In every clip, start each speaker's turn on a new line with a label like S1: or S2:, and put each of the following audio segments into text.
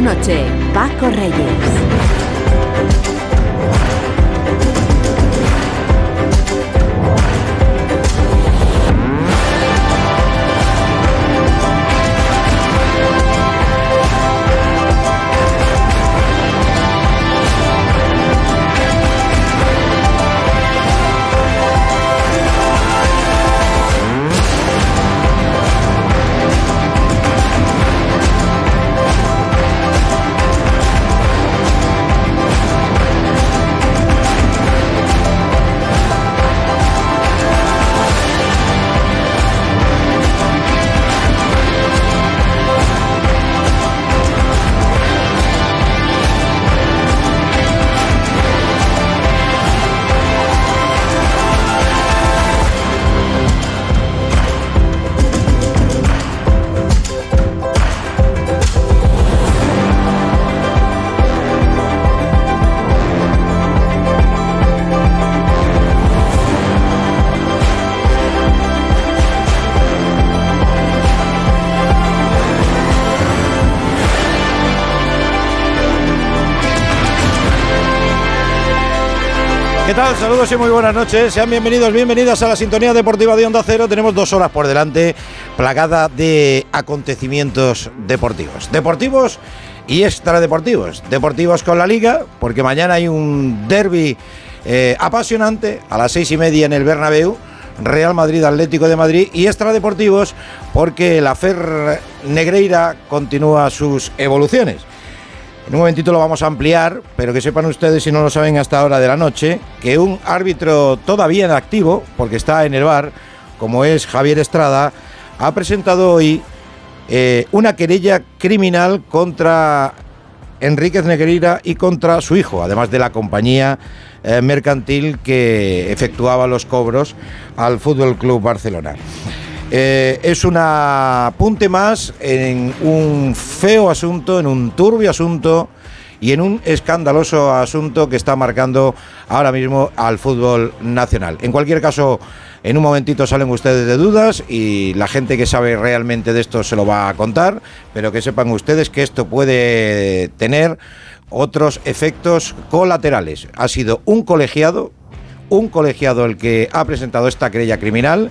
S1: Noche, Paco Reyes.
S2: Tal? Saludos y muy buenas noches. Sean bienvenidos, bienvenidas a la sintonía deportiva de Onda Cero. Tenemos dos horas por delante, plagada de acontecimientos deportivos. Deportivos y extradeportivos. Deportivos con la Liga, porque mañana hay un derby eh, apasionante a las seis y media en el Bernabéu. Real Madrid Atlético de Madrid y extradeportivos porque la Fer Negreira continúa sus evoluciones. En un momentito lo vamos a ampliar, pero que sepan ustedes, si no lo saben hasta ahora de la noche, que un árbitro todavía en activo, porque está en el bar, como es Javier Estrada, ha presentado hoy eh, una querella criminal contra Enríquez Negreira y contra su hijo, además de la compañía eh, mercantil que efectuaba los cobros al Fútbol Club Barcelona. Eh, es un apunte más en un feo asunto, en un turbio asunto y en un escandaloso asunto que está marcando ahora mismo al fútbol nacional. En cualquier caso, en un momentito salen ustedes de dudas y la gente que sabe realmente de esto se lo va a contar, pero que sepan ustedes que esto puede tener otros efectos colaterales. Ha sido un colegiado, un colegiado el que ha presentado esta querella criminal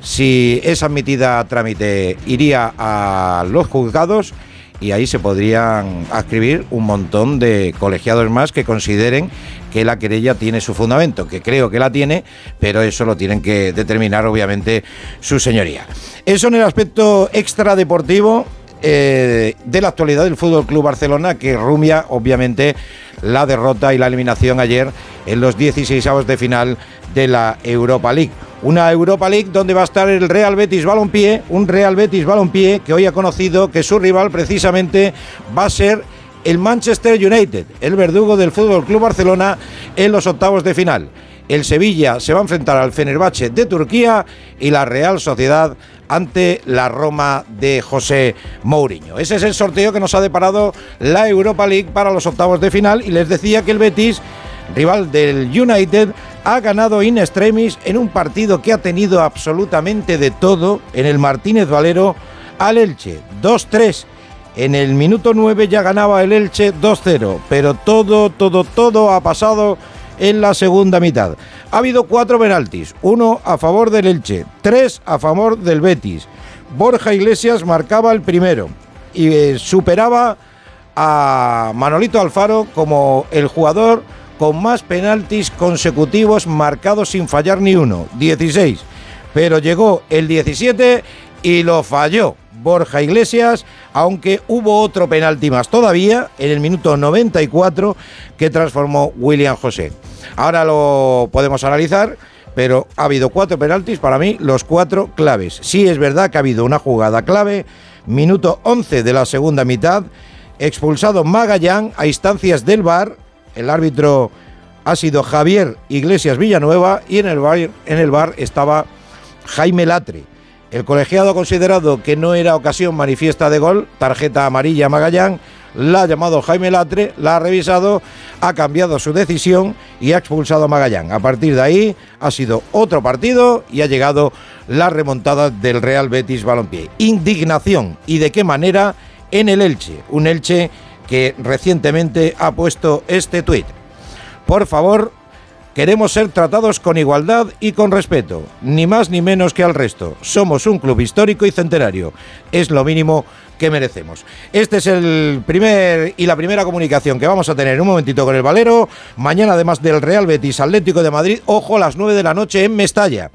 S2: si es admitida a trámite, iría a los juzgados y ahí se podrían adscribir un montón de colegiados más que consideren que la querella tiene su fundamento, que creo que la tiene, pero eso lo tienen que determinar obviamente su señoría. Eso en el aspecto extradeportivo eh, de la actualidad del Fútbol Club Barcelona, que rumia obviamente la derrota y la eliminación ayer en los 16 de final de la Europa League. Una Europa League donde va a estar el Real Betis Balompié, un Real Betis Balompié que hoy ha conocido que su rival precisamente va a ser el Manchester United, el verdugo del Fútbol Club Barcelona en los octavos de final. El Sevilla se va a enfrentar al Fenerbahce de Turquía y la Real Sociedad ante la Roma de José Mourinho. Ese es el sorteo que nos ha deparado la Europa League para los octavos de final y les decía que el Betis rival del United, ha ganado in extremis en un partido que ha tenido absolutamente de todo en el Martínez Valero al Elche, 2-3. En el minuto 9 ya ganaba el Elche 2-0, pero todo, todo, todo ha pasado en la segunda mitad. Ha habido cuatro penaltis, uno a favor del Elche, tres a favor del Betis. Borja Iglesias marcaba el primero y eh, superaba a Manolito Alfaro como el jugador con más penaltis consecutivos marcados sin fallar ni uno, 16. Pero llegó el 17 y lo falló Borja Iglesias, aunque hubo otro penalti más todavía en el minuto 94 que transformó William José. Ahora lo podemos analizar, pero ha habido cuatro penaltis para mí, los cuatro claves. Sí es verdad que ha habido una jugada clave, minuto 11 de la segunda mitad, expulsado Magallán a instancias del VAR el árbitro ha sido Javier Iglesias Villanueva y en el en el bar estaba Jaime Latre. El colegiado ha considerado que no era ocasión manifiesta de gol, tarjeta amarilla Magallán, la ha llamado Jaime Latre, la ha revisado, ha cambiado su decisión y ha expulsado a Magallán. A partir de ahí ha sido otro partido y ha llegado la remontada del Real Betis Balompié. Indignación y de qué manera en el Elche, un Elche que recientemente ha puesto este tuit. Por favor, Queremos ser tratados con igualdad y con respeto, ni más ni menos que al resto. Somos un club histórico y centenario. Es lo mínimo que merecemos. Este es el primer y la primera comunicación que vamos a tener en un momentito con el Valero. Mañana, además del Real Betis Atlético de Madrid, ojo a las 9 de la noche en Mestalla.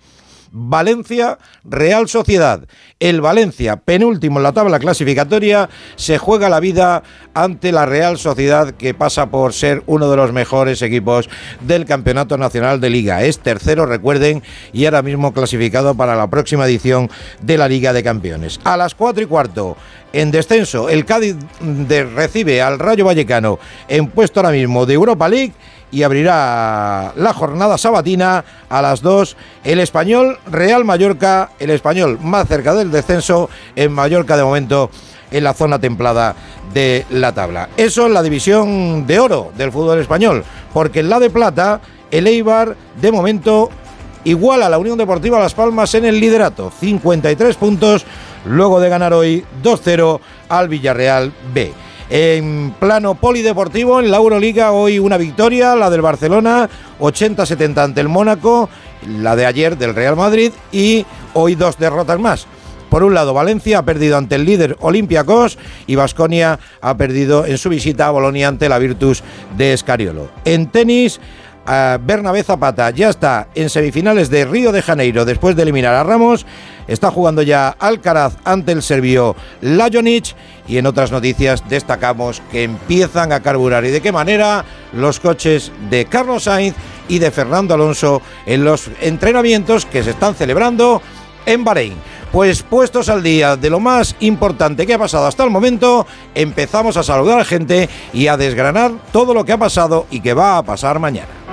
S2: Valencia, Real Sociedad. El Valencia, penúltimo en la tabla clasificatoria, se juega la vida ante la Real Sociedad que pasa por ser uno de los mejores equipos del Campeonato Nacional de Liga. Es tercero, recuerden, y ahora mismo clasificado para la próxima edición de la Liga de Campeones. A las cuatro y cuarto, en descenso, el Cádiz recibe al Rayo Vallecano en puesto ahora mismo de Europa League y abrirá la jornada sabatina a las 2 el español Real Mallorca, el español más cerca del descenso en Mallorca de momento en la zona templada de la tabla. Eso en la división de oro del fútbol español, porque en la de plata el Eibar de momento igual a la Unión Deportiva Las Palmas en el liderato, 53 puntos luego de ganar hoy 2-0 al Villarreal B. En plano polideportivo, en la Euroliga, hoy una victoria, la del Barcelona, 80-70 ante el Mónaco, la de ayer del Real Madrid y hoy dos derrotas más. Por un lado, Valencia ha perdido ante el líder Olympiacos y Vasconia ha perdido en su visita a Bolonia ante la Virtus de Escariolo. En tenis, Bernabé Zapata ya está en semifinales de Río de Janeiro después de eliminar a Ramos. Está jugando ya Alcaraz ante el serbio Lajonic. Y en otras noticias destacamos que empiezan a carburar y de qué manera los coches de Carlos Sainz y de Fernando Alonso en los entrenamientos que se están celebrando en Bahrein. Pues puestos al día de lo más importante que ha pasado hasta el momento, empezamos a saludar a gente y a desgranar todo lo que ha pasado y que va a pasar mañana.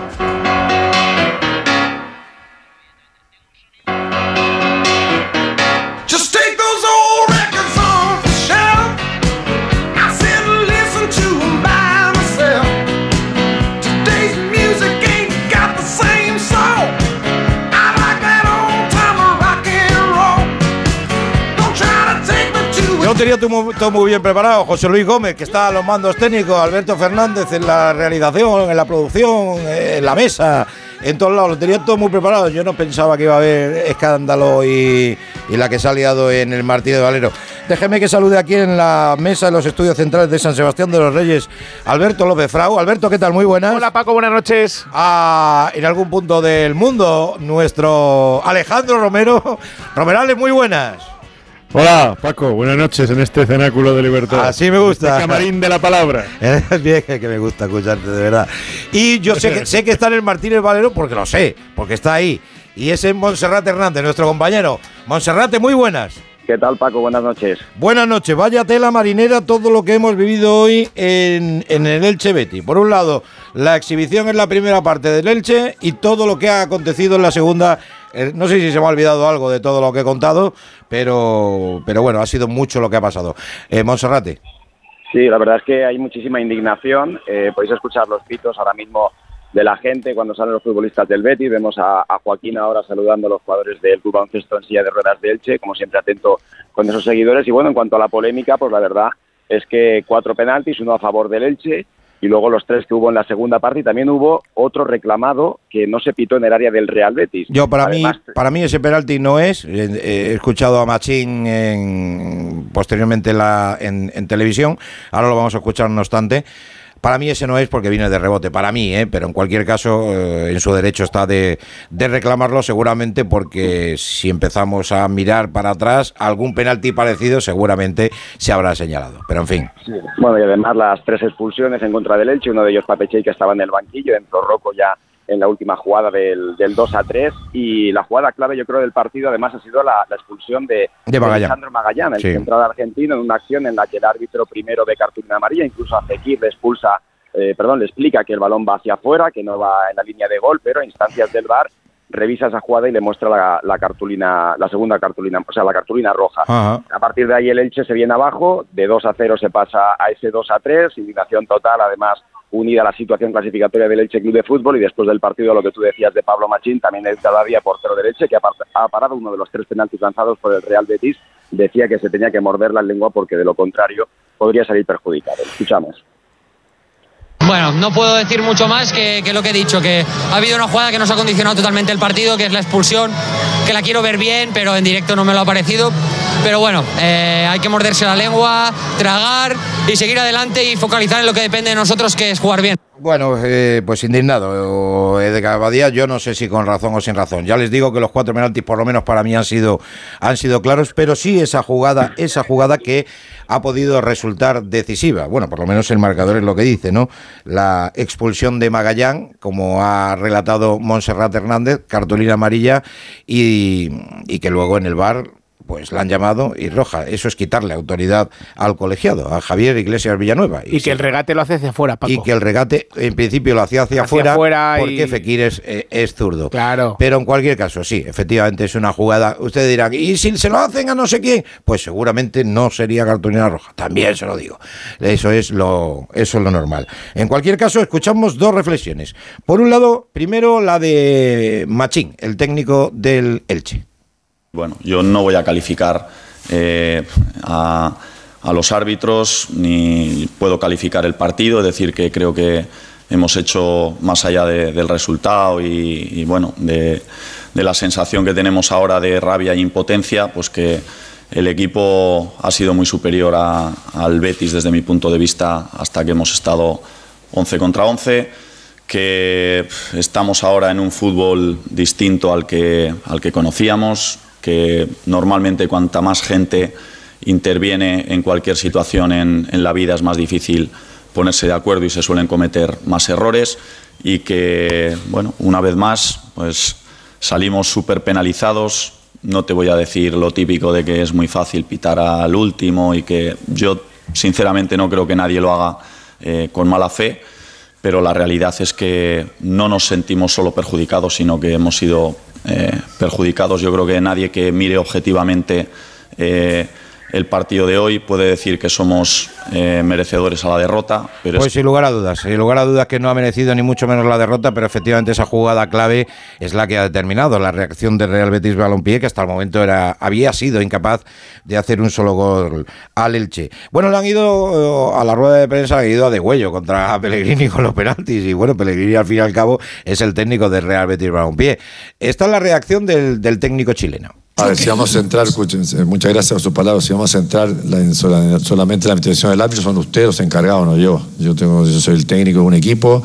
S2: Tenía todo muy bien preparado. José Luis Gómez, que está a los mandos técnicos, Alberto Fernández en la realización, en la producción, en la mesa, en todos lados. Lo tenía todo muy preparado. Yo no pensaba que iba a haber escándalo y, la que se ha liado en el Martín de Valero. Déjeme que salude aquí en la mesa de los estudios centrales de San Sebastián de los Reyes, Alberto López Frau. Alberto, ¿qué tal? Muy buenas.
S3: Hola Paco, buenas noches.
S2: Ah, en algún punto del mundo, nuestro Alejandro Romero. Romerales, muy buenas.
S4: Hola, Paco, buenas noches en este cenáculo de libertad.
S2: Así me gusta.
S4: Este camarín de la palabra.
S2: Es bien que me gusta escucharte, de verdad. Y yo sé que, sé que está en el Martínez Valero porque lo sé, porque está ahí. Y es en Monserrate Hernández, nuestro compañero. Monserrate, muy buenas.
S5: ¿Qué tal, Paco? Buenas noches.
S2: Buenas noches. Vaya tela marinera todo lo que hemos vivido hoy en, en, el Elche Betty. Por un lado, la exhibición en la primera parte del Elche y todo lo que ha acontecido en la segunda no sé si se me ha olvidado algo de todo lo que he contado, pero, pero bueno, ha sido mucho lo que ha pasado. Eh, Monserrate.
S5: Sí, la verdad es que hay muchísima indignación. Eh, podéis escuchar los pitos ahora mismo de la gente cuando salen los futbolistas del Betis. Vemos a, Joaquín ahora saludando a los jugadores del Club Baloncesto en silla de ruedas de Elche, como siempre atento con esos seguidores. Y bueno, en cuanto a la polémica, pues la verdad es que cuatro penaltis, uno a favor del Elche y luego los tres que hubo en la segunda parte y también hubo otro reclamado que no se pitó en el área del Real Betis.
S2: Yo para mí para mí ese penalti no es. He escuchado a Machín en, posteriormente en, la, en televisión. Ahora lo vamos a escuchar no obstante. Para mí ese no es porque viene de rebote, para mí, ¿eh? pero en cualquier caso eh, en su derecho está de, reclamarlo seguramente porque si empezamos a mirar para atrás, algún penalti parecido seguramente se habrá señalado. Pero en fin.
S5: Bueno, y además las tres expulsiones en contra del Elche, uno de ellos Papechey que estaba en el banquillo, entró Rocco ya en la última jugada del, del 2 a 3 y la jugada clave yo creo del partido además ha sido la, expulsión de,
S2: de,
S5: Alejandro Magallán, el central argentino, en una acción en la que el árbitro primero ve cartulina amarilla, incluso a Fekir le expulsa, eh, perdón, le explica que el balón va hacia afuera, que no va en la línea de gol, pero a instancias del VAR revisa esa jugada y le muestra la, cartulina, la segunda cartulina, o sea, la cartulina roja. A partir de ahí el Elche se viene abajo, de 2 a 0 se pasa a ese 2 a 3, indignación total, además unida a la situación clasificatoria del Elche Club de Fútbol y después del partido lo que tú decías de Pablo Machín, también el todavía portero del Elche que ha parado uno de los tres penaltis lanzados por el Real Betis, decía que se tenía que morder la lengua porque de lo contrario podría salir perjudicado. Escuchamos.
S3: Bueno, no puedo decir mucho más que, lo que he dicho, que ha habido una jugada que nos ha condicionado totalmente el partido, que es la expulsión, que la quiero ver bien, pero en directo no me lo ha parecido. Pero bueno, eh, hay que morderse la lengua, tragar y seguir adelante y focalizar en lo que depende de nosotros, que es jugar bien.
S2: Bueno, eh, pues indignado. Edgar Badía, yo no sé si con razón o sin razón. Ya les digo que los cuatro penaltis, por lo menos para mí, han sido, han sido claros, pero sí esa jugada, esa jugada que ha podido resultar decisiva. Bueno, por lo menos el marcador es lo que dice, ¿no? La expulsión de Magallán, como ha relatado Montserrat Hernández, cartulina amarilla, y, y que luego en el bar pues la han llamado y roja. Eso es quitarle autoridad al colegiado, a Javier Iglesias Villanueva.
S6: Y, que el regate lo hace hacia afuera, Paco.
S2: Y que el regate, en principio, lo hacía hacia, afuera, porque Fekir es, eh, es, zurdo.
S6: Claro.
S2: Pero en cualquier caso, sí, efectivamente es una jugada. Ustedes dirán, ¿y si se lo hacen a no sé quién? Pues seguramente no sería cartulina roja. También se lo digo. Eso es lo, eso es lo normal. En cualquier caso, escuchamos dos reflexiones. Por un lado, primero la de Machín, el técnico del Elche.
S7: Bueno, yo no voy a calificar eh, a, los árbitros ni puedo calificar el partido, es decir, que creo que hemos hecho más allá del resultado y, bueno, de, la sensación que tenemos ahora de rabia e impotencia, pues que el equipo ha sido muy superior al Betis desde mi punto de vista hasta que hemos estado 11 contra 11 que estamos ahora en un fútbol distinto al que, al que conocíamos, que normalmente cuanta más gente interviene en cualquier situación en, la vida es más difícil ponerse de acuerdo y se suelen cometer más errores y que, bueno, una vez más, pues salimos súper penalizados. No te voy a decir lo típico de que es muy fácil pitar al último y que yo sinceramente no creo que nadie lo haga eh, con mala fe, pero la realidad es que no nos sentimos solo perjudicados, sino que hemos sido eh, perjudicados. Yo creo que nadie que mire objetivamente eh, el partido de hoy puede decir que somos eh, merecedores a la derrota.
S2: Pero pues sin lugar a dudas, sin lugar a dudas que no ha merecido ni mucho menos la derrota, pero efectivamente esa jugada clave es la que ha determinado la reacción del Real Betis Balompié, que hasta el momento era había sido incapaz de hacer un solo gol al Elche. Bueno, le han ido a la rueda de prensa, han ido a degüello contra Pellegrini con los penaltis, y bueno, Pellegrini al fin y al cabo es el técnico del Real Betis Balompié. Esta es la reacción del técnico chileno.
S8: A ver, si vamos a entrar, escúchense, muchas gracias por sus palabras, si vamos a entrar en solamente la administración del árbitro, son ustedes los encargados, no yo. Yo, tengo, yo soy el técnico de un equipo,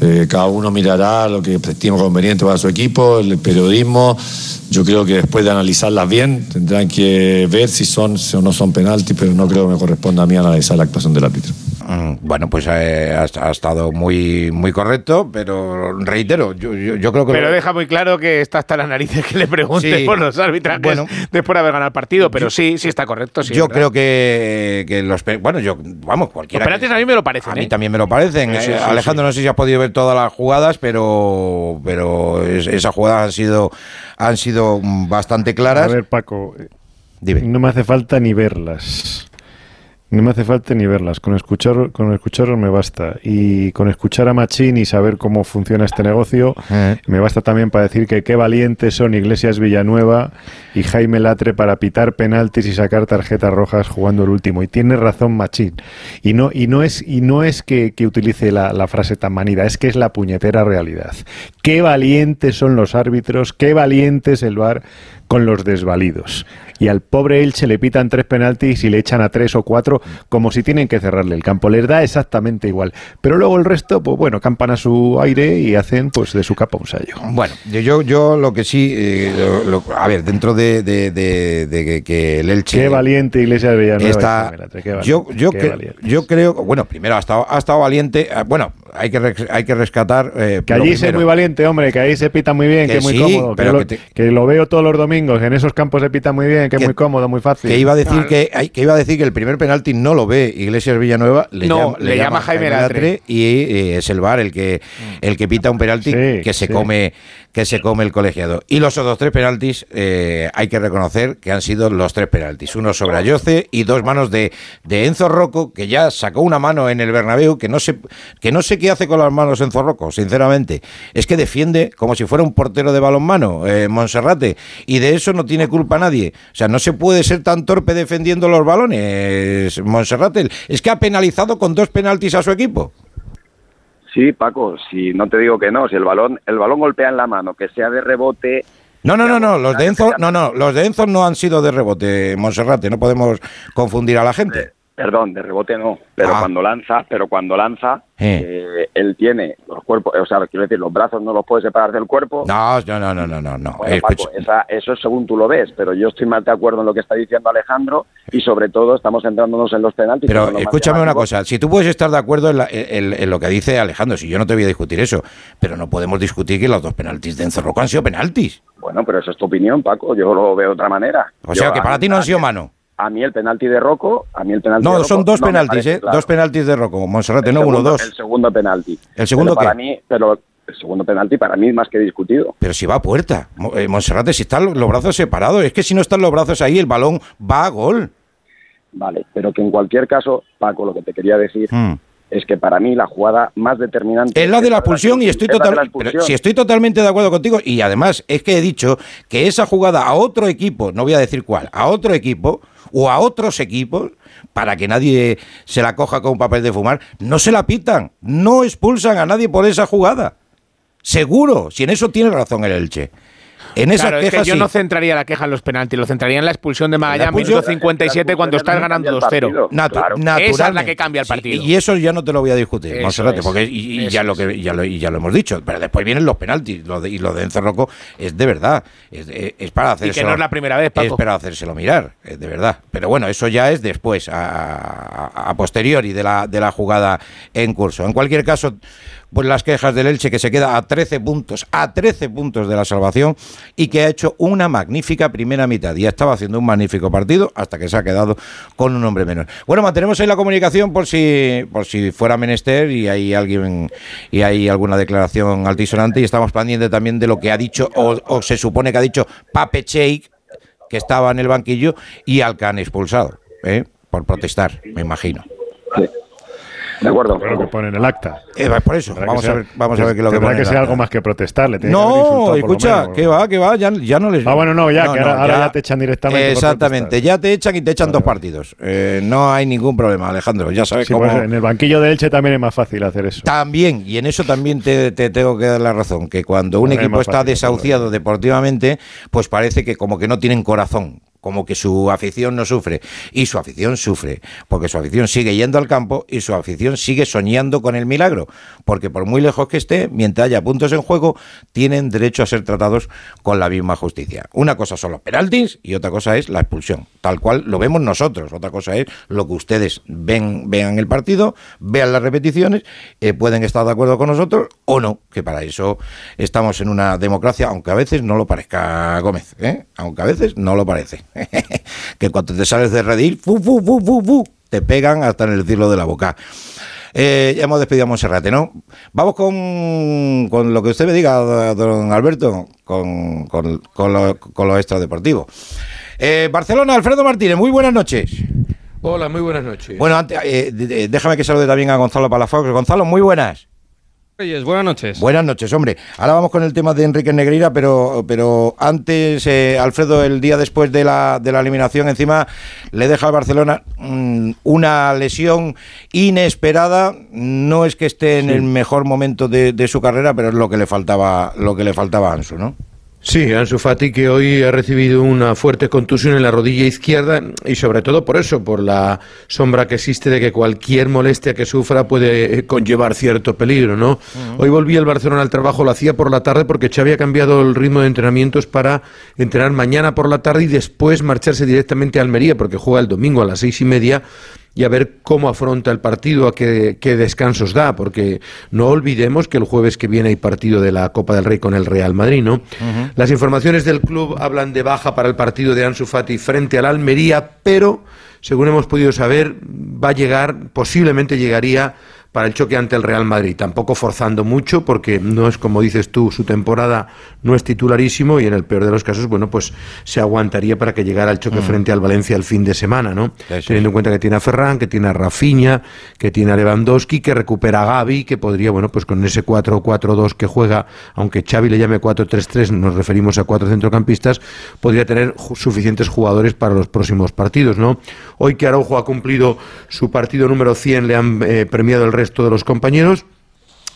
S8: eh, cada uno mirará lo que estime conveniente para su equipo, el periodismo, yo creo que después de analizarlas bien, tendrán que ver si son o no son penaltis, pero no creo que me corresponda a mí analizar la actuación del árbitro.
S2: Mm, bueno, pues eh, ha, estado muy, muy correcto, pero reitero, yo, creo que...
S6: Pero deja muy claro que está hasta las narices que le pregunte por los arbitrajes bueno, después de haber ganado el partido, pero sí, sí está correcto.
S2: yo creo que, que, los... Bueno, yo, vamos, cualquiera...
S6: Los penaltis a mí me lo parecen.
S2: A mí ¿eh? también me lo parecen. Eh, Alejandro, no sé si has podido ver todas las jugadas, pero, pero esas jugadas han sido, han sido bastante claras.
S4: A ver, Paco, no me hace falta ni verlas. No me hace falta ni verlas, con escuchar, con escucharlos me basta. Y con escuchar a Machín y saber cómo funciona este negocio, eh. me basta también para decir que qué valientes son Iglesias Villanueva y Jaime Latre para pitar penaltis y sacar tarjetas rojas jugando el último. Y tiene razón Machín. Y no, y no es, y no es que, utilice la, la, frase tan manida, es que es la puñetera realidad. Qué valientes son los árbitros, qué valientes el VAR con los desvalidos. Y al pobre Elche le pitan tres penaltis y le echan a tres o cuatro como si tienen que cerrarle el campo. Les da exactamente igual. Pero luego el resto, pues bueno, campan a su aire y hacen pues de su capa un sallo.
S2: Bueno, yo, yo lo que sí, eh, a ver, dentro de, de, que el Elche...
S4: Qué valiente Iglesia de Villanueva.
S2: Está, yo, yo, yo creo, bueno, primero ha estado, ha estado valiente, ah, bueno, hay que, hay que rescatar...
S4: Eh, que allí es muy valiente, hombre, que ahí se pita muy bien, que, es muy cómodo, pero que, lo, veo todos los domingos, en esos campos se pita muy bien, que, es muy cómodo, muy fácil.
S2: Que iba a decir que, que iba a decir que el primer penalti no lo ve Iglesias Villanueva, le, llama, le, llama, Jaime Latre, y eh, es el VAR el que, el que pita un penalti que se come que se come el colegiado. Y los otros tres penaltis eh, hay que reconocer que han sido los tres penaltis. Uno sobre Ayoce y dos manos de, de Enzo Rocco, que ya sacó una mano en el Bernabéu, que no sé, que no sé qué hace con las manos Enzo Rocco, sinceramente. Es que defiende como si fuera un portero de balonmano, eh, Monserrate, y de eso no tiene culpa nadie. O sea, no se puede ser tan torpe defendiendo los balones, Monserrate. Es que ha penalizado con dos penaltis a su equipo.
S5: Sí, Paco, si no te digo que no, si el balón, el balón golpea en la mano, que sea de rebote,
S2: no, no, no, no, los de Enzo, no, no, los de Enzo no han sido de rebote, Monserrate, no podemos confundir a la gente.
S5: Perdón, de rebote no, pero
S2: Ah.
S5: cuando lanza, pero cuando lanza,
S2: Eh.
S5: eh, él tiene los cuerpos, o sea, quiero decir, los brazos no los puede separar del cuerpo.
S2: No, no, no, no, no, no. no.
S5: Bueno,
S2: Escucha,
S5: Paco, esa- eso es según tú lo ves, pero yo estoy más de acuerdo en lo que está diciendo Alejandro y sobre todo estamos centrándonos en los penaltis.
S2: Pero escúchame una cosa, si tú puedes estar de acuerdo en, la- en- en lo que dice Alejandro, si yo no te voy a discutir eso, pero no podemos discutir que los dos penaltis de Enzo Rocco han sido penaltis.
S5: Bueno, pero esa es tu opinión, Paco, yo lo veo de otra manera.
S2: O
S5: Yo-
S2: sea, que para ti no han sido mano.
S5: A mí el penalti de Rocco, a mí el penalti de
S2: No,
S5: Rocco
S2: son dos
S5: no
S2: penaltis,
S5: parece
S2: ¿eh?
S5: claro.
S2: Dos penaltis de Rocco, Monserrate,
S5: El
S2: no uno, dos.
S5: El segundo penalti.
S2: ¿El segundo
S5: pero para
S2: qué?
S5: mí, pero el segundo penalti para mí es más que discutido.
S2: Pero si va a puerta, eh, Monserrate, si están los brazos separados, es que si no están los brazos ahí, el balón va a gol.
S5: Vale, pero que en cualquier caso, Paco, lo que te quería decir
S2: Mm.
S5: es que para mí la jugada más determinante
S2: Es la de la expulsión y estoy
S5: de
S2: total, pero si estoy totalmente de acuerdo contigo y además es que he dicho que esa jugada a otro equipo, no voy a decir cuál, a otro equipo o a otros equipos para que nadie se la coja con papel de fumar, no se la pitan, no expulsan a nadie por esa jugada. Seguro, si en eso tiene razón el Elche. En esas
S6: Claro, es que yo
S2: sí.
S6: no centraría la queja en los penaltis, lo centraría en la expulsión de Magallanes, minuto 57, cuando estás ganando 2-0.
S2: Natu-
S5: Claro.
S2: naturalmente.
S6: Esa es la que cambia el
S2: Sí,
S6: partido.
S2: y eso ya no te lo voy a discutir,
S6: Eso
S2: Monserrate,
S6: es.
S2: porque y, ya lo
S6: es.
S2: que ya lo, y ya lo hemos dicho, pero después vienen los penaltis, lo de, y lo de Enzo Rocco es de verdad, es, es- es para
S6: Y que no es la primera vez,
S2: Es
S6: Paco.
S2: para hacérselo mirar, es de verdad. Pero bueno, eso ya es después, a, a- a posteriori de la, de la jugada en curso. En cualquier caso, pues las quejas del Elche que se queda a 13 puntos, a 13 puntos de la salvación y que ha hecho una magnífica primera mitad. Y estaba haciendo un magnífico partido hasta que se ha quedado con un hombre menos. Bueno, mantenemos ahí la comunicación por si, por si fuera menester y hay alguien y hay alguna declaración altisonante y estamos pendientes también de lo que ha dicho o, se supone que ha dicho Pape Cheik que estaba en el banquillo y al que han expulsado, ¿eh? por protestar, me imagino.
S5: De acuerdo.
S4: Creo que pone en el acta.
S2: Eh, por eso,
S4: Tendrá
S2: vamos
S4: que
S2: a ver, vamos a ver qué es lo que pone
S4: que ser algo más que protestar. Le tiene que haber
S2: No,
S4: lo
S2: escucha, que va, que va, ya, ya no les.
S4: Ah, bueno, no, ya, que ahora- ahora ya te echan directamente
S2: Exactamente, ya te echan y te echan dos partidos. Eh, no hay ningún problema, Alejandro, ya sabes
S4: Sí,
S2: cómo.
S4: pues en el banquillo de Elche también es más fácil hacer eso.
S2: También, y en eso también te, te tengo que dar la razón, que cuando un
S4: También
S2: equipo está
S4: fácil,
S2: desahuciado deportivamente, pues parece que como que no tienen corazón, como que su afición no sufre. Y su afición sufre, porque su afición sigue yendo al campo y su afición sigue soñando con el milagro, porque por muy lejos que esté, mientras haya puntos en juego, tienen derecho a ser tratados con la misma justicia. Una cosa son los penaltis y otra cosa es la expulsión, tal cual lo vemos nosotros. Otra cosa es lo que ustedes ven, vean el partido, vean las repeticiones, eh, pueden estar de acuerdo con nosotros o no, que para eso estamos en una democracia, aunque a veces no lo parezca, Gómez, ¿eh? aunque a veces no lo parece. que cuando te sales de redil, fu, fu, fu, fu, fu, te pegan hasta en el cielo de la boca. Eh, ya hemos despedido a Monserrate, ¿no? Vamos con, con lo que usted me diga, don Alberto, con, con, con lo, con lo extradeportivo. Eh, Barcelona, Alfredo Martínez, muy buenas noches.
S9: Hola, muy buenas noches.
S2: Bueno, antes, eh, déjame que salude también a Gonzalo Palafox. Gonzalo, muy buenas.
S9: Reyes, buenas noches.
S2: Buenas noches, hombre. Ahora vamos con el tema de Enrique Negreira, pero, pero antes, eh, Alfredo, el día después de la, de la eliminación, encima le deja al Barcelona mm, una lesión inesperada. No es que esté en el mejor momento de, de su carrera, pero es lo que le faltaba, lo que le faltaba a Ansu, ¿no?
S9: Sí, Ansu Fati que hoy ha recibido una fuerte contusión en la rodilla izquierda y sobre todo por eso, por la sombra que existe de que cualquier molestia que sufra puede eh, conllevar cierto peligro, ¿no? Hoy volvía el Barcelona al trabajo, lo hacía por la tarde porque Xavi ha cambiado el ritmo de entrenamientos para entrenar mañana por la tarde y después marcharse directamente a Almería porque juega el domingo a las seis y media y a ver cómo afronta el partido, a qué, qué descansos da, porque no olvidemos que el jueves que viene hay partido de la Copa del Rey con el Real Madrid, ¿no? Las informaciones del club hablan de baja para el partido de Ansu Fati frente al Almería, pero según hemos podido saber, va a llegar, posiblemente llegaría para el choque ante el Real Madrid, tampoco forzando mucho porque no es como dices tú, su temporada no es titularísimo y en el peor de los casos, bueno, pues se aguantaría para que llegara el choque frente al Valencia el fin de semana, ¿no?
S2: Sí, sí.
S9: Teniendo en cuenta que tiene a Ferran, que tiene a Rafinha, que tiene a Lewandowski, que recupera a Gaby, que podría, bueno, pues con ese 4-4-2 que juega, aunque Xavi le llame 4-3-3, nos referimos a cuatro centrocampistas, podría tener suficientes jugadores para los próximos partidos, ¿no? Hoy que Araujo ha cumplido su partido número 100, le han eh, premiado el resto de los compañeros.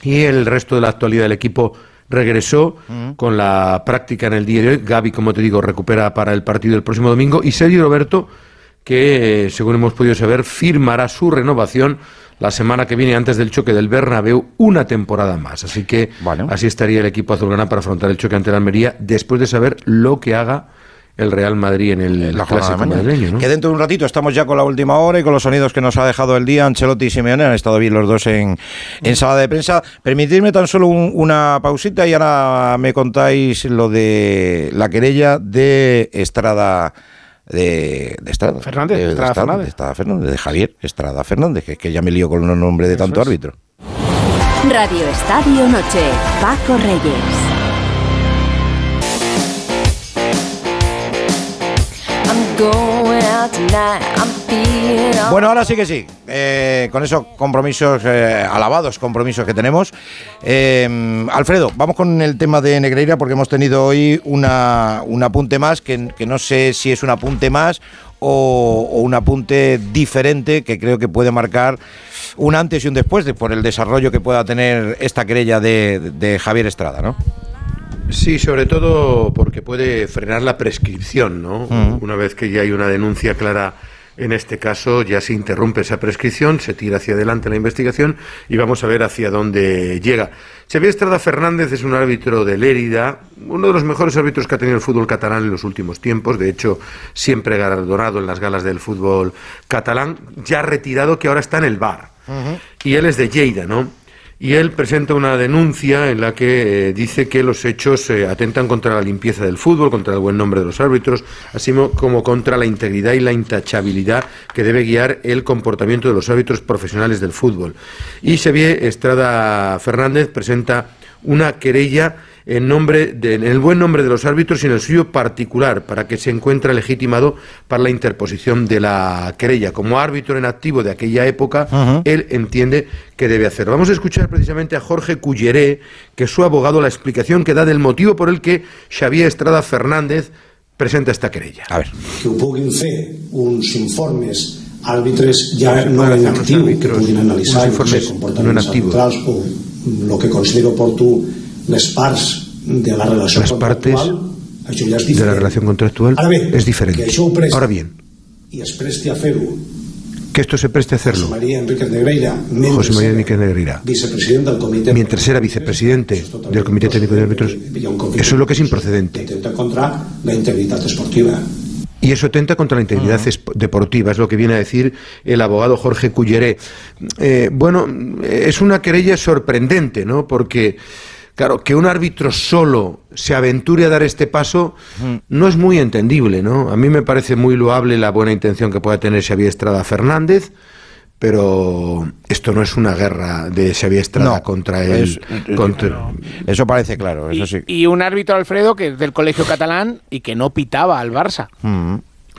S9: y el resto de la actualidad del equipo regresó con la práctica en el día de hoy. Gaby, como te digo, recupera para el partido del próximo domingo y Sergio Roberto, que eh, según hemos podido saber, firmará su renovación la semana que viene antes del choque del Bernabéu una temporada más. Así que así estaría el equipo azulgrana para afrontar el choque ante la Almería después de saber lo que haga el Real Madrid en el la clásico madrileño.
S2: Que dentro de un ratito estamos ya con la última hora y con los sonidos que nos ha dejado el día Ancelotti y Simeone. Han estado bien los dos en, en sala de prensa. Permitidme tan solo una pausita y ahora me contáis lo de la querella de Estrada. De, Estrada.
S6: Fernández, de,
S2: Estrada,
S6: Fernández.
S2: De, Estrada Fernández. De Javier Estrada Fernández, que, que ya me lío con el nombre de tanto árbitro.
S1: Radio Estadio Noche. Paco Reyes.
S2: Bueno, ahora sí que sí. Eh, con esos compromisos, eh, alabados compromisos que tenemos. Eh, Alfredo, vamos con el tema de Negreira porque hemos tenido hoy una, un apunte más, que, no sé si es un apunte más o, un apunte diferente que creo que puede marcar un antes y un después de, por el desarrollo que pueda tener esta querella de, de Javier Estrada, ¿no?
S9: Sí, sobre todo porque puede frenar la prescripción, ¿no? Una vez que ya hay una denuncia clara en este caso ya se interrumpe esa prescripción, se tira hacia adelante la investigación y vamos a ver hacia dónde llega. Xavier Estrada Fernández es un árbitro de Lérida, uno de los mejores árbitros que ha tenido el fútbol catalán en los últimos tiempos, de hecho siempre galardonado en las galas del fútbol catalán, ya retirado que ahora está en el bar. Y él es de Lleida, ¿no? Y él presenta una denuncia en la que eh, dice que los hechos eh, atentan contra la limpieza del fútbol, contra el buen nombre de los árbitros, así como contra la integridad y la intachabilidad que debe guiar el comportamiento de los árbitros profesionales del fútbol. Y Xavier Estrada Fernández presenta una querella en, nombre de, en el buen nombre de los árbitros y en el suyo particular, para que se encuentre legitimado para la interposición de la querella. Como árbitro en activo de aquella época, él entiende que debe hacer. Vamos a escuchar precisamente a Jorge Culleré, que es su abogado, la explicación que da del motivo por el que Xavier Estrada Fernández presenta esta querella.
S2: A ver.
S10: Que ho puguin fer uns informes àrbitres ja no en actiu, que puguin analitzar
S9: informes no en actiu.
S10: o lo que considero oportú les parts de la relació
S9: las partes de la relación contractual es diferente. Ahora bien,
S10: y es presti a fer
S9: que esto se preste a hacerlo.
S10: José María Enrique Negreira,
S9: José María Enrique Negreira,
S10: del comité,
S9: mientras era vicepresidente del Comité Técnico de Árbitros, eso es lo que es improcedente.
S10: contra la integridad esportiva.
S9: Y eso atenta contra la integridad deportiva, es lo que viene a decir el abogado Jorge Culleré. Eh, bueno, es una querella sorprendente, ¿no? Porque Claro, que un árbitro solo se aventure a dar este paso no es muy entendible, ¿no? A mí me parece muy loable la buena intención que pueda tener Xavier Estrada Fernández, pero esto no es una guerra de Xavier Estrada contra él.
S2: Eso parece claro, eso sí.
S6: Y un árbitro, Alfredo, que es del colegio catalán y que no pitaba al Barça.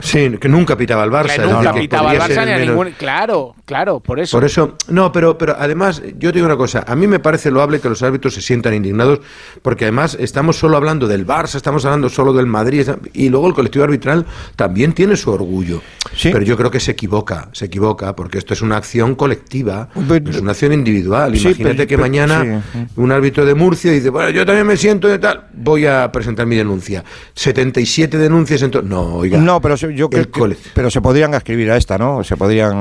S9: Sí, que nunca pitaba al Barça.
S6: Que nunca pitaba al Barça ni a ningún. Claro, claro, por eso.
S9: Por eso, no, pero, pero además, yo te digo una cosa. A mí me parece loable que los árbitros se sientan indignados, porque además estamos solo hablando del Barça, estamos hablando solo del Madrid, y luego el colectivo arbitral también tiene su orgullo. Pero yo creo que se equivoca, se equivoca, porque esto es una acción colectiva, es una acción individual. Imagínate que mañana un árbitro de Murcia dice, bueno, yo también me siento de tal, voy a presentar mi denuncia. 77 denuncias, entonces. No, oiga.
S2: No, pero yo creo que, pero se podrían escribir a esta, ¿no? Se podrían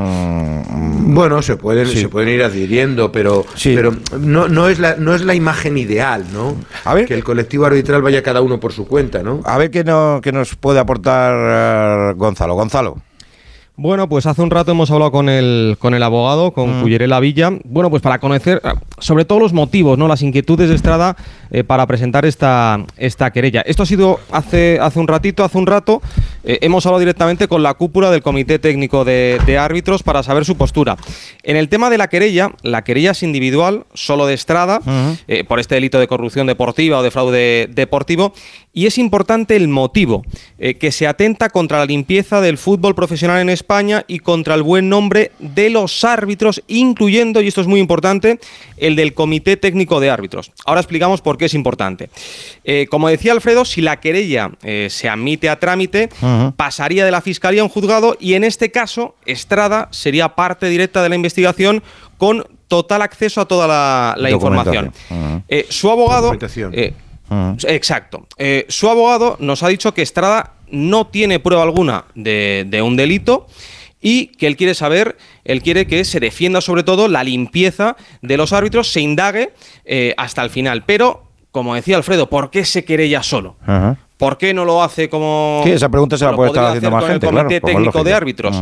S9: bueno, se pueden se pueden ir adhiriendo, pero pero no, no es la no es la imagen ideal, ¿no? A ver que el colectivo arbitral vaya cada uno por su cuenta, ¿no?
S2: A ver qué no, qué nos puede aportar eh, Gonzalo. Gonzalo.
S11: Bueno, pues hace un rato hemos hablado con el, con el abogado, con mm. La Villa, bueno, pues para conocer ah, sobre todo los motivos, ¿no? las inquietudes de Estrada eh, para presentar esta, esta querella. Esto ha sido hace, hace un ratito, hace un rato, eh, hemos hablado directamente con la cúpula del Comité Técnico de, Árbitros para saber su postura. En el tema de la querella, la querella es individual, solo de Estrada, eh, por este delito de corrupción deportiva o de fraude deportivo, y es importante el motivo, que se atenta contra la limpieza del fútbol profesional en España España y contra el buen nombre de los árbitros, incluyendo, y esto es muy importante, el del Comité Técnico de Árbitros. Ahora explicamos por qué es importante. Eh, como decía Alfredo, si la querella eh, se admite a trámite, pasaría de la Fiscalía a un juzgado y en este caso Estrada sería parte directa de la investigación con total acceso a toda la, información. Eh, su abogado... Exacto. Eh, su abogado nos ha dicho que Estrada no tiene prueba alguna de, un delito y que él quiere saber, él quiere que se defienda sobre todo la limpieza de los árbitros, se indague hasta el final. Pero, como decía Alfredo, ¿por qué se querella solo? ¿Por qué no lo hace como...
S2: Sí, esa pregunta se la puede estar haciendo más gente,
S11: el Comité Técnico de Árbitros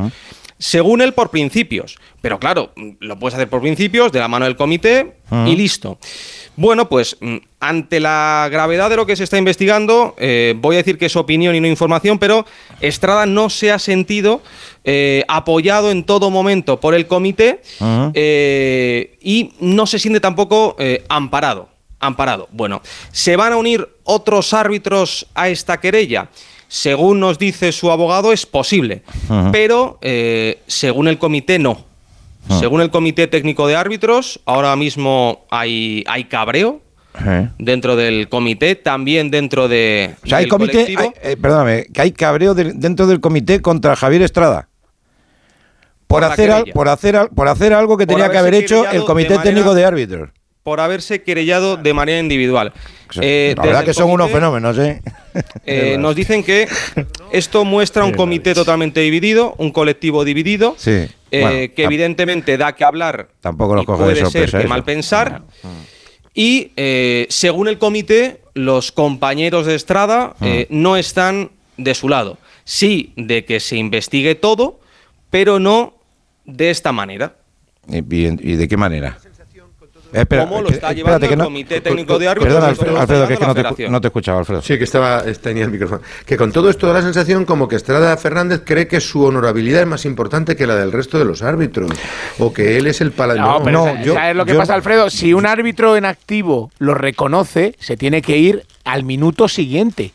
S11: según él por principios. Pero claro, lo puedes hacer por principios, de la mano del comité y listo. Bueno, pues mm, ante la gravedad de lo que se está investigando, eh, voy a decir que es opinión y no información, pero Estrada no se ha sentido eh, apoyado en todo momento por el comité eh, y no se siente tampoco amparado. Amparado. Bueno, ¿se van a unir otros árbitros a esta querella? Según nos dice su abogado, es posible, pero eh, según el comité no. Según el comité técnico de árbitros, ahora mismo hay, hay cabreo dentro del comité, también dentro de.
S2: O sea, hay comité. Eh, perdóname, que hay cabreo dentro del comité contra Javier Estrada. Por, hacer, por, hacer, por hacer algo que tenía que haber hecho el comité técnico de árbitros
S11: por haberse querellado de manera individual.
S2: Eh, la verdad que son unos fenómenos, ¿eh?
S11: ¿eh? nos dicen que esto muestra un comité totalmente dividido, un colectivo dividido, eh, que evidentemente da que hablar.
S2: Tampoco nos coge
S11: puede ser que mal pensar. Y según el comité, los compañeros de Estrada no están de su lado. Sí, de que se investigue todo, pero no de esta manera.
S2: y de qué manera?
S11: Eh, ¿Cómo lo está llevando el Comité Técnico de Árbitros?
S2: Perdón, Alfredo, que, es que no, te, no, te, escuchaba, Alfredo.
S9: Sí, que estaba, tenía el micrófono. Que con todo esto da la sensación como que Estrada Fernández cree que su honorabilidad es más importante que la del resto de los árbitros. O que él es el paladín.
S6: No, pero ¿sabes lo que pasa, Alfredo? Si un árbitro en activo lo reconoce, se tiene que ir al minuto siguiente.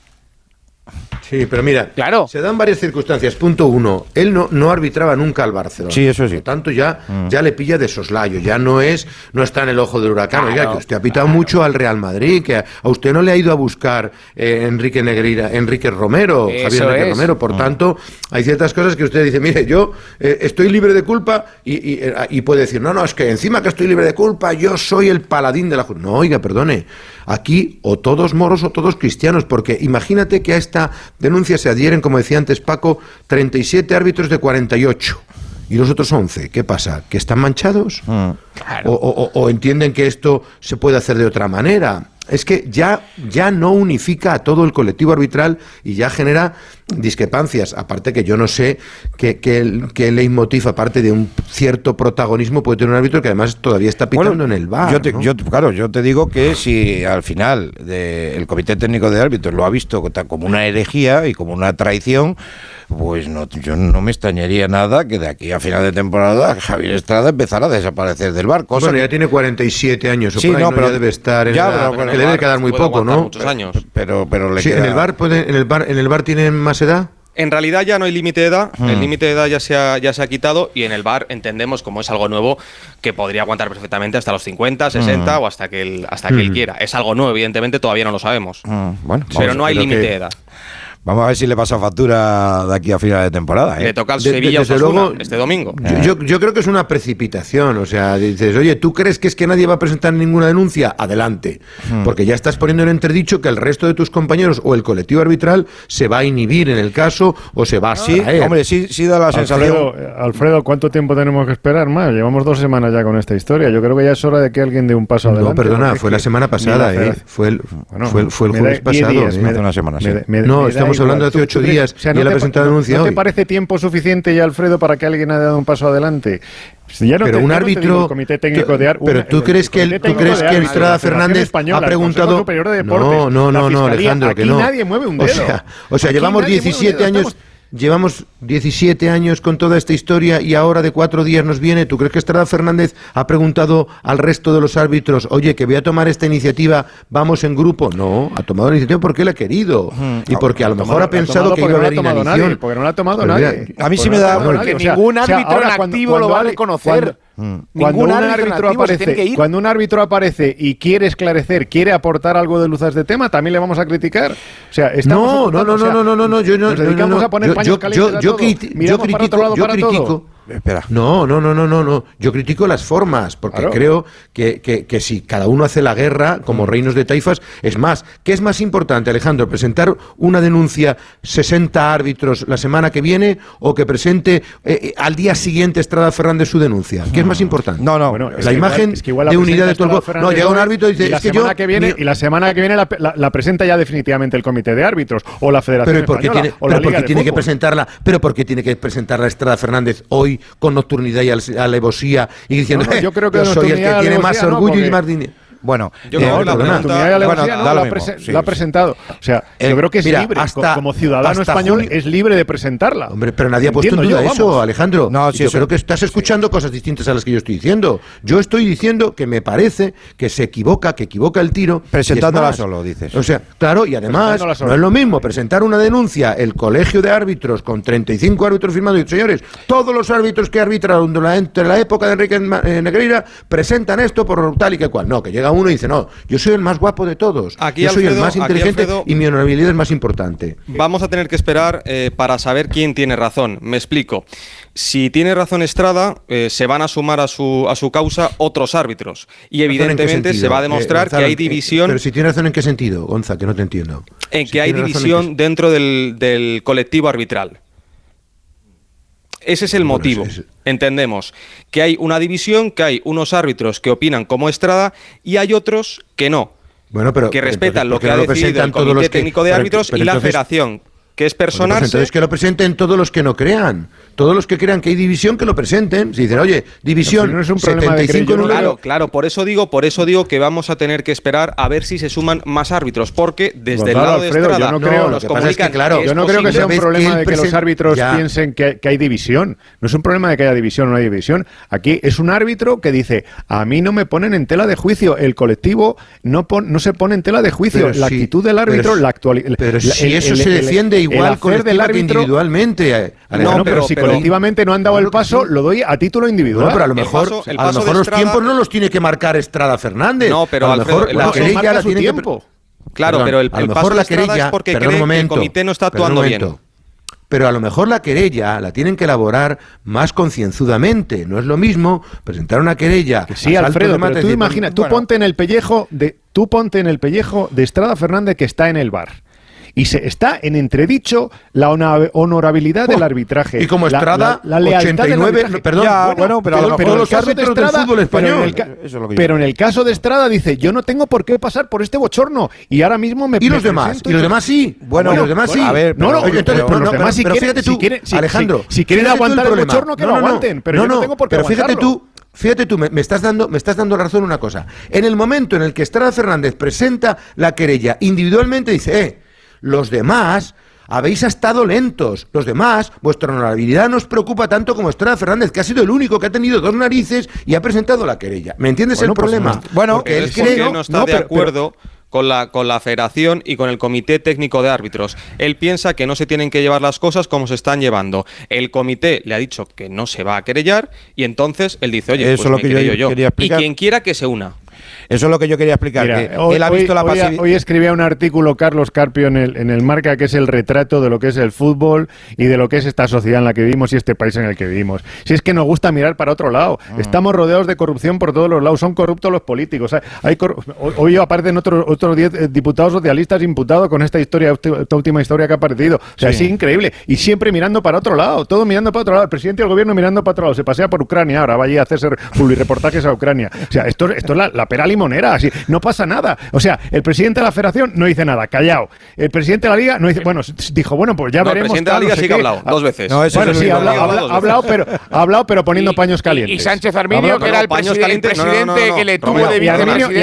S9: Sí, pero mira,
S6: claro.
S9: se dan varias circunstancias. Punto uno, él no, no arbitraba nunca al Barcelona.
S2: Sí, eso sí.
S9: Por lo tanto, ya, mm. ya le pilla de soslayo, ya no es, no está en el ojo del huracán. Oiga, que usted ha pitado mucho al Real Madrid, que a, usted no le ha ido a buscar eh, Enrique Negrira, Enrique Romero, Javier Enrique Romero. Por mm. tanto, hay ciertas cosas que usted dice, mire, yo eh, estoy libre de culpa y, y, y, puede decir, no, no, es que encima que estoy libre de culpa, yo soy el paladín de la justicia. No, oiga, perdone, aquí o todos moros o todos cristianos, porque imagínate que a esta denuncia se adhieren, como decía antes Paco, 37 árbitros de 48 y los otros 11, ¿qué pasa? ¿Que están manchados? Mm. o, entienden que esto se puede hacer de otra manera? Es que ya, ya no unifica a todo el colectivo arbitral y ya genera discrepancias. Aparte que yo no sé qué, qué, leitmotiv, aparte de un cierto protagonismo, puede tener un árbitro que además todavía está pitando en el bar.
S2: Yo, claro, yo te digo que si al final el Comité Técnico de Árbitros lo ha visto como una herejía y como una traición, pues no, yo no me extrañaría nada que de aquí a final de temporada Javier Estrada empezara a desaparecer del bar.
S9: Cosa bueno, ya tiene 47 años, sí, no, pero debe estar en ya, que le debe quedar muy poco, ¿no?
S11: Muchos años.
S2: Pero, pero le
S9: sí, en el bar puede, en el bar, en el bar tienen más edad.
S11: En realidad ya no hay límite de edad, el hmm. límite de edad ya se, ha, ya se ha quitado y en el bar entendemos como es algo nuevo que podría aguantar perfectamente hasta los 50, 60 hmm. o hasta que él, hasta que él hmm. quiera. Es algo nuevo, evidentemente todavía no lo sabemos. Bueno, pero no hay límite de edad.
S2: Vamos a ver si le pasa factura de aquí a final de temporada. ¿eh?
S11: Le toca al Sevilla este domingo.
S9: Yo, yo, creo que es una precipitación. O sea, dices, oye, ¿tú crees que es que nadie va a presentar ninguna denuncia? Adelante. Hmm. Porque ya estás poniendo en entredicho que el resto de tus compañeros o el colectivo arbitral se va a inhibir en el caso o se va a
S2: sí, Hombre, sí, sí da la sensación.
S4: Alfredo, ¿cuánto tiempo tenemos que esperar más? Llevamos dos semanas ya con esta historia. Yo creo que ya es hora de que alguien dé un paso adelante.
S9: No, perdona, fue la semana pasada, ¿eh? Fue el, fue, fue el jueves pasado. Días,
S2: ¿eh? una semana, sí.
S9: no, estamos hablando de hace ocho días y él ha presentado denuncia
S4: ¿No te parece tiempo suficiente ya, Alfredo, para que alguien haya dado un paso adelante?
S9: pero un árbitro. comité técnico de pero tú crees que, el, tú crees que Estrada Fernández ha preguntado. no, no, no, no, Alejandro, que no.
S4: nadie mueve un dedo.
S9: O sea, o sea llevamos 17 años. Llevamos 17 años con toda esta historia y ahora de cuatro días nos viene. ¿Tú crees que Estrada Fernández ha preguntado al resto de los árbitros, oye, que voy a tomar esta iniciativa, vamos en grupo? No, ha tomado la iniciativa porque él ha querido y porque a lo mejor ha pensado que iba a haber inanición.
S4: porque no la ha tomado nadie.
S6: A mí sí me da... Porque ningún árbitro en activo lo va a reconocer.
S4: Mm. Cuando un, árbitro aparece, cuando un árbitro aparece y quiere esclarecer, quiere aportar algo de luz a este tema, también le vamos a criticar. O sea,
S9: no, no, no, no, no, no, no, yo no,
S4: nos dedicamos a poner
S9: yo, yo, yo, yo critico, yo critico
S2: Espera.
S9: No, no, no, no, no, no. Yo critico las formas, porque
S4: Claro.
S9: creo que, que- que si cada uno hace la guerra, como
S2: Mm.
S9: reinos de taifas, es más. ¿Qué es más importante, Alejandro? ¿Presentar una denuncia 60 árbitros la semana que viene o que presente eh, eh, al día siguiente Estrada Fernández su denuncia? ¿Qué es más importante?
S2: No, no.
S4: Bueno, es
S9: la
S4: igual-
S9: imagen
S4: es que igual la
S9: de unidad de todo el No, llega un árbitro y dice,
S4: y la
S9: es que
S4: semana
S9: yo...
S4: que viene y la semana que viene la, la- la presenta ya definitivamente el comité de árbitros o la Federación
S9: Pero ¿y por qué
S4: Española
S9: tiene,
S4: o la
S9: pero por
S4: Liga
S9: qué
S4: de
S9: tiene que presentarla? Pero por qué tiene que presentarla Estrada Fernández hoy con nocturnidad y al- alevosía y diciendo
S4: No, no, yo creo que
S9: yo soy el que tiene más orgullo y más dinero?
S2: Bueno,
S11: Yo
S2: eh,
S11: creo que la
S4: ha presentado. O sea,
S2: Eh,
S4: yo creo que es
S9: mira,
S4: libre.
S9: hasta-
S4: como ciudadano
S9: hasta
S4: español
S9: julio-
S4: es libre de presentarla.
S9: Hombre, pero nadie ha puesto en duda
S4: yo,
S9: eso. Alejandro.
S2: No, sí,
S9: yo
S2: eso-
S9: creo que estás escuchando cosas distintas a las que yo estoy diciendo. Yo estoy diciendo que me parece que se equivoca, que equivoca el tiro.
S2: Presentándola
S9: más.
S2: solo, dices.
S9: O sea, claro, y además no es lo mismo presentar una denuncia el colegio de árbitros con 35 árbitros firmados y señores, todos los árbitros que arbitraron durante la época de Enrique eh, Negreira presentan esto por tal y que cual. No, que llega uno y dice, no, yo soy el más guapo de todos.
S11: Aquí,
S9: yo soy el más inteligente
S11: Alfredo-
S9: y mi honorabilidad es más importante.
S11: Vamos a tener que esperar eh, para saber quién tiene razón. Me explico. Si tiene razón Estrada, eh, se van a sumar a su, a su causa otros árbitros. Y
S9: ¿Razón en qué
S11: evidentemente se va a
S9: Eh,
S11: demostrar
S9: Gonzalo,
S11: que hay
S9: eh,
S11: división.
S9: Pero si tiene razón en qué sentido, Gonza, que no te entiendo.
S11: en
S9: Si
S11: que hay
S9: en
S11: división dentro del, del colectivo arbitral. Ese es el
S9: Bueno,
S11: motivo.
S9: es- es-
S11: Entendemos que hay una división, que hay unos árbitros que opinan como Estrada y hay otros que no,
S9: Bueno, pero
S11: que respetan
S9: entonces,
S11: lo
S9: ¿por qué
S11: que ha decidido el Comité
S9: que-
S11: Técnico de
S9: pero-
S11: Árbitros
S9: pero
S11: y la
S9: entonces-
S11: Federación, que es
S9: Bueno, pues
S11: personarse.
S9: entonces que lo presenten todos los que no crean. Todos los que crean que hay división, que lo presenten. Si dicen, oye, división,
S4: No es un problema de
S9: 75
S4: creer, yo no
S9: números.
S11: Claro, claro, por eso digo, por eso digo que vamos a tener que esperar a ver si se suman más árbitros, porque desde el
S4: Gonzalo,
S11: lado de
S4: Alfredo,
S11: Estrada
S4: yo no creo-
S11: nos
S9: lo que pasa es que, claro,
S4: Yo no creo que sea un problema de que los árbitros
S9: Ya.
S4: piensen que, que hay división. No es un problema de que haya división o no hay división. Aquí es un árbitro que dice, a mí no me ponen en tela de juicio. El colectivo no, pon- no se pone en tela de juicio.
S9: Pero
S4: la actitud del árbitro,
S9: pero-
S4: la actualidad...
S9: Pero si eso se defiende igual
S4: hacer
S9: colectivo
S4: del
S9: que
S4: árbitro...
S9: individualmente. eh,
S4: No, pero, si
S11: pero-
S4: colectivamente no han dado
S9: Claro
S4: el
S9: que
S4: paso, lo doy a título individual.
S9: Bueno, pero a lo
S11: El
S9: mejor,
S11: paso- el
S9: a lo mejor los
S11: Estrada-
S9: tiempos no los tiene que marcar Estrada Fernández.
S11: No, pero,
S9: a lo mejor
S11: el
S9: la querella la
S4: su
S9: tiene que-
S4: tiempo.
S11: Claro,
S9: Perdón,
S11: pero el,
S9: a lo
S11: el
S9: mejor
S11: paso de
S9: la querella,
S11: es porque cree que el comité no está actuando bien.
S9: Pero a lo mejor la querella la tienen que elaborar más concienzudamente. No es lo mismo presentar una querella.
S4: Sí, Alfredo, pero tú imagina, tú
S9: bueno,
S4: ponte en el pellejo de, tú ponte en el pellejo de Estrada Fernández que está en el bar. Y se está en entredicho la honorabilidad del
S9: Oh,
S4: arbitraje.
S9: y como
S4: la-
S9: Estrada,
S4: la, la del
S9: 89,
S4: arbitraje.
S9: perdón,
S2: Ya, bueno, pero
S9: los
S4: el caso de
S9: árbitros del
S4: Estrada-
S9: fútbol
S4: pero en
S9: español.
S4: el
S2: es
S4: Pero en el caso de Estrada dice, yo no tengo por qué pasar por este bochorno. Y ahora mismo me
S9: Y los
S4: me
S9: demás, y los demás sí.
S2: Bueno,
S9: y los demás sí.
S2: bueno, a ver,
S4: No, no, oye, entonces,
S2: pero-
S4: los demás si
S9: pero
S4: quieren,
S9: fíjate
S4: si
S9: tú,
S4: quieren, si-
S9: Alejandro,
S4: si, si quieren
S9: el
S4: aguantar el, bochorno, que
S9: No,
S4: lo aguanten. Pero
S9: No,
S4: yo no, tengo por qué
S9: Pero fíjate tú, fíjate tú, me, me estás dando, me estás dando razón una cosa. En el momento en el que Estrada Fernández presenta la querella individualmente, dice, eh, los demás habéis estado lentos. Los demás, vuestra honorabilidad no os preocupa tanto como Estrada Fernández, que ha sido el único que ha tenido dos narices y ha presentado la querella. ¿Me entiendes
S4: Bueno,
S9: el
S4: pues
S9: problema?
S4: no-
S2: bueno,
S9: Porque él
S11: es porque
S9: cree...
S11: no está
S4: no,
S11: de
S4: pero-
S11: acuerdo con la, con la federación y con el comité técnico de árbitros. Él piensa que no se tienen que llevar las cosas como se están llevando. El comité le ha dicho que no se va a querellar y entonces él dice, oye,
S2: Eso
S11: pues
S2: es lo
S11: me
S2: que yo
S11: yo.
S2: quería
S11: Y quien quiera que se una.
S2: Eso es lo que yo quería explicar.
S4: Mira,
S2: que
S4: hoy,
S2: él ha visto
S4: hoy-
S2: la
S4: hoy-
S2: pasividad.
S4: hoy escribía un artículo Carlos Carpio en el, en el Marca que es el retrato de lo que es el fútbol y de lo que es esta sociedad en la que vivimos y este país en el que vivimos. Si es que nos gusta mirar para otro lado.
S2: Mm.
S4: Estamos rodeados de corrupción por todos los lados. Son corruptos los políticos. Hay- corru- hoy- aparecen otros otros 10 eh, diputados socialistas imputados con esta historia, esta última historia que ha aparecido. O sea,
S2: Sí.
S4: es increíble. Y siempre mirando para otro lado. Todo mirando para otro lado. El presidente del gobierno mirando para otro lado. Se pasea por Ucrania ahora. Va allí a hacerse publireportajes a Ucrania. O sea, esto, esto es la, la pera limonera. Así, no pasa nada. O sea, el presidente de la federación no dice nada, callado. El presidente de la liga no dice, bueno, dijo, bueno, pues ya
S11: No, el
S4: veremos.
S11: presidente de la
S4: no
S11: liga
S4: sé
S11: sí que ha hablado, dos veces.
S2: No, eso
S4: Bueno, sí, ha hablado, ha pero, ha hablado, pero poniendo paños calientes.
S6: Y Sánchez Arminio, que era el
S11: paños
S6: presidente, que le tuvo de
S4: y Arminio, y
S6: vicepresidente.
S4: Y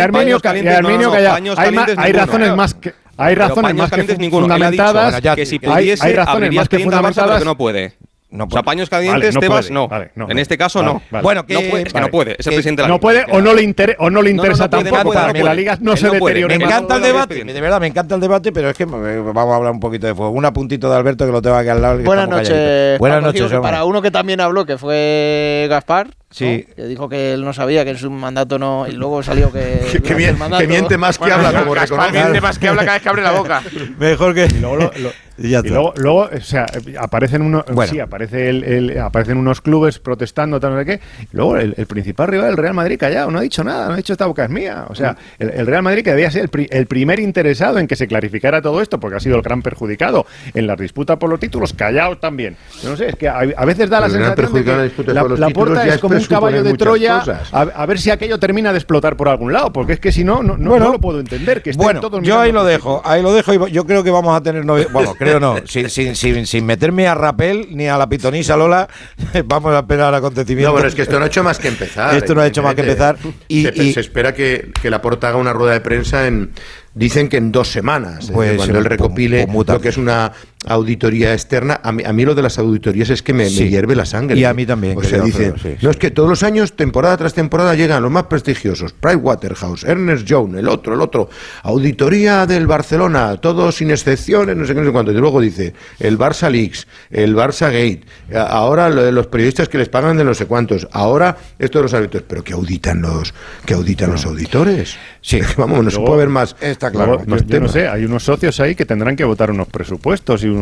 S4: Arminio
S11: no,
S4: calla-
S11: paños
S4: hay, razones más que hay razones más que fundamentadas
S11: que si
S2: hay-
S11: pudiese,
S4: hay razones más que fundamentadas.
S11: que no puede.
S2: No
S11: o sea, paños calientes,
S4: Vale, no
S11: Tebas,
S4: puede.
S11: no.
S4: Vale, no,
S11: En este caso,
S4: vale,
S11: no.
S4: vale.
S2: Bueno, que,
S11: no puede, es que no puede, es el
S2: que
S11: presidente de la
S4: no puede o no le inter- o no le
S11: No, no,
S4: interesa
S11: no puede,
S4: tampoco
S11: puede,
S4: para
S11: no
S4: que la liga no se deteriore
S2: Me encanta el debate, de verdad, me encanta el debate, pero es que eh, vamos a hablar un poquito de fuego. Un apuntito de Alberto que lo tengo aquí al lado. que
S12: Buenas noches.
S2: Buenas noches.
S12: Para uno que también habló, que fue Gaspar,
S2: Sí.
S12: Que dijo que él no sabía que en su mandato no. Y luego salió que.
S9: que, miente más que habla, como
S6: miente más que habla cada vez que abre la boca.
S2: Mejor que.
S4: Y luego, y luego, luego, o sea, aparecen unos, sí, aparece el, aparecen unos clubes protestando, tal, no sé qué. Y luego el, principal rival del Real Madrid callado, no ha dicho nada, no ha dicho esta boca es mía. O sea, el, Real Madrid que debía ser el, primer interesado en que se clarificara todo esto, porque ha sido el gran perjudicado en la disputa por los títulos, callado también. Yo no sé, es que a, veces da la sensación de que la, la puerta es como un caballo de Troya, a, ver si aquello termina de explotar por algún lado, porque es que si no, no, no, lo puedo entender. Que
S2: bueno, yo ahí lo dejo, ahí lo dejo y yo creo que vamos a tener... Bueno, creo no, sin, sin, sin, sin, meterme a Rapel ni a la pitonisa Lola, vamos a esperar acontecimientos.
S9: No, bueno, es que esto no ha hecho más que empezar.
S2: Esto no ha hecho más que empezar.
S9: Y, se, espera que, que la porta haga una rueda de prensa en, dicen que en dos semanas, eh, pues, cuando él recopile lo que es una auditoría externa. A mí, a mí, lo de las auditorías es que me, hierve la sangre.
S2: Y a mí también.
S9: O sea, dicen, no es que todos los años, temporada tras temporada, llegan los más prestigiosos. Pricewaterhouse, Ernest Young, el otro, el otro. Auditoría del Barcelona, todos sin excepciones, no sé qué, no sé cuánto. Y luego dice, el Barça Leaks, el Barça Gate, ahora lo de los periodistas que les pagan de no sé cuántos, ahora esto de los árbitros. Pero que auditan los, que auditan los auditores.
S2: Sí.
S9: Vamos, no se puede ver más.
S2: Está claro.
S4: yo no sé, hay unos socios ahí que tendrán que votar unos presupuestos y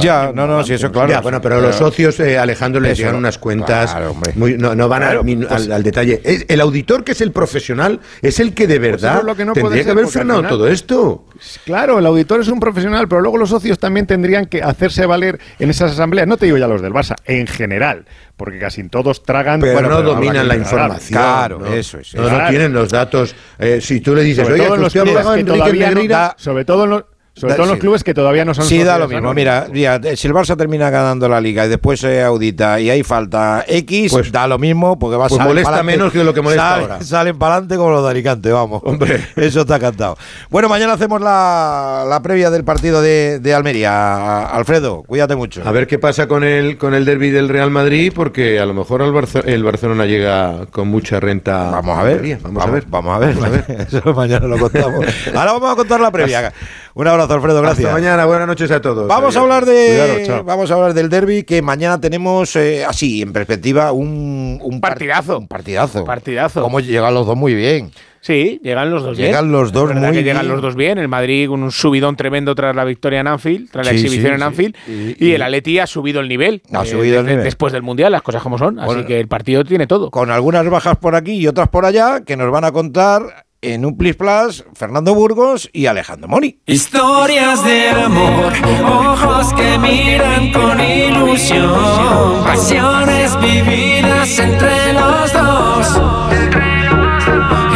S2: ya, no, no, sí, eso claro.
S9: bueno, pero los socios, eh, Alejandro, les llegan unas cuentas, no, van pues al, detalle. el auditor, que es el profesional, es el que de pues verdad tendría que haber frenado todo esto.
S4: Claro, el auditor es un profesional, pero luego los socios también tendrían que hacerse valer en esas asambleas. No te digo ya los del Barça, en general, porque casi todos tragan.
S9: Pero no dominan la información.
S2: Claro, eso es.
S9: No, tienen los datos. Eh, si tú le dices,
S4: oye, los sobre todo en los sobre todo en los clubes que todavía no son
S2: Sí, da lo mismo. Mira, si el Barça termina ganando la liga y después se audita y hay falta X, pues da lo mismo porque va a
S9: pues molesta menos que lo que molesta ahora.
S2: Salen para adelante como los de Alicante, vamos. Hombre. Eso está cantado. Bueno, mañana hacemos la, la previa del partido de, de, Almería. Alfredo, cuídate mucho.
S9: A ver qué pasa con el, con el derby del Real Madrid, porque a lo mejor el, el Barcelona llega con mucha renta.
S2: Vamos a ver. Vamos, a ver. Vamos a ver. Vamos a ver. Eso mañana lo contamos. Ahora vamos a contar la previa. Un abrazo, Alfredo, gracias.
S9: Hasta mañana, buenas noches a todos.
S2: Vamos a hablar de vamos a hablar del derby que mañana tenemos eh, así en perspectiva un,
S6: un partidazo,
S2: un partidazo.
S6: Partidazo.
S2: Cómo llegan los dos muy bien.
S6: Sí, llegan los dos
S2: bien. Llegan los dos muy
S6: que llegan los dos bien. El Madrid con un subidón tremendo tras la victoria en Anfield, tras la exhibición en Anfield. Y, el Atleti ha subido el nivel.
S2: Ha subido el nivel.
S6: Después del Mundial, las cosas como son. Así que el partido tiene todo.
S2: Con algunas bajas por aquí y otras por allá que nos van a contar en un Plis Plus, Fernando Burgos y Alejandro Moni.
S13: Historias de amor, ojos que miran con ilusión, pasiones vividas entre los dos,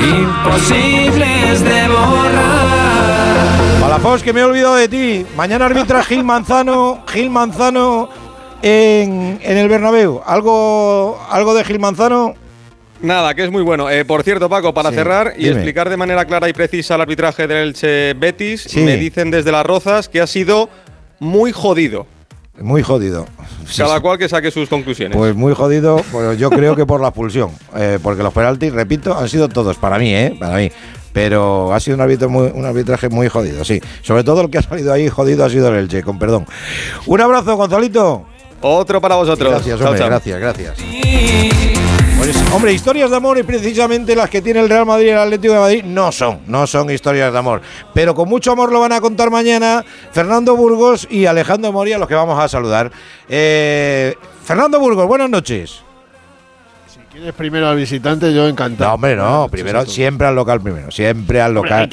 S13: imposibles de borrar.
S2: Palafos, que me he olvidado de ti. Mañana arbitra Gil Manzano, Gil Manzano en, en el Bernabéu. ¿Algo, ¿Algo de Gil Manzano?
S11: Nada, que es muy bueno. Eh, por cierto, Paco, para cerrar y explicar de manera clara y precisa el arbitraje del Elche Betis, me dicen desde las Rozas que ha sido muy jodido.
S2: Muy jodido.
S11: Cada cual que saque sus conclusiones.
S2: Pues muy jodido, pues yo creo que por la expulsión. Eh, porque los penaltis, repito, han sido todos para mí, ¿eh? Para mí. Pero ha sido un, muy, un arbitraje muy jodido, sí. Sobre todo el que ha salido ahí jodido ha sido el Elche, con perdón. Un abrazo, Gonzalito.
S11: Otro para vosotros.
S2: Gracias, hombre, gracias, gracias. Pues, hombre, historias de amor y precisamente las que tiene el Real Madrid y el Atlético de Madrid no son, no son historias de amor. Pero con mucho amor lo van a contar mañana Fernando Burgos y Alejandro Moria, los que vamos a saludar. Eh, Fernando Burgos, buenas noches.
S14: Si quieres primero al visitante, yo encantado.
S2: No, hombre, no, primero, siempre al local primero, siempre al local.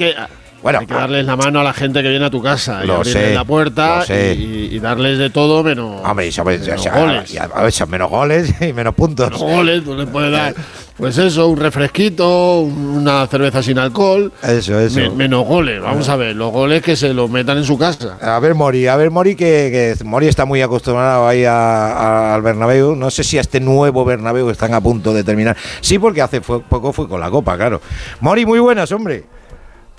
S14: Bueno, hay que darles la mano a la gente que viene a tu casa y abrirles la puerta y, darles de todo menos,
S2: Hombre, menos goles. a veces menos goles y menos puntos.
S14: Menos goles, tú les puedes dar, pues eso, un refresquito, una cerveza sin alcohol.
S2: Eso, eso.
S14: menos goles, vamos a ver, los goles que se los metan en su casa.
S2: A ver, Mori, a ver, Mori, que, Mori está muy acostumbrado ahí al Bernabéu. No sé si a este nuevo Bernabéu están a punto de terminar. Sí, porque hace poco fue con la Copa, claro. Mori, muy buenas, hombre.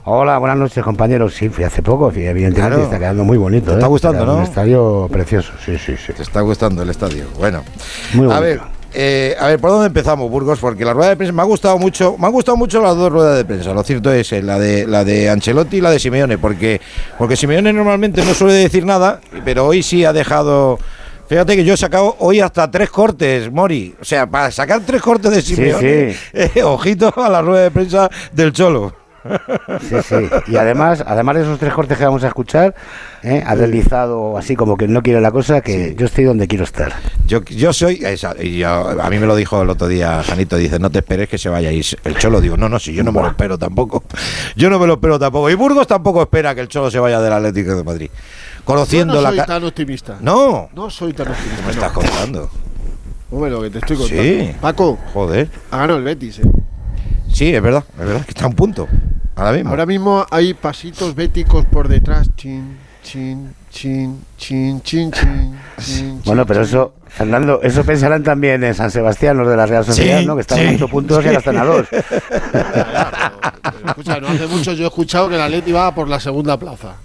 S15: Hola, buenas noches, compañeros. Sí, fui hace poco, evidentemente está quedando muy bonito.
S2: ¿Te está ¿eh? gustando, no?
S15: Un estadio precioso, sí, sí, sí.
S2: Te está gustando el estadio. Bueno, muy a ver, eh, a ver, ¿por dónde empezamos, Burgos? Porque la rueda de prensa me ha gustado mucho, me han gustado mucho las dos ruedas de prensa. Lo cierto es eh, la de la de Ancelotti y la de Simeone, porque porque Simeone normalmente no suele decir nada, pero hoy sí ha dejado Fíjate que yo he sacado hoy hasta tres cortes, Mori. O sea, para sacar tres cortes de Simeone,
S15: sí.
S2: eh, ojito a la rueda de prensa del Cholo.
S15: Sí, sí. Y además, además de esos tres cortes que vamos a escuchar, ¿eh? ha deslizado así como que no quiere la cosa, que yo estoy donde quiero estar.
S2: Yo, yo soy, esa- y yo- a mí me lo dijo el otro día Janito, dice, no te esperes que se vaya. Y el Cholo digo, no, no, si yo no me lo espero tampoco. Yo no me lo espero tampoco. Y Burgos tampoco espera que el Cholo se vaya del Atlético de Madrid. Conociendo
S14: Yo no
S2: la...
S14: soy
S2: ca-
S14: tan optimista.
S2: No.
S14: No soy tan optimista.
S2: ¿Qué me estás contando?
S14: Hombre, lo que te estoy contando.
S2: Sí.
S14: Paco,
S2: Joder.
S14: ha ganado el Betis. eh.
S2: Sí, es verdad, es verdad, que está a un punto. Ahora mismo.
S14: Ahora mismo hay pasitos béticos por detrás. Chin, chin, chin, chin, chin, chin. chin,
S15: Bueno, pero eso, Fernando, eso pensarán también en San Sebastián, los de la Real Sociedad,
S14: Sí,
S15: ¿no? Que están
S14: sí,
S15: a 8 puntos y ahora están a 2.
S14: Escucha, no hace mucho yo he escuchado que la Leti va por la segunda plaza.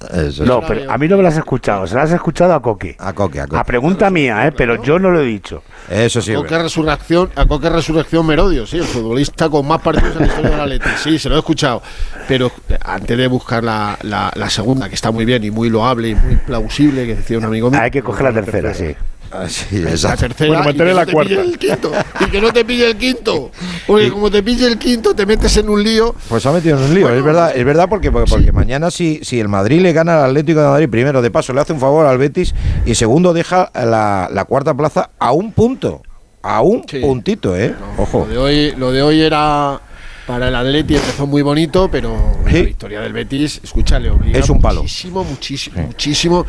S15: No, pero a mí no me las has escuchado, se las has escuchado a Coque.
S2: A Coque, a Coque.
S15: A pregunta mía, ¿eh? Pero yo no lo he dicho.
S2: Eso sí.
S14: A Coque Resurrección, a Coque Resurrección Merodio, sí, el futbolista con más partidos en la historia de la Leti. Sí, se lo he escuchado. Pero eh, antes de buscar la, la- la segunda, que está muy bien y muy loable y muy plausible, que decía un amigo mío.
S15: Hay que coger la tercera, sí.
S2: Ah, sí,
S14: La tercera
S2: Bueno,
S14: y no
S2: la
S14: te
S2: cuarta.
S14: pille el quinto. Y que no te pille el quinto. Porque como te pille el quinto, te metes en un lío.
S2: Pues se ha metido en un lío, es verdad, es verdad porque, porque, porque mañana si, si el Madrid le gana al Atlético de Madrid, primero de paso le hace un favor al Betis y segundo deja la, la cuarta plaza a un punto, a un puntito, ¿eh? Ojo.
S14: Lo de hoy, lo de hoy era para el Atleti empezó muy bonito, pero la victoria del Betis, escucha, le obliga
S2: Es un palo.
S14: muchísimo, muchísimo, muchísimo,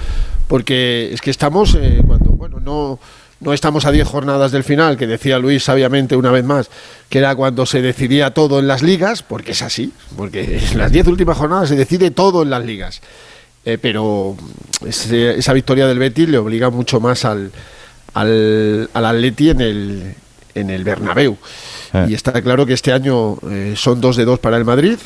S14: porque es que estamos eh, cuando, bueno, no no estamos a 10 jornadas del final, que decía Luis sabiamente una vez más, que era cuando se decidía todo en las ligas, porque es así, porque en las 10 últimas jornadas se decide todo en las ligas. Eh, pero ese- esa victoria del Betis le obliga mucho más al, al, al Atleti en el, en el Bernabéu.
S2: Eh.
S14: Y está claro que este año eh, son dos de dos para el Madrid.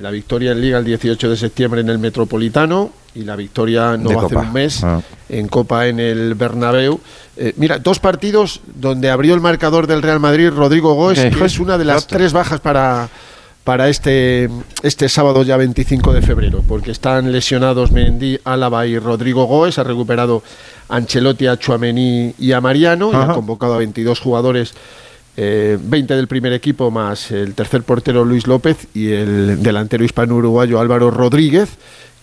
S14: La victoria en Liga el 18 de septiembre en el Metropolitano y la victoria no
S2: De
S14: va a hacer
S2: Copa.
S14: un mes
S2: Ah.
S14: en Copa en el Bernabéu. Eh, mira, dos partidos donde abrió el marcador del Real Madrid Rodrigo Goes,
S2: Que
S14: que es una de las tres bajas para, para este, este sábado ya 25 de febrero, porque están lesionados Mendy, Álava y Rodrigo Goes, ha recuperado Ancelotti a Chuamení y a Mariano, y ha convocado a 22 jugadores. eh, 20 del primer equipo más el tercer portero Luis López y el delantero hispano-uruguayo Álvaro Rodríguez,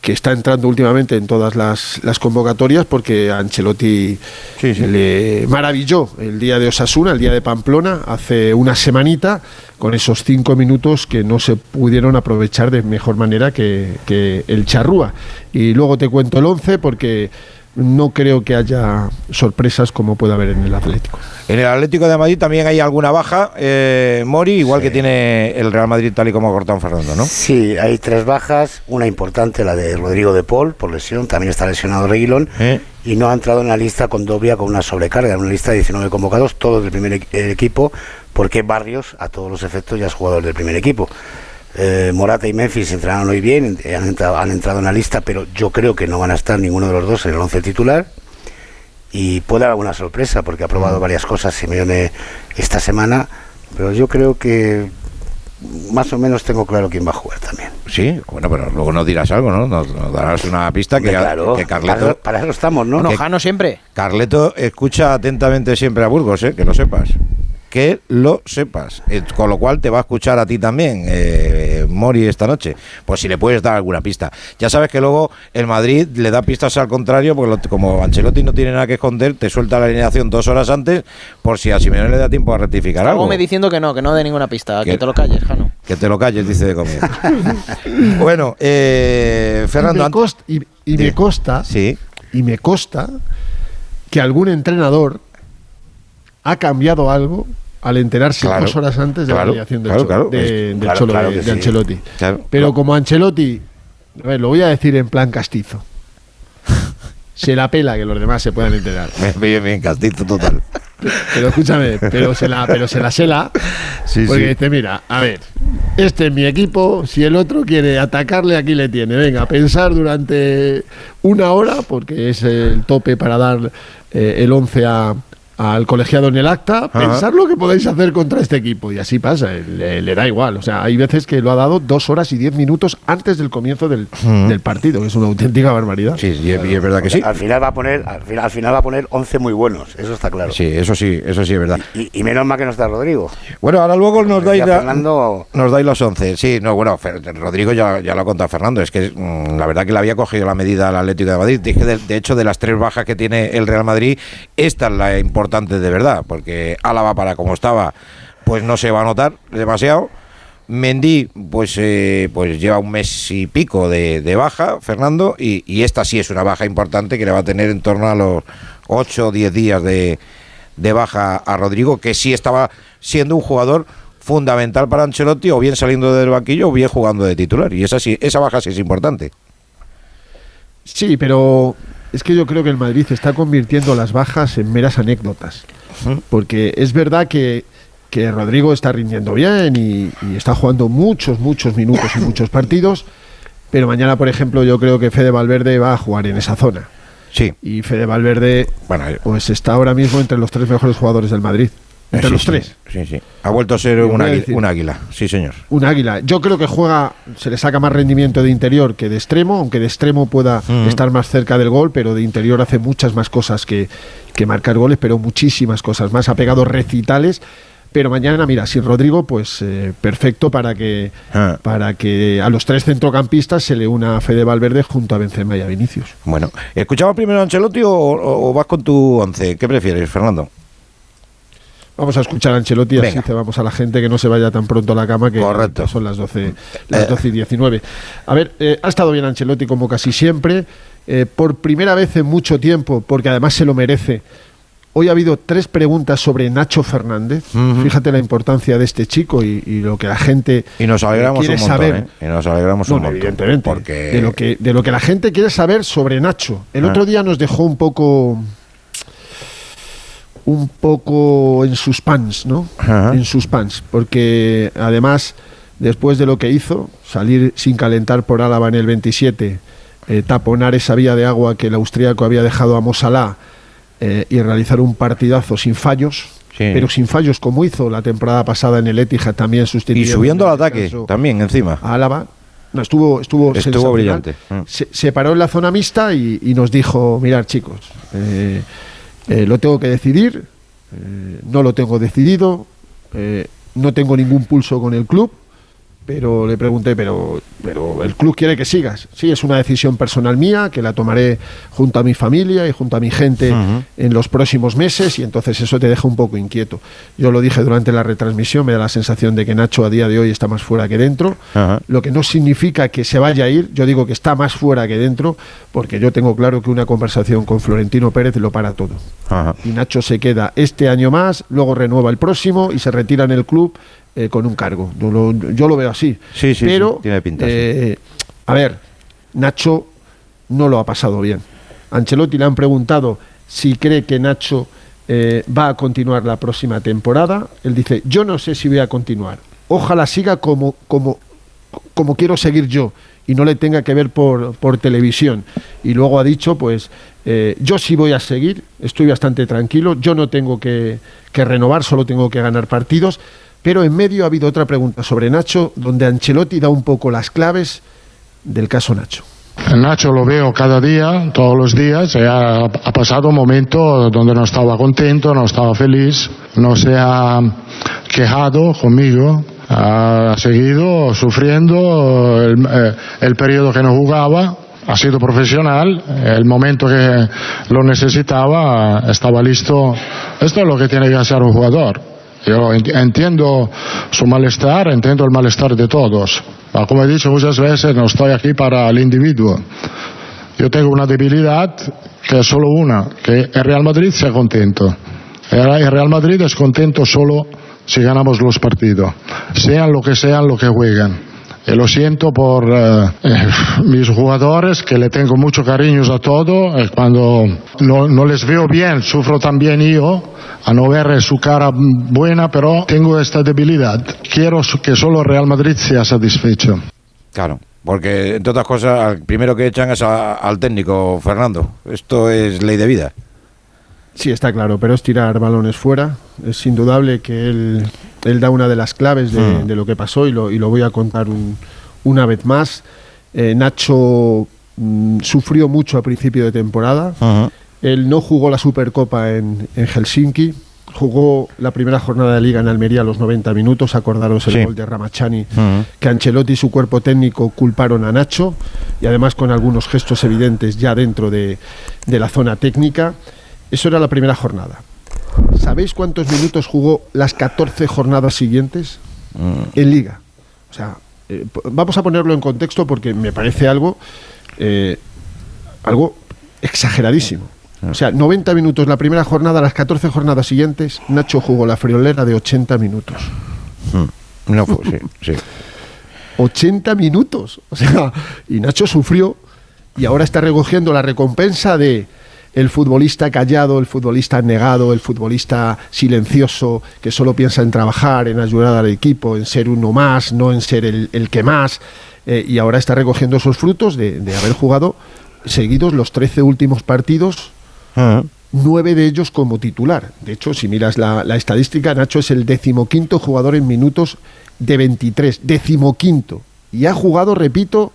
S14: que está entrando últimamente en todas las, las convocatorias porque Ancelotti le maravilló el día de Osasuna, el día de Pamplona, hace una semanita, con esos cinco minutos que no se pudieron aprovechar de mejor manera que, que el Charrúa. Y luego te cuento el 11 porque no creo que haya sorpresas como puede haber en el Atlético.
S2: En el Atlético de Madrid también hay alguna baja, eh, Mori, igual que tiene el Real Madrid tal y como ha cortado Fernando, ¿no?
S15: Sí, hay tres bajas, una importante, la de Rodrigo de Paul, por lesión, también está lesionado Reguilón,
S2: Eh.
S15: y no ha entrado en la lista con Dobia con una sobrecarga, en una lista de 19 convocados, todos del primer eh, equipo, porque Barrios, a todos los efectos, ya es jugador del primer equipo. Eh, Morata y Memphis entrenaron hoy bien, eh, han entrado, han entrado en la lista, pero yo creo que no van a estar ninguno de los dos en el 11 titular. Y puede haber alguna sorpresa, porque ha probado varias cosas Simeone esta semana, pero yo creo que más o menos tengo claro quién va a jugar también.
S2: Sí, bueno, pero luego nos dirás algo, ¿no? Nos, nos darás una pista que,
S15: claro,
S2: que
S15: para
S2: Carleto,
S15: eso- para eso estamos, ¿no?
S12: Bueno,
S2: Que-
S12: Jano siempre.
S2: Carleto escucha atentamente siempre a Burgos, ¿eh? que lo sepas. Que lo sepas. Eh, con lo cual te va a escuchar a ti también, eh, Mori, esta noche. Pues si le puedes dar alguna pista. Ya sabes que luego el Madrid le da pistas al contrario, porque lo- como Ancelotti no tiene nada que esconder, te suelta la alineación dos horas antes por si a Simeone le da tiempo a rectificar algo.
S12: Me diciendo que no, que no de ninguna pista.
S2: Que-
S12: Que te lo calles, Jano.
S2: Que te lo calles, dice de comer. bueno, eh, Fernando.
S14: y me, costa, y, y me
S2: Sí.
S14: y me consta que algún entrenador ha cambiado algo al enterarse
S2: Claro,
S14: dos horas antes de
S2: claro,
S14: la alineación del,
S2: claro,
S14: de- del Cholo de. Ancelotti. Pero como Ancelotti, a ver, lo voy a decir en plan castizo. Se la pela que los demás se puedan enterar.
S2: Bien, bien, castizo total.
S14: Pero escúchame, pero se la, pero se la sela.
S2: Sí,
S14: porque
S2: sí.
S14: dice, mira, a ver, este es mi equipo, si el otro quiere atacarle, aquí le tiene. Venga, pensar durante una hora, porque es el tope para dar eh, el 11 a, al colegiado en el acta, pensar lo que podéis hacer contra este equipo. Y así pasa, le, le, da igual. O sea, hay veces que lo ha dado dos horas y diez minutos antes del comienzo del, del partido, que es una auténtica barbaridad.
S2: Sí, y es, y es verdad que sí.
S15: Al final va a poner, al final, al final va a poner 11 muy buenos, eso está claro.
S2: Sí, eso sí, eso sí es verdad.
S15: Y, y menos mal que no está Rodrigo.
S2: Bueno, ahora luego nos dais, la-
S15: Fernando-
S2: nos dais los 11. Sí, no, bueno, Fer- Rodrigo ya, ya lo ha contado Fernando. Es que mm, la verdad que le había cogido la medida al Atlético de Madrid. Dije, de, de hecho, de las tres bajas que tiene el Real Madrid, esta es la importante de verdad, porque Álava, para como estaba, pues no se va a notar demasiado. Mendy, pues, eh, pues lleva un mes y pico de, baja, Fernando, y, y esta sí es una baja importante que le va a tener en torno a los 8 o 10 días de, de baja a Rodrigo, que sí estaba siendo un jugador fundamental para Ancelotti, o bien saliendo del banquillo o bien jugando de titular. Y esa, sí, esa baja sí es importante.
S14: Sí, pero es que yo creo que el Madrid está convirtiendo las bajas en meras anécdotas. Porque es verdad que, que Rodrigo está rindiendo bien y, y está jugando muchos, muchos minutos y muchos partidos. Pero mañana, por ejemplo, yo creo que Fede Valverde va a jugar en esa zona.
S2: Sí.
S14: Y Fede Valverde pues está ahora mismo entre los tres mejores jugadores del Madrid. Entre
S2: Sí,
S14: los
S2: sí,
S14: tres.
S2: Sí, sí. Ha vuelto a ser un, águila, un águila. Sí, señor.
S14: Un águila. Yo creo que juega, se le saca más rendimiento de interior que de extremo, aunque de extremo pueda estar más cerca del gol, pero de interior hace muchas más cosas que, que marcar goles, pero muchísimas cosas más. Ha pegado recitales. Pero mañana, mira, sin Rodrigo, pues eh, perfecto para que,
S2: Ah.
S14: para que a los tres centrocampistas se le una Fede Valverde junto a Benzema y a Vinicius.
S2: Bueno, ¿escuchamos primero a Ancelotti o, o- o vas con tu once? ¿Qué prefieres, Fernando?
S14: Vamos a escuchar a Ancelotti y así
S2: Venga.
S14: vamos a la gente que no se vaya tan pronto a la cama que
S2: Correcto.
S14: son las 12, las
S2: Eh.
S14: 12 y 19. A ver, eh, ha estado bien Ancelotti como casi siempre. eh, por primera vez en mucho tiempo, porque además se lo merece. Hoy ha habido tres preguntas sobre Nacho Fernández. Fíjate la importancia de este chico y, y lo que la gente
S2: Y nos alegramos
S14: quiere
S2: un montón,
S14: saber.
S2: ¿eh? Y nos alegramos
S14: No,
S2: un montón.
S14: evidentemente.
S2: Porque...
S14: De lo, que, de lo que la gente quiere saber sobre Nacho. El
S2: Ah.
S14: otro día nos dejó un poco. Un poco en suspens, ¿no?
S2: Ajá.
S14: En suspens. Porque además, después de lo que hizo, salir sin calentar por Álava en el 27, eh, taponar esa vía de agua que el austríaco había dejado a Mosalá eh, y realizar un partidazo sin fallos.
S2: Sí.
S14: Pero sin fallos, como hizo la temporada pasada en el Etihad, también
S2: Y
S14: sustituyendo.
S2: subiendo
S14: en
S2: al ataque también encima.
S14: a Álava. No, estuvo, estuvo,
S2: Estuvo brillante. Mm.
S14: Se, se paró en la zona mixta y, y nos dijo, mirad chicos, eh, eh, lo tengo que decidir, eh, no lo tengo decidido, eh, no tengo ningún pulso con el club, pero le pregunté, pero, pero el club quiere que sigas. Sí, es una decisión personal mía, que la tomaré junto a mi familia y junto a mi gente en los próximos meses y entonces eso te deja un poco inquieto. Yo lo dije durante la retransmisión, me da la sensación de que Nacho a día de hoy está más fuera que dentro, lo que no significa que se vaya a ir, yo digo que está más fuera que dentro, porque yo tengo claro que una conversación con Florentino Pérez lo para todo. Y Nacho se queda este año más, luego renueva el próximo y se retira en el club eh, con un cargo. Yo lo, yo lo veo así.
S2: Sí, sí,
S14: Pero,
S2: sí, tiene pinta,
S14: eh, a ver, Nacho no lo ha pasado bien. Ancelotti le han preguntado si cree que Nacho eh, va a continuar la próxima temporada. Él dice, yo no sé si voy a continuar. Ojalá siga como, como, como quiero seguir yo y no le tenga que ver por, por televisión. Y luego ha dicho, pues, eh, yo sí voy a seguir, estoy bastante tranquilo, yo no tengo que, que renovar, solo tengo que ganar partidos. Pero en medio ha habido otra pregunta sobre Nacho, donde Ancelotti da un poco las claves del caso Nacho.
S16: Nacho lo veo cada día, todos los días, ha, ha pasado un momento donde no estaba contento, no estaba feliz, no se ha quejado conmigo, ha seguido sufriendo eh, el periodo que no jugaba, ha sido profesional, el momento que lo necesitaba estaba listo. Esto es lo que tiene que hacer un jugador. Yo ent- entiendo su malestar, entiendo el malestar de todos. Pero como he dicho muchas veces, no estoy aquí para el individuo. Yo tengo una debilidad que es solo una, que el Real Madrid sea contento. El Real Madrid es contento solo si ganamos los partidos, sean lo que sean lo que jueguen. Y lo siento por eh, eh, mis jugadores, que le tengo mucho cariño a todo. y cuando no, no les veo bien, sufro también yo a no ver su cara buena, pero tengo esta debilidad. Quiero que solo Real Madrid sea satisfecho.
S2: Claro, porque entre otras cosas, primero que echan es a- al técnico, Fernando. Esto es ley de vida.
S14: Sí, está claro, pero es tirar balones fuera. Es indudable que él, él da una de las claves de,
S2: Mm.
S14: de lo que pasó y lo, y lo voy a contar un- una vez más. Eh, Nacho mm, sufrió mucho a principio de temporada. Él no jugó la Supercopa en, en Helsinki. Jugó la primera jornada de liga en Almería a los 90 minutos. Acordaros el
S2: Sí.
S14: gol de Ramachani que Ancelotti y su cuerpo técnico culparon a Nacho y además con algunos gestos evidentes ya dentro de, de la zona técnica. Eso era la primera jornada. ¿Sabéis cuántos minutos jugó las 14 jornadas siguientes en liga? O sea, eh, vamos a ponerlo en contexto porque me parece algo, eh, algo exageradísimo. O sea, 90 minutos la primera jornada, las 14 jornadas siguientes, Nacho jugó la friolera de 80 minutos.
S2: Mm. No fue, sí, sí.
S14: 80 minutos. O sea, y Nacho sufrió y ahora está recogiendo la recompensa de el futbolista callado, el futbolista negado, el futbolista silencioso, que solo piensa en trabajar, en ayudar al equipo, en ser uno más, no en ser el, el que más. Eh, y ahora está recogiendo esos frutos de, de haber jugado seguidos los 13 últimos partidos nueve de ellos como titular. De hecho, si miras la, la estadística, Nacho es el decimoquinto jugador en minutos de 23. Decimoquinto. Y ha jugado, repito,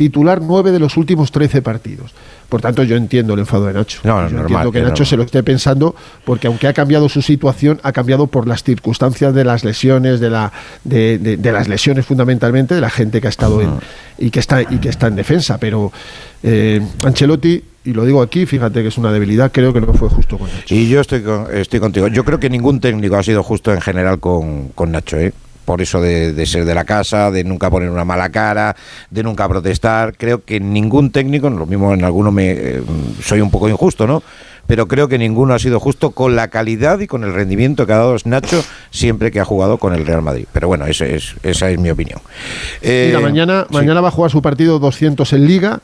S14: titular nueve de los últimos 13 partidos. Por tanto, yo entiendo el enfado de Nacho.
S2: No, no,
S14: yo
S2: normal,
S14: entiendo que Nacho se lo esté pensando porque aunque ha cambiado su situación, ha cambiado por las circunstancias de las lesiones, de, la, de, de- de las lesiones fundamentalmente, de la gente que ha estado en, y, que está, y que está en defensa. Pero eh, Ancelotti, y lo digo aquí, fíjate que es una debilidad, creo que no fue justo con Nacho.
S2: Y yo estoy, con- estoy contigo. Yo creo que ningún técnico ha sido justo en general con, con Nacho, ¿eh? Por eso de, de ser de la casa, de nunca poner una mala cara, de nunca protestar. Creo que ningún técnico, lo mismo en alguno me eh, soy un poco injusto, ¿no? Pero creo que ninguno ha sido justo con la calidad y con el rendimiento que ha dado Nacho siempre que ha jugado con el Real Madrid. Pero bueno, ese es, esa es mi opinión. Eh,
S14: Mira, mañana,
S2: sí.
S14: mañana va a jugar su partido 200 en Liga.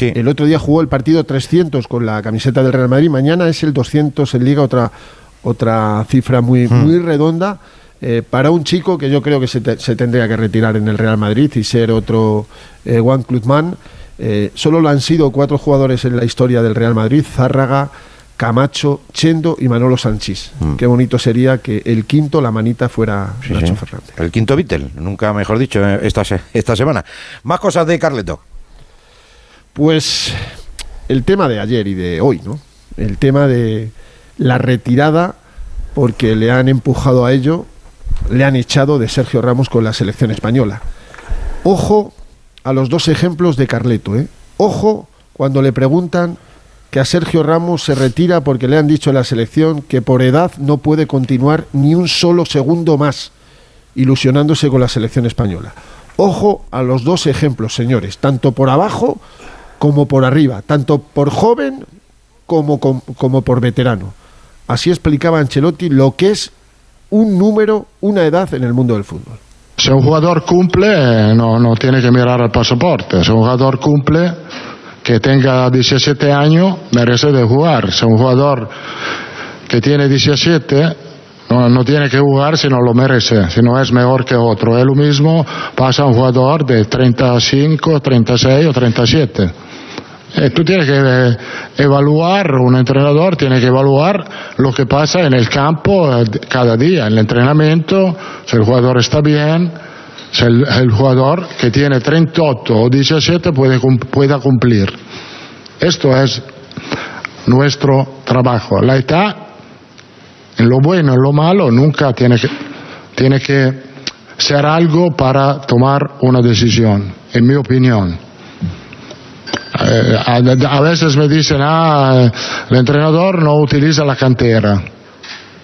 S14: El otro día jugó el partido 300 con la camiseta del Real Madrid. Mañana es el 200 en Liga, otra, otra cifra muy,
S2: Hmm.
S14: muy redonda. Eh, para un chico que yo creo que se, te- se tendría que retirar en el Real Madrid y ser otro eh, Juan Clubman. Eh, solo lo han sido cuatro jugadores en la historia del Real Madrid: Zárraga, Camacho, Chendo y Manolo Sanchís. Qué bonito sería que el quinto, la manita, fuera.
S2: Sí,
S14: Nacho
S2: sí.
S14: Fernández.
S2: El quinto Beatle, nunca mejor dicho, esta, esta semana. Más cosas de Carleto.
S14: Pues el tema de ayer y de hoy, ¿no? El tema de la retirada porque le han empujado a ello, le han echado de Sergio Ramos con la selección española. Ojo a los dos ejemplos de Carleto, ¿eh? Ojo cuando le preguntan que a Sergio Ramos se retira porque le han dicho la selección que por edad no puede continuar ni un solo segundo más ilusionándose con la selección española. Ojo a los dos ejemplos, señores, tanto por abajo como por arriba, tanto por joven como, com- como por veterano. Así explicaba Ancelotti lo que es un número, una edad en el mundo del fútbol.
S16: Si un jugador cumple, eh, no, no tiene que mirar al pasaporte. Si un jugador cumple, que tenga 17 años, merece de jugar. Si un jugador que tiene 17, no, no tiene que jugar si no lo merece, si no es mejor que otro. Es lo mismo pasa un jugador de 35, 36 o 37. Eh, tú tienes que eh, evaluar, un entrenador tiene que evaluar lo que pasa en el campo eh, cada día, en el entrenamiento, si el jugador está bien, si el, jugador que tiene 38 o 17 puede, pueda cumplir. Esto es nuestro trabajo. La edad, en lo bueno, en lo malo, nunca tiene que, tiene que ser algo para tomar una decisión, en mi opinión. Eh, a, a veces me dicen, ah, el entrenador no utiliza la cantera.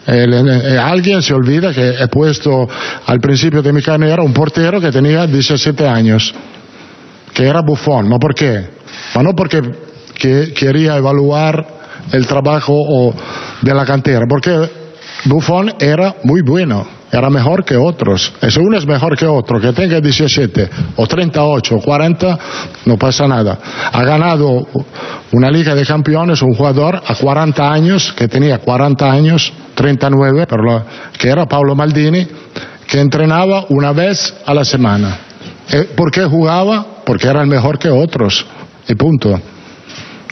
S16: El- eh, alguien se olvida que he puesto al principio de mi carrera un portero que tenía 17 años, que era bufón. ¿No por qué? No porque que quería evaluar el trabajo o de la cantera, porque Buffon era muy bueno, era mejor que otros. Si uno es mejor que otro, que tenga 17 o 38 o 40, no pasa nada. Ha ganado una Liga de Campeones un jugador a 40 años, que tenía 40 años, 39, pero la- que era Paolo Maldini, que entrenaba una vez a la semana. Eh, ¿Por qué jugaba? Porque era el mejor que otros. Y punto.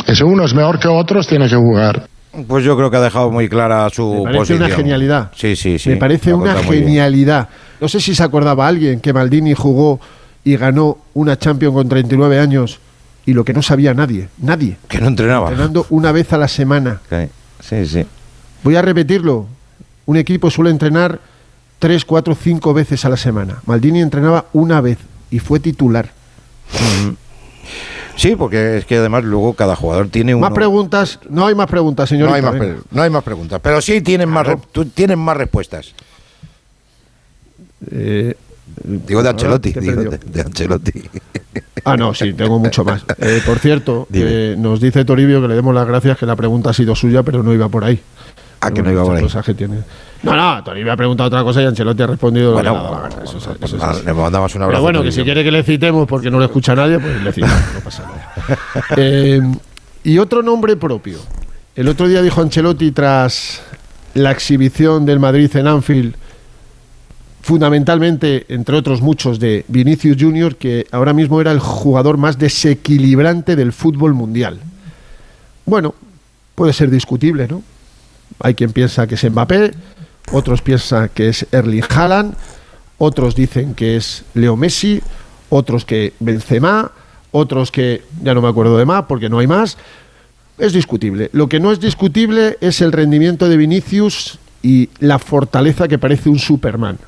S16: Y si uno es mejor que otros, tiene que jugar.
S2: Pues yo creo que ha dejado muy clara su
S14: Me parece
S2: posición.
S14: una genialidad.
S2: Sí, sí, sí.
S14: Me parece una genialidad. No sé si se acordaba alguien que Maldini jugó y ganó una Champions con 39 años y lo que no sabía nadie, nadie.
S2: Que no entrenaba.
S14: Entrenando una vez a la semana.
S2: Sí, sí, sí.
S14: Voy a repetirlo. Un equipo suele entrenar tres, cuatro, cinco veces a la semana. Maldini entrenaba una vez y fue titular.
S2: Sí, porque es que además luego cada jugador tiene un.
S14: Más preguntas. No hay más preguntas, señorita.
S2: No hay, más
S14: venga.
S2: pre- no hay más preguntas. Pero sí tienen más, re- tú tienes más respuestas.
S14: Eh,
S2: Digo de Ancelotti. digo de, Ancelotti.
S14: Ah, no, sí, tengo mucho más. Eh, por cierto, eh, nos dice Toribio que le demos las gracias, que la pregunta ha sido suya, pero no iba por ahí.
S2: Ah, que
S14: Pero
S2: no iba por ahí.
S14: esas cosas que tiene. No, no, Toribio ha preguntado otra cosa y Ancelotti ha respondido lo que
S2: Bueno,
S14: la gana. Eso.
S2: Le mandamos un abrazo.
S14: Pero bueno, que si quiere que le citemos porque no le escucha nadie, pues le citamos, no pasa nada. Eh, y otro nombre propio. El otro día dijo Ancelotti tras la exhibición del Madrid en Anfield, fundamentalmente, entre otros muchos, de Vinicius Junior, que ahora mismo era el jugador más desequilibrante del fútbol mundial. Bueno, puede ser discutible, ¿no? Hay quien piensa que es Mbappé, otros piensan que es Erling Haaland, otros dicen que es Leo Messi, otros que Benzema, otros que ya no me acuerdo de más porque no hay más. Es discutible. Lo que no es discutible es el rendimiento de Vinicius y la fortaleza que parece un Superman.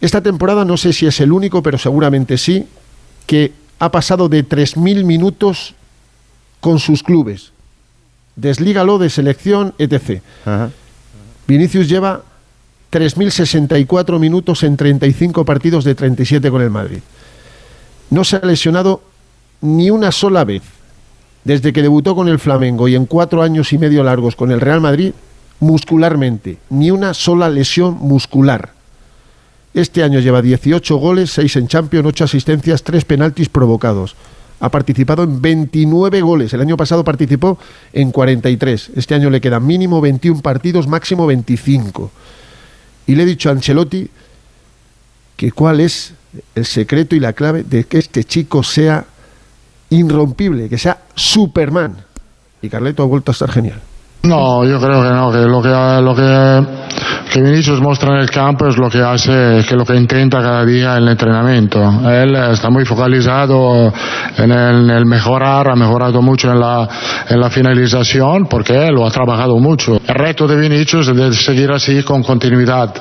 S14: Esta temporada no sé si es el único, pero seguramente sí, que ha pasado de 3.000 minutos con sus clubes. Deslígalo de selección, etc. Vinicius lleva 3.064 minutos en 35 partidos de 37 con el Madrid. No se ha lesionado ni una sola vez desde que debutó con el Flamengo y en cuatro años y medio largos con el Real Madrid, muscularmente, ni una sola lesión muscular. Este año lleva 18 goles, 6 en Champions, 8 asistencias, 3 penaltis provocados. Ha participado en 29 goles. El año pasado participó en 43. Este año le quedan mínimo 21 partidos, máximo 25. Y le he dicho a Ancelotti que cuál es el secreto y la clave de que este chico sea irrompible, que sea Superman. Y Carleto ha vuelto a estar genial.
S16: No, yo creo que no, que lo que, lo que, que Vinicius muestra en el campo es lo que hace, que lo que intenta cada día en el entrenamiento. Él está muy focalizado en el, en el mejorar, ha mejorado mucho en la, en la finalización porque lo ha trabajado mucho. El reto de Vinicius es de seguir así con continuidad.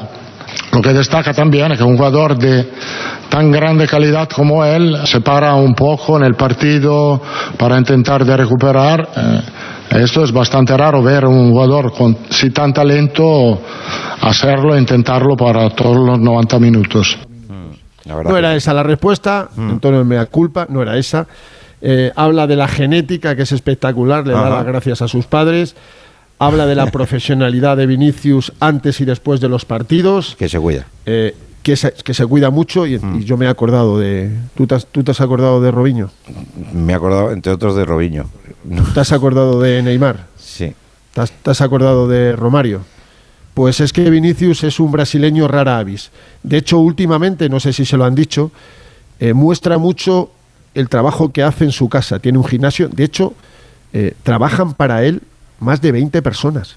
S16: Lo que destaca también es que un jugador de tan grande calidad como él se para un poco en el partido para intentar de recuperar. Eh, esto es bastante raro ver un jugador con si tan talento hacerlo, intentarlo para todos los 90 minutos.
S14: No era esa la respuesta, Antonio me da culpa, no era esa. Eh, habla de la genética, que es espectacular, le da las gracias a sus padres. Habla de la profesionalidad de Vinicius antes y después de los partidos.
S2: Que se cuida.
S14: eh, que, se, que se cuida mucho y, y yo me he acordado de... ¿tú te, has, ¿Tú te has acordado de Robinho?
S2: Me he acordado, entre otros, de Robinho.
S14: ¿Te has acordado de Neymar?
S2: Sí.
S14: ¿Te has, te has acordado de Romario? Pues es que Vinicius es un brasileño rara avis. De hecho, últimamente, no sé si se lo han dicho, eh, muestra mucho el trabajo que hace en su casa. Tiene un gimnasio. De hecho, eh, trabajan para él más de 20 personas.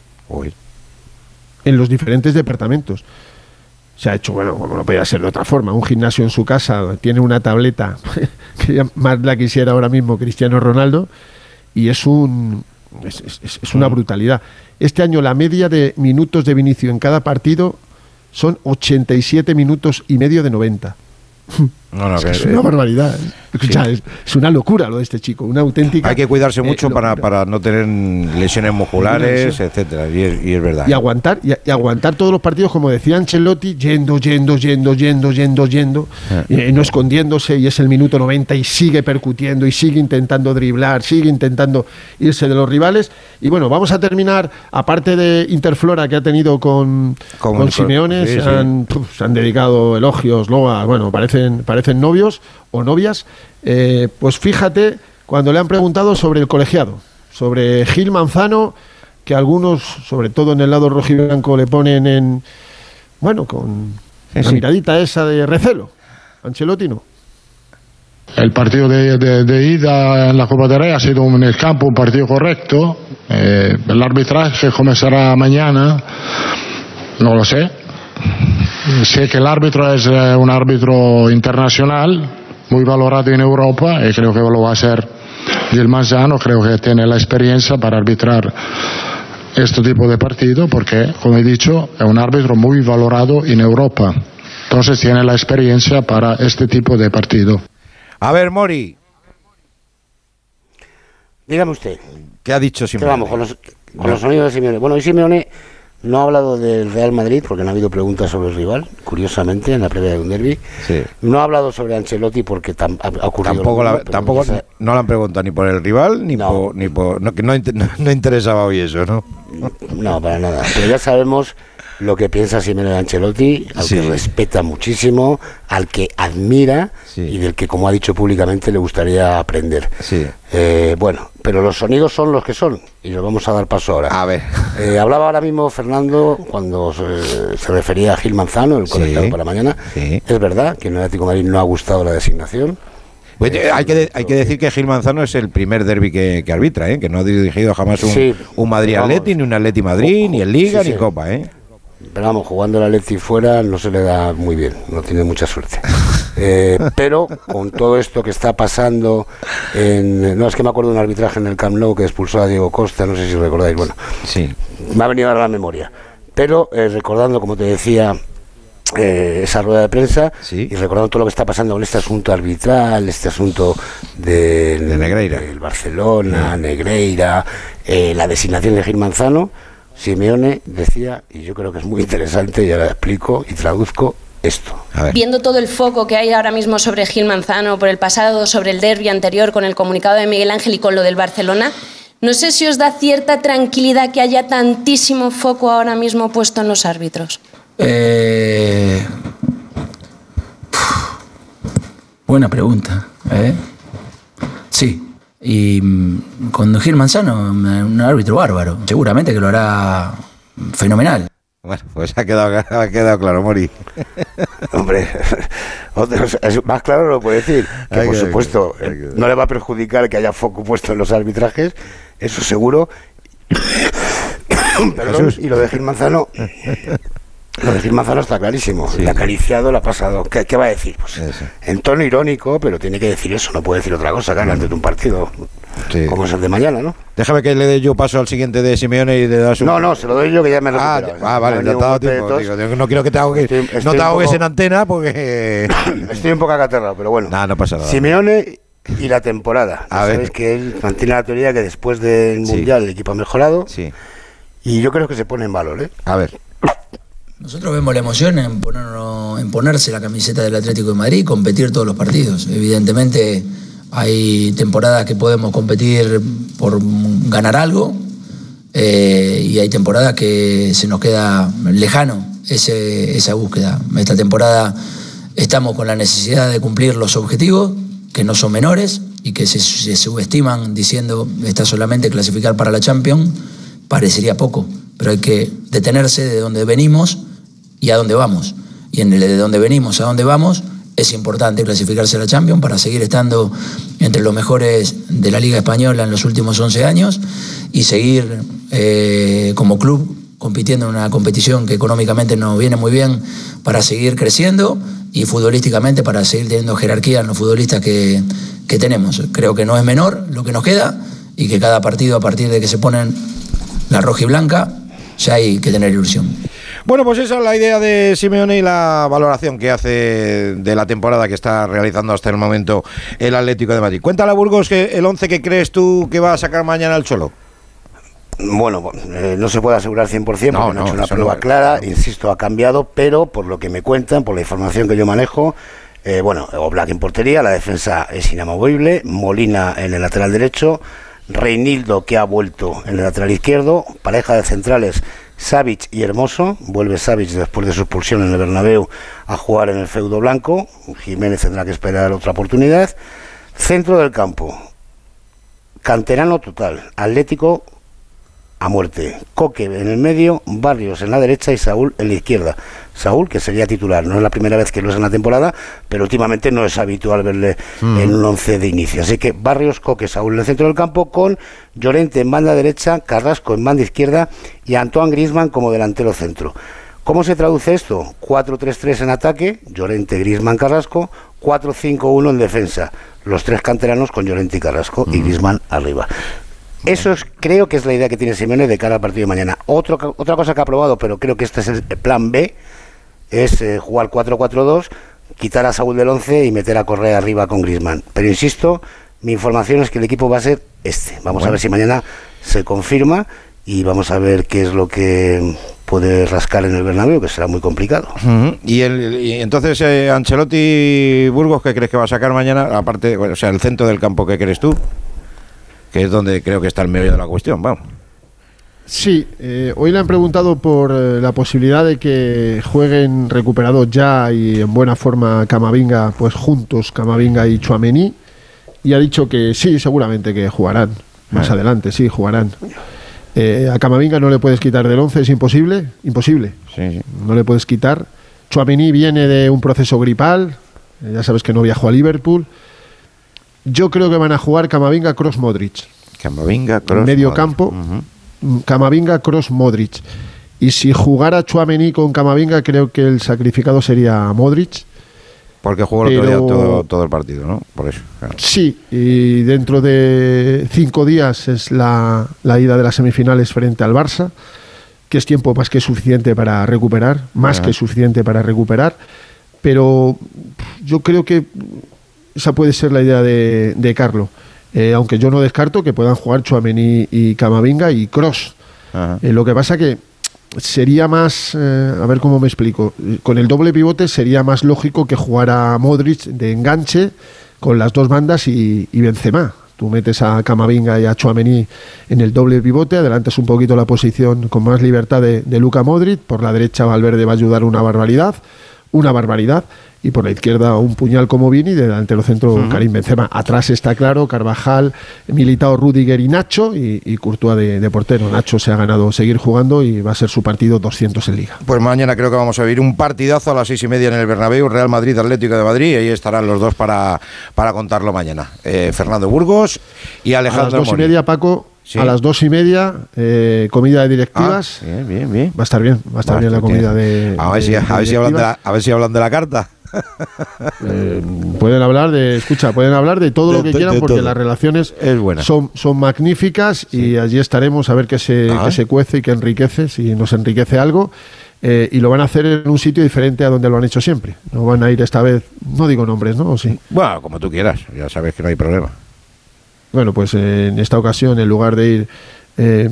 S14: En los diferentes departamentos. Se ha hecho, bueno, como no podía ser de otra forma, un gimnasio en su casa, tiene una tableta que ya más la quisiera ahora mismo Cristiano Ronaldo, y es un es, es- es una brutalidad. Este año la media de minutos de Vinicio en cada partido son 87 minutos y medio de 90.
S2: No, no,
S14: Es, que es una barbaridad. ¿eh? Escucha, es, es una locura lo de este chico, una auténtica.
S2: Hay que cuidarse
S14: eh,
S2: mucho para,
S14: locura.
S2: para no tener lesiones musculares,
S14: Sí.
S2: etcétera. Y es, y es verdad.
S14: y aguantar y, y aguantar todos los partidos como decía Ancelotti yendo yendo yendo yendo yendo yendo eh, no escondiéndose y es el minuto 90 y sigue percutiendo y sigue intentando driblar sigue intentando irse de los rivales y bueno vamos a terminar aparte de Interflora que ha tenido con
S2: Con-
S14: con,
S2: con-
S14: Simeone
S2: sí,
S14: se,
S2: sí.
S14: Han, puf, se han dedicado elogios loas bueno parecen parecen novios o novias eh, pues fíjate cuando le han preguntado sobre el colegiado sobre Gil Manzano que algunos, sobre todo en el lado rojiblanco, le ponen en, bueno, con la
S2: sí.
S14: miradita esa de recelo. Ancelotti no.
S16: El partido de, de- de ida en la Copa del Rey ha sido un- en el campo un partido correcto, Eh, el arbitraje comenzará mañana, no lo sé. Sé que el árbitro es eh, un árbitro internacional, muy valorado en Europa y creo que lo va a hacer Gil Manzano, creo que tiene la experiencia para arbitrar este tipo de partido porque, como he dicho, es un árbitro muy valorado en Europa. Entonces tiene la experiencia para este tipo de partido.
S2: A ver, Mori.
S15: Dígame usted.
S2: ¿Qué ha dicho Simeone?
S15: vamos, con los, con los sonidos de Simeone. Bueno, y Simeone no ha hablado del Real Madrid porque no ha habido preguntas sobre el rival, curiosamente, en la previa de un derby. No ha hablado sobre Ancelotti porque tam- ha, ocurrido.
S2: Tampoco, la- tampoco no le han preguntado ni por el rival ni por ni por no, que no, inter- no- no interesaba hoy eso, ¿no?
S15: No, para nada. Pero ya sabemos lo que piensa Simeone Ancelotti, al
S2: Sí.
S15: que respeta muchísimo, al que admira y del que, como ha dicho públicamente, le gustaría aprender.
S2: Sí.
S15: Eh, bueno, pero los sonidos son los que son y los vamos a dar paso ahora.
S2: A ver.
S15: Eh, hablaba ahora mismo Fernando cuando se, se refería a Gil Manzano, el conectado para mañana. Es verdad que en el Atlético de Madrid no ha gustado la designación.
S2: Hay, que de- hay que decir que Gil Manzano es el primer derby que, que arbitra, ¿eh? que no ha dirigido jamás un,
S15: Sí,
S2: un Madrid
S15: vamos.
S2: Atleti, ni un Atleti Madrid, ni en Liga,
S15: Sí,
S2: ni. Copa. ¿eh?
S15: Pero vamos, jugando el Atleti fuera no se le da muy bien, no tiene mucha suerte. Eh, pero con todo esto que está pasando, en, no es que me acuerdo de un arbitraje en el Camp Nou que expulsó a Diego Costa, no sé si recordáis, bueno,
S2: sí.
S15: me ha venido a la memoria. Pero eh, recordando, como te decía, eh, esa rueda de prensa y recordando todo lo que está pasando con este asunto arbitral, este asunto de,
S2: Negreira.
S15: del Barcelona, Negreira, eh, la designación de Gil Manzano, Simeone decía, y yo creo que es muy interesante, y ahora explico y traduzco esto.
S17: Viendo todo el foco que hay ahora mismo sobre Gil Manzano, por el pasado, sobre el derby anterior, con el comunicado de Miguel Ángel y con lo del Barcelona, no sé si os da cierta tranquilidad que haya tantísimo foco ahora mismo puesto en los árbitros.
S18: Eh, buena pregunta. ¿eh? Sí. Y mm, con Gil Manzano, un árbitro bárbaro. Seguramente que lo hará fenomenal.
S2: Bueno, pues ha quedado, ha quedado claro, Mori.
S15: Hombre, más claro lo puedo decir. Que por supuesto no le va a perjudicar que haya foco puesto en los arbitrajes, eso seguro. Perdón, y lo de Gil Manzano, lo de Gil Manzano está clarísimo. Le ha acariciado, le ha pasado. ¿Qué, qué va a decir? Pues, en tono irónico, pero tiene que decir eso, no puede decir otra cosa, claro, antes de un partido. Como es el de mañana, ¿no?
S2: Déjame que le dé yo paso al siguiente de Simeone y le das un...
S15: No, no, se lo doy yo que ya me he
S2: Ah, ah, vale, te dado tiempo. digo, no quiero que te ahogues,
S15: Estoy-
S2: no te ahogues
S15: poco-
S2: en antena porque...
S15: Estoy un poco acaterrado, pero bueno.
S2: no pasa nada.
S15: Simeone y la temporada.
S2: A ver.
S15: Sabéis que él mantiene la teoría que después del
S2: Sí.
S15: Mundial el equipo ha mejorado.
S2: Sí.
S15: Y yo creo que se pone en valor, ¿eh?
S2: A ver.
S18: Nosotros vemos la emoción en, ponernos- en ponerse la camiseta del Atlético de Madrid y competir todos los partidos. Evidentemente hay temporadas que podemos competir por ganar algo eh, y hay temporadas que se nos queda lejano ese- esa búsqueda. Esta temporada estamos con la necesidad de cumplir los objetivos, que no son menores y que se, se subestiman diciendo está solamente clasificar para la Champions, parecería poco, pero hay que detenerse de donde venimos y a dónde vamos. Y en el de donde venimos a dónde vamos es importante clasificarse a la Champions para seguir estando entre los mejores de la Liga Española en los últimos 11 años y seguir eh, como club compitiendo en una competición que económicamente nos viene muy bien para seguir creciendo y futbolísticamente para seguir teniendo jerarquía en los futbolistas que, que tenemos. Creo que no es menor lo que nos queda y que cada partido a partir de que se ponen la roja y blanca ya hay que tener ilusión.
S2: Bueno, pues esa es la idea de Simeone y la valoración que hace de la temporada que está realizando hasta el momento el Atlético de Madrid. Cuéntale a Burgos que el 11 que crees tú que va a sacar mañana el Cholo.
S15: Bueno, eh, no se puede asegurar 100% porque
S2: No,
S15: no, ha
S2: no,
S15: hecho una prueba
S2: no.
S15: clara, insisto, ha cambiado, pero por lo que me cuentan, por la información que yo manejo, eh, bueno, Oblak en portería, la defensa es inamovible, Molina en el lateral derecho, Reinildo que ha vuelto en el lateral izquierdo, pareja de centrales Savic y Hermoso, vuelve Savic después de su expulsión en el Bernabéu a jugar en el feudo blanco, Jiménez tendrá que esperar otra oportunidad, centro del campo, canterano total, Atlético a muerte. Coque en el medio, Barrios en la derecha y Saúl en la izquierda. Saúl, que sería titular, no es la primera vez que lo es en la temporada, pero últimamente no es habitual verle
S2: Mm.
S15: en un once de inicio. Así que Barrios, Coque, Saúl en el centro del campo, con Llorente en banda derecha, Carrasco en banda izquierda y Antoine Grisman como delantero centro. ¿Cómo se traduce esto? 4-3-3 en ataque, Llorente, Grisman, Carrasco, 4-5-1 en defensa. Los tres canteranos con Llorente y Carrasco y Grisman arriba. Eso es, creo que es la idea que tiene Simeone de cara al partido de mañana. Otro, otra cosa que ha probado, pero creo que este es el plan B, es eh, jugar 4-4-2, quitar a Saúl del 11 y meter a Correa arriba con Grisman. Pero insisto, mi información es que el equipo va a ser este. Vamos a ver si mañana se confirma y vamos a ver qué es lo que puede rascar en el Bernabéu, que será muy complicado.
S2: Y, el, y entonces, eh, Ancelotti Burgos, ¿qué crees que va a sacar mañana? Aparte, bueno, o sea, el centro del campo, ¿qué crees tú? Que es donde creo que está el medio de la cuestión, vamos.
S14: Sí, eh, hoy le han preguntado por eh, la posibilidad de que jueguen recuperados ya y en buena forma Camavinga, pues juntos Camavinga y Chuamení, y ha dicho que sí, seguramente que jugarán más
S2: Ah.
S14: adelante, sí, jugarán. Eh, a Camavinga no le puedes quitar del 11, es imposible, imposible. No le puedes quitar. Chuamení viene de un proceso gripal, ya sabes que no viajó a Liverpool. Yo creo que van a jugar Camavinga, Cross, Modric.
S2: Camavinga, Kroos,
S14: Medio
S2: Modric.
S14: campo, mm, Camavinga, Cross, Modric. Y si jugara Chuamení con Camavinga, creo que el sacrificado sería Modric.
S2: Porque jugó el otro día todo, todo el partido, ¿no? Por eso. claro.
S14: Sí, y dentro de cinco días es la, la ida de las semifinales frente al Barça, que es tiempo más que suficiente para recuperar, más
S2: Ajá.
S14: que suficiente para recuperar. Pero yo creo que esa puede ser la idea de, de Carlo. Eh, aunque yo no descarto que puedan jugar Chuamení y Camavinga y Cross. Eh, lo que pasa que sería más, eh, a ver cómo me explico, con el doble pivote sería más lógico que jugara Modric de enganche con las dos bandas y, y Benzema. Tú metes a Camavinga y a Chouameni en el doble pivote, adelantas un poquito la posición con más libertad de, de Luca Modric, por la derecha Valverde va a ayudar una barbaridad, una barbaridad, y por la izquierda un puñal como Vini, de delantero centro
S2: Ujú.
S14: Karim Benzema. Atrás está claro, Carvajal, Militao, Rudiger y Nacho, y, y Courtois de, de portero. Nacho se ha ganado seguir jugando y va a ser su partido 200 en Liga.
S2: Pues mañana creo que vamos a vivir un partidazo a las seis y media en el Bernabéu, Real Madrid Atlético de Madrid, y ahí estarán los dos para, para contarlo mañana. Eh, Fernando Burgos y
S14: A las
S2: Alejandro
S14: dos y media, Paco,
S2: Sí.
S14: a las dos y media, eh, comida de directivas.
S2: Ah, bien, bien, bien.
S14: Va a estar bien, va a estar
S2: Va,
S14: bien la comida de.
S2: A ver, si,
S14: de-
S2: a,
S14: de
S2: ver si hablan de la,
S14: directivas.
S2: a ver si hablan de la carta.
S14: Eh, pueden hablar de, escucha, pueden hablar de todo
S2: De-
S14: lo que quieran porque
S2: todo.
S14: las relaciones
S2: Es buena.
S14: son, son magníficas y allí estaremos a ver qué se,
S2: Ah.
S14: qué se cuece y qué enriquece, si nos enriquece algo. eh, y lo van a hacer en un sitio diferente a donde lo han hecho siempre. No van a ir esta vez, no digo nombres, ¿no? ¿O sí?
S2: Bueno, como tú quieras, ya sabes que no hay problema.
S14: Bueno, pues en esta ocasión, en lugar de ir eh,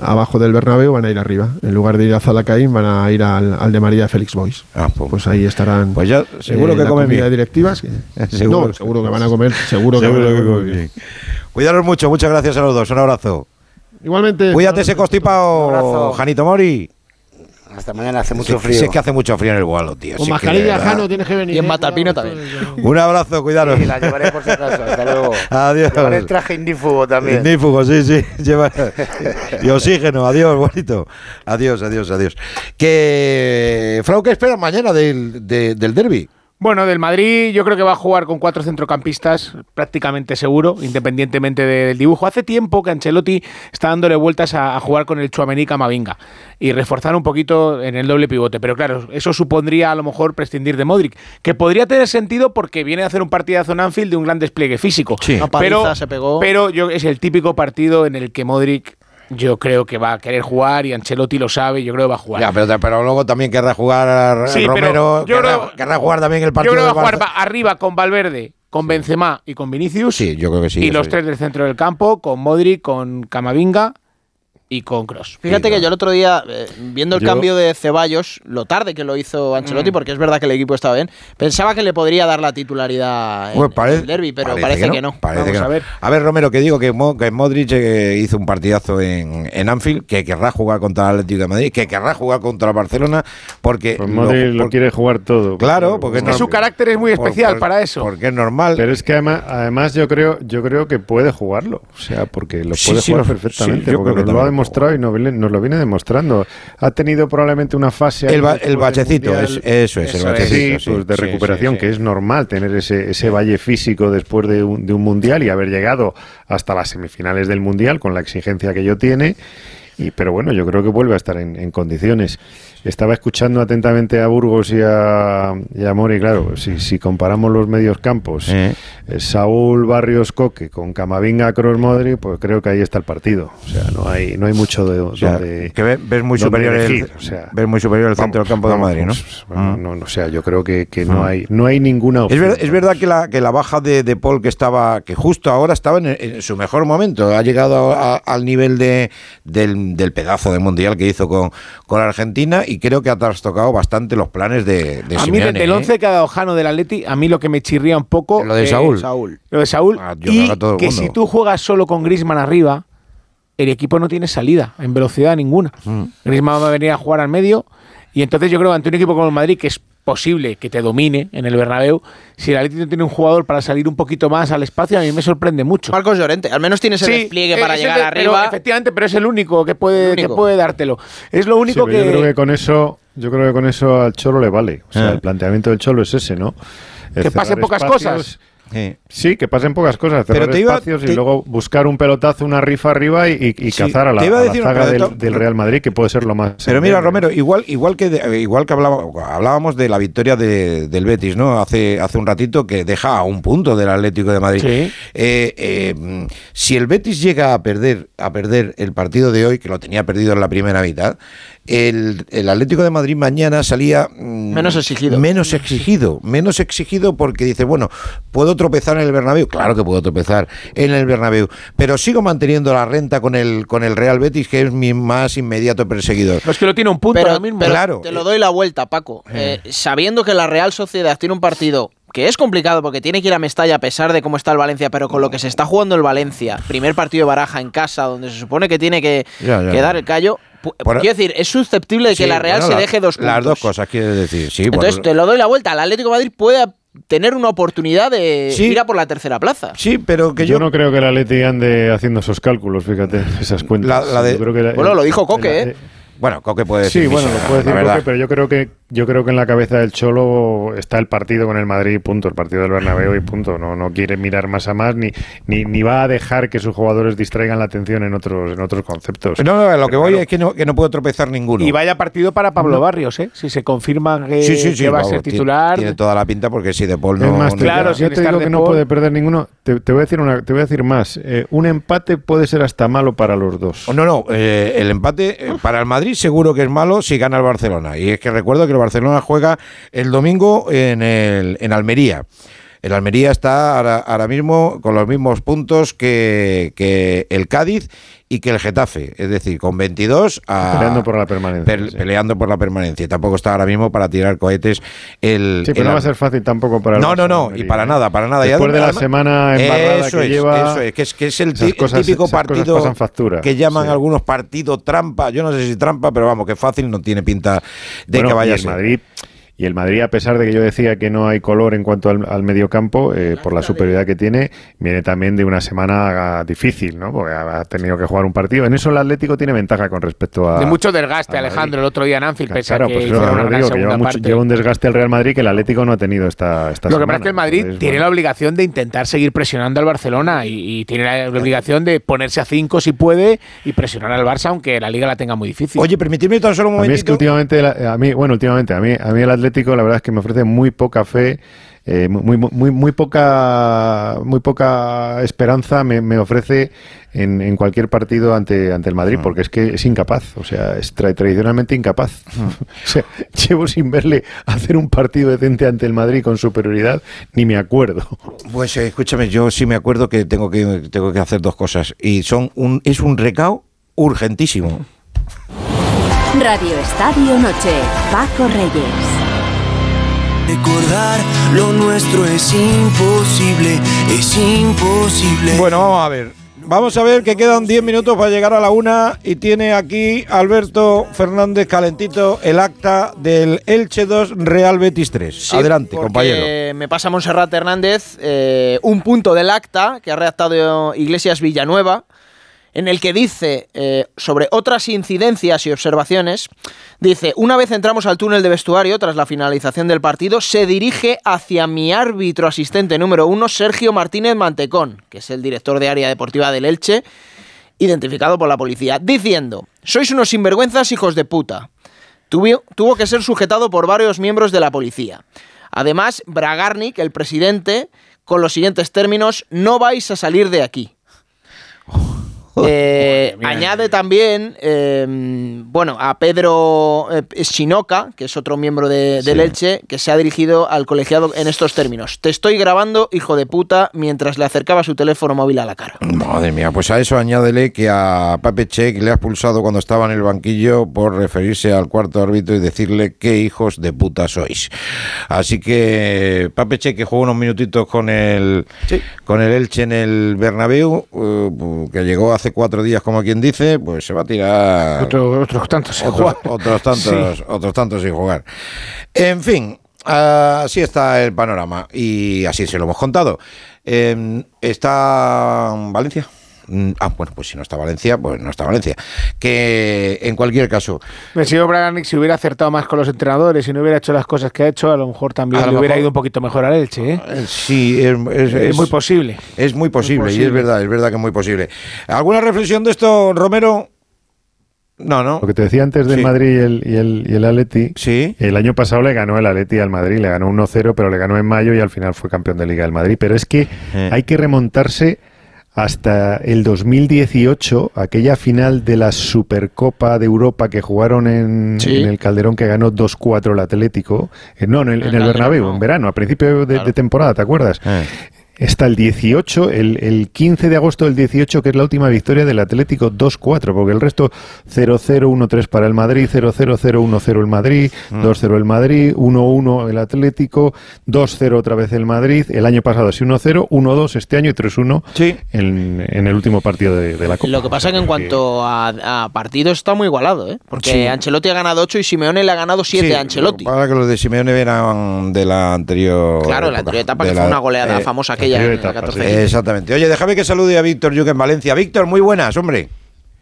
S14: abajo del Bernabéu, van a ir arriba. En lugar de ir a Zalacaín, van a ir al, al de María Félix Boys. pues, ahí estarán.
S2: Pues ya, seguro
S14: eh,
S2: que
S14: la
S2: comen bien.
S14: directivas. que-
S2: Seguro.
S14: no, seguro que van a comer. Seguro, que,
S2: Seguro
S14: van a
S2: que
S14: comer bien.
S2: bien. Cuidaros mucho, muchas gracias a los dos. Un abrazo.
S14: Igualmente.
S2: Cuídate ese constipado, Janito Mori.
S15: Hasta mañana hace mucho
S2: Si-
S15: frío.
S2: Si es que hace mucho frío en el Gualo, tío.
S14: Con
S2: si es que de
S14: mascarilla,
S2: verdad.
S14: Jano, tienes que venir.
S12: Y en
S14: eh,
S12: Matalpino
S14: cuidado,
S12: también.
S2: Un abrazo, cuidaros.
S15: Sí, la llevaré por si acaso. Hasta luego.
S2: Adiós.
S15: Llevaré el traje indífugo también.
S2: Ignífugo, sí, sí. Lleva- y oxígeno, adiós, bonito. Adiós, adiós, adiós. Que Frau, ¿qué esperas mañana del, de- del derby?
S6: Bueno, del Madrid yo creo que va a jugar con cuatro centrocampistas prácticamente seguro, independientemente del dibujo. Hace tiempo que Ancelotti está dándole vueltas a, a jugar con el Chuamení Camavinga y reforzar un poquito en el doble pivote. Pero claro, eso supondría a lo mejor prescindir de Modric, que podría tener sentido porque viene a hacer un partidazo en Anfield de un gran despliegue físico.
S12: Paliza
S6: Pero,
S12: se pegó.
S6: pero yo, es el típico partido en el que Modric yo creo que va a querer jugar y Ancelotti lo sabe, yo creo que va a jugar.
S2: Ya, pero, pero luego también querrá jugar
S6: Sí,
S2: Romero,
S6: yo
S2: querrá,
S6: creo-
S2: querrá jugar también el
S6: Yo
S2: partido
S6: creo que va a jugar arriba con Valverde, con Benzema y con Vinicius.
S2: Sí, yo creo que sí.
S6: y los
S2: sí.
S6: tres del centro del campo, con Modric, con Camavinga y con Cross.
S12: Fíjate que yo el otro día, eh, viendo el
S6: Yo-
S12: cambio de Ceballos, lo tarde que lo hizo Ancelotti,
S6: Mm.
S12: porque es verdad que el equipo estaba bien, pensaba que le podría dar la titularidad en,
S2: Pues parece-
S12: en el derby, pero parece, que no.
S2: Parece
S12: Vamos
S2: que no.
S12: a ver.
S2: A ver, Romero, que digo que, Mo- que Modric eh, hizo un partidazo en, en Anfield, que querrá jugar contra el Atlético de Madrid, que querrá jugar contra el Barcelona, porque...
S4: Pues Modric lo,
S2: por-
S4: quiere jugar todo.
S2: Claro, porque
S6: Es que
S2: no-
S6: su carácter es muy especial
S2: por-
S6: para eso.
S2: Porque es normal.
S4: Pero es que además, además yo creo yo creo que puede jugarlo. O sea, porque lo puede
S2: sí,
S4: jugar perfectamente.
S2: sí, yo
S4: porque
S2: creo que
S4: lo demostrado y nos, nos lo viene demostrando. Ha tenido probablemente una fase...
S2: El, ba- el bachecito,
S4: Mundial.
S2: es- eso es, el bachecito. sí,
S4: pues de recuperación,
S2: sí, sí.
S4: que es normal tener ese, ese valle físico después de un, de un mundial y haber llegado hasta las semifinales del mundial con la exigencia que yo tiene. Y, pero bueno, yo creo que vuelve a estar en, en condiciones. Estaba escuchando atentamente a Burgos y a, y a Mori, claro, si, si comparamos los medios campos, eh, Saúl Barrios Coque con Camavinga Cross Modri, pues creo que ahí está el partido. O sea, no hay, no hay mucho de,
S2: O sea,
S4: donde-
S2: que ve- ves muy
S4: donde
S2: superior el,
S4: elegir, o sea,
S2: ves muy superior el centro del campo de Madrid, ¿no?
S4: bueno, no, no, o sea, yo creo que, que no
S2: Mm.
S4: hay no hay ninguna
S2: Es,
S4: opción.
S2: ver- es verdad que la, que la baja de, de Paul que estaba, que justo ahora estaba en, en su mejor momento, ha llegado a- al nivel de, del, del pedazo de mundial que hizo con, con Argentina y creo que ha trastocado bastante los planes de, de
S6: a mí
S2: Simeone,
S6: del
S2: ¿eh?
S6: 11 que ha dado Jano del Atleti, a mí lo que me chirría un poco...
S2: Lo de
S6: eh,
S2: Saúl.
S6: Lo de Saúl.
S2: Ah, yo
S6: y
S2: que todo
S6: si tú juegas solo con Griezmann arriba, el equipo no tiene salida en velocidad ninguna.
S2: Mm.
S6: Griezmann va a venir a jugar al medio y entonces yo creo que ante un equipo como el Madrid, que es posible que te domine en el Bernabéu, si el Atleti no tiene un jugador para salir un poquito más al espacio, a mí me sorprende mucho.
S12: Marcos Llorente, al menos tiene ese
S6: Sí,
S12: despliegue para
S6: es
S12: llegar
S6: el de- pero
S12: arriba.
S6: efectivamente, pero es el único que puede, que puede dártelo. Es lo único que...
S4: yo creo que con eso yo creo que con eso al Cholo le vale. O sea,
S2: Ah.
S4: el planteamiento del Cholo es ese, ¿no? Es
S6: Que pasen pocas
S4: espacios.
S6: cosas.
S4: Sí, que pasen pocas cosas,
S2: Pero
S4: cerrar
S2: te iba-
S4: espacios
S2: te-
S4: y luego buscar un pelotazo, una rifa arriba y, y- y
S2: Sí,
S4: cazar a la,
S2: te iba a
S4: a la
S2: decir,
S4: zaga
S2: pero de
S4: del, Real Madrid, que puede ser lo más...
S2: Pero mira. Romero, igual, igual que de- igual que hablaba- hablábamos de la victoria de- del Betis, ¿no? Hace, hace un ratito que deja a un punto del Atlético de Madrid.
S6: Sí.
S2: Eh, eh, si el Betis llega a perder, a perder el partido de hoy, que lo tenía perdido en la primera mitad, el, el Atlético de Madrid mañana salía mm,
S12: Menos exigido.
S2: Menos exigido, menos exigido porque dice, bueno, puedo tropezar en el Bernabéu, claro que puedo tropezar en el Bernabéu, pero sigo manteniendo la renta con el con el Real Betis, que es mi más inmediato perseguidor.
S6: No es que lo tiene un punto
S12: pero,
S6: ahora mismo.
S12: pero
S2: Claro.
S12: te lo doy la vuelta, Paco. Eh, sabiendo que la Real Sociedad tiene un partido que es complicado porque tiene que ir a Mestalla a pesar de cómo está el Valencia, pero con lo que se está jugando el Valencia, primer partido de baraja en casa, donde se supone que tiene que,
S2: Ya, ya.
S12: que dar el callo,
S2: Por-
S12: quiero decir, es susceptible de que
S2: Sí,
S12: la Real
S2: bueno,
S12: se
S2: la-
S12: deje dos puntos.
S2: Las dos cosas, quiere decir, sí.
S12: Entonces
S2: por-
S12: te lo doy la vuelta. El Atlético de Madrid puede tener una oportunidad de
S2: Sí.
S12: ir a por la tercera plaza.
S2: Sí, pero que
S4: yo,
S2: yo...
S4: no creo que el Atleti ande haciendo esos cálculos, fíjate, esas cuentas.
S2: La- la de-
S4: Yo creo que la-
S12: Bueno, lo dijo
S4: el-
S12: Coque,
S4: el-
S12: ¿eh?
S2: Bueno, Coque puede decir
S4: Sí, bueno, lo puede decir. Coque, pero yo creo que yo creo que en la cabeza del Cholo está el partido con el Madrid, punto, el partido del Bernabéu y punto. No, no quiere mirar más a más ni, ni, ni va a dejar que sus jugadores distraigan la atención en otros en otros conceptos.
S2: No, no, lo que
S4: Pero
S2: voy
S4: claro,
S2: es que no, que no puedo tropezar ninguno.
S6: Y vaya partido para Pablo Barrios, ¿eh? Si se confirma que,
S2: sí, sí, sí,
S6: que va a ser titular.
S2: Tiene, toda la pinta porque si De Paul no...
S4: es más,
S2: no-
S6: Claro, sin
S4: te digo que no puede perder ninguno. Te, te voy a decir una, te voy a decir más. Eh, un empate puede ser hasta malo para los dos.
S2: No, no, eh, el empate eh, para el Madrid seguro que es malo si gana el Barcelona. Y es que recuerdo que el Barcelona juega el domingo en, el, en Almería. El Almería está ahora, ahora mismo con los mismos puntos que, que el Cádiz y que el Getafe. Es decir, con 22 a-
S4: Peleando por la permanencia.
S2: per- peleando por la permanencia. Y Tampoco está ahora mismo para tirar cohetes el...
S4: Sí, pero
S2: el
S4: no va a ser fácil tampoco para el
S2: No, no, no, y para nada, para nada.
S4: Después de la
S2: además-
S4: semana embarrada
S2: eso
S4: que
S2: es,
S4: lleva.
S2: Eso es, que es, que es el,
S4: cosas-
S2: típico partido que llaman
S4: Sí.
S2: algunos partido trampa. Yo no sé si trampa, pero vamos, que fácil no tiene pinta de
S4: Bueno,
S2: que vaya a ser.
S4: Madrid y el Madrid a pesar de que yo decía que no hay color en cuanto al, al mediocampo eh, por la superioridad que tiene viene también de una semana ah, difícil no porque ha tenido que jugar un partido en eso el Atlético tiene ventaja con respecto a
S6: De mucho desgaste,
S4: a.
S6: Alejandro, el otro día en Anfield, pese
S4: claro
S6: a que
S4: pues claro,
S6: una
S4: no digo que lleva, mucho- lleva un desgaste el Real Madrid que el Atlético no ha tenido esta, esta
S6: Lo que pasa es que el Madrid
S4: Entonces,
S6: tiene
S4: bueno.
S6: la obligación de intentar seguir presionando al Barcelona y, y tiene la obligación de ponerse a cinco si puede y presionar al Barça, aunque la liga la tenga muy difícil.
S2: Oye, permitidme tan solo un
S4: A mí es que
S2: momentito.
S4: últimamente, la- a mí, bueno, últimamente, a mí, a mí el Atlético, la verdad es que me ofrece muy poca fe, eh, muy, muy, muy, muy poca, muy poca esperanza me, me ofrece en, en cualquier partido ante, ante el Madrid,
S2: Mm.
S4: porque es que es incapaz, o sea, es tra- tradicionalmente incapaz. o sea, llevo sin verle hacer un partido decente ante el Madrid con superioridad, ni me acuerdo.
S2: Pues eh, escúchame, yo sí me acuerdo que tengo que tengo que hacer dos cosas y son un es un recao urgentísimo.
S1: Radio Estadio Noche. Paco Reyes.
S13: Recordar lo nuestro es imposible, es imposible.
S2: Bueno, vamos a ver. Vamos a ver que quedan 10 minutos para llegar a la una y tiene aquí Alberto Fernández calentito el acta del Elche 2 Real Betis 3.
S12: Sí,
S2: Adelante, compañero.
S12: Me pasa Monserrat Hernández eh, un punto del acta que ha redactado Iglesias Villanueva, en el que dice eh, sobre otras incidencias y observaciones, dice, una vez entramos al túnel de vestuario tras la finalización del partido, se dirige hacia mi árbitro asistente número uno, Sergio Martínez Mantecón, que es el director de área deportiva del Elche, identificado por la policía, diciendo, sois unos sinvergüenzas hijos de puta. Tuvo, tuvo que ser sujetado por varios miembros de la policía. Además, Bragarnik, el presidente, con los siguientes términos, no vais a salir de aquí. Eh, añade también, eh, bueno, a Pedro eh, Shinoka, que es otro miembro de, de Leche, que se ha dirigido al colegiado en estos términos. Te estoy grabando, hijo de puta, mientras le acercaba su teléfono móvil a la cara.
S2: Madre mía, pues a eso añádele que a Pape Check le ha expulsado cuando estaba en el banquillo por referirse al cuarto árbitro y decirle qué hijos de puta sois. Así que Pape Check, que jugó unos minutitos con el, con el Elche en el Bernabéu, eh, que llegó hace cuatro días, como quien dice, pues se va a tirar
S6: Otro- otros tantos sin
S2: otros,
S6: jugar.
S2: otros tantos,
S6: Sí.
S2: otros tantos sin jugar. En fin, así está el panorama y así se lo hemos contado. Eh, ¿Está Valencia? Mm, Ah, bueno, pues si no está Valencia, pues no está Valencia. Que en cualquier caso,
S6: Me sido Bragarnik si hubiera acertado más con los entrenadores y no hubiera hecho las cosas que ha hecho, a lo mejor también
S2: A
S6: le
S2: lo
S6: hubiera
S2: mejor-
S6: ido un poquito mejor al Elche. ¿eh?
S2: sí, es, es-
S6: Es muy posible.
S2: Es muy posible, y es verdad, es verdad que es muy posible. ¿Alguna reflexión de esto, Romero? No, no.
S4: Lo que te decía antes del
S2: Sí.
S4: Madrid y el, y el, y el Atleti,
S2: Sí.
S4: el año pasado le ganó el Atleti al Madrid, le ganó 1-0, pero le ganó en mayo y al final fue campeón de Liga del Madrid. Pero es que
S2: Eh.
S4: hay que remontarse hasta el 2018, aquella final de la Supercopa de Europa que jugaron en,
S12: Sí.
S4: en el Calderón que ganó 2-4 el Atlético, eh, no, en el, en el Bernabéu,
S12: no.
S4: en verano, a principio de, de temporada, ¿te acuerdas?
S2: Eh.
S4: Está el 18, el, el 15 de agosto del 18, que es la última victoria del Atlético 2-4, porque el resto 0-0, 1-3 para el Madrid, 0-0, 0-1-0 el Madrid,
S2: Mm.
S4: 2-0 el Madrid, 1-1 el Atlético, 2-0 otra vez el Madrid, el año pasado sí 1-0, 1-2 este año y 3-1 en, en el último partido de, de la Copa.
S12: Lo que pasa que en cuanto a, a partidos está muy igualado, ¿eh? Porque
S2: Sí.
S12: Ancelotti ha ganado 8 y Simeone le ha ganado 7
S2: Sí,
S12: a Ancelotti.
S2: Para que los de Simeone eran de la anterior.
S12: Claro, la anterior etapa que fue una goleada famosa aquella en la 14.
S2: Exactamente. Oye, déjame que salude a Víctor Yuque en Valencia. Víctor, muy buenas, hombre.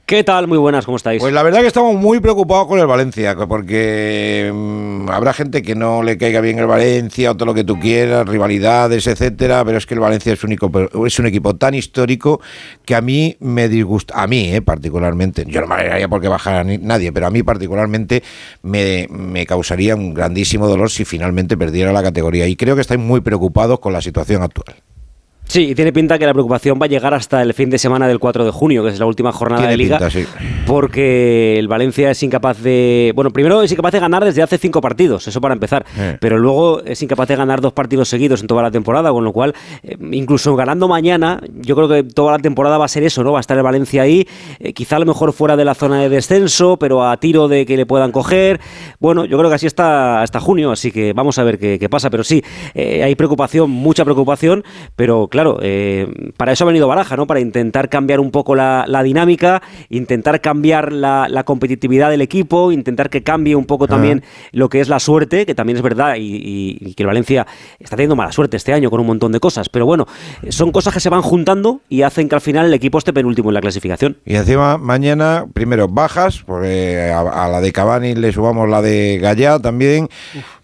S19: ¿Qué tal? Muy buenas, ¿cómo estáis?
S2: Pues la verdad que estamos muy preocupados con el Valencia, porque mm, habrá gente que no le caiga bien el Valencia, o todo lo que tú quieras, rivalidades, etcétera, pero es que el Valencia es un, equipo, es un equipo tan histórico que a mí me disgusta, a mí eh, particularmente, yo no me alegraría porque bajara ni- nadie, pero a mí particularmente me, me causaría un grandísimo dolor si finalmente perdiera la categoría y creo que estáis muy preocupados con la situación actual.
S19: Sí, y tiene pinta que la preocupación va a llegar hasta el fin de semana del 4 de junio, que es la última jornada
S2: Tiene
S19: de liga,
S2: pinta, sí.
S19: porque el Valencia es incapaz de... Bueno, primero es incapaz de ganar desde hace cinco partidos, eso para empezar,
S2: Eh.
S19: pero luego es incapaz de ganar dos partidos seguidos en toda la temporada, con lo cual, eh, incluso ganando mañana, yo creo que toda la temporada va a ser eso, ¿no? Va a estar el Valencia ahí, eh, quizá a lo mejor fuera de la zona de descenso, pero a tiro de que le puedan coger. Bueno, yo creo que así está hasta junio, así que vamos a ver qué, qué pasa, pero sí, eh, hay preocupación, mucha preocupación, pero claro, eh, para eso ha venido Baraja, ¿no? Para intentar cambiar un poco la, la dinámica, intentar cambiar la, la competitividad del equipo, intentar que cambie un poco también lo que es la suerte, que también es verdad, y, y- y que el Valencia está teniendo mala suerte este año con un montón de cosas, pero bueno, eh, son cosas que se van juntando y hacen que al final el equipo esté penúltimo en la clasificación.
S2: Y encima mañana, primero bajas, porque a, a la de Cavani le subamos la de Gallá también.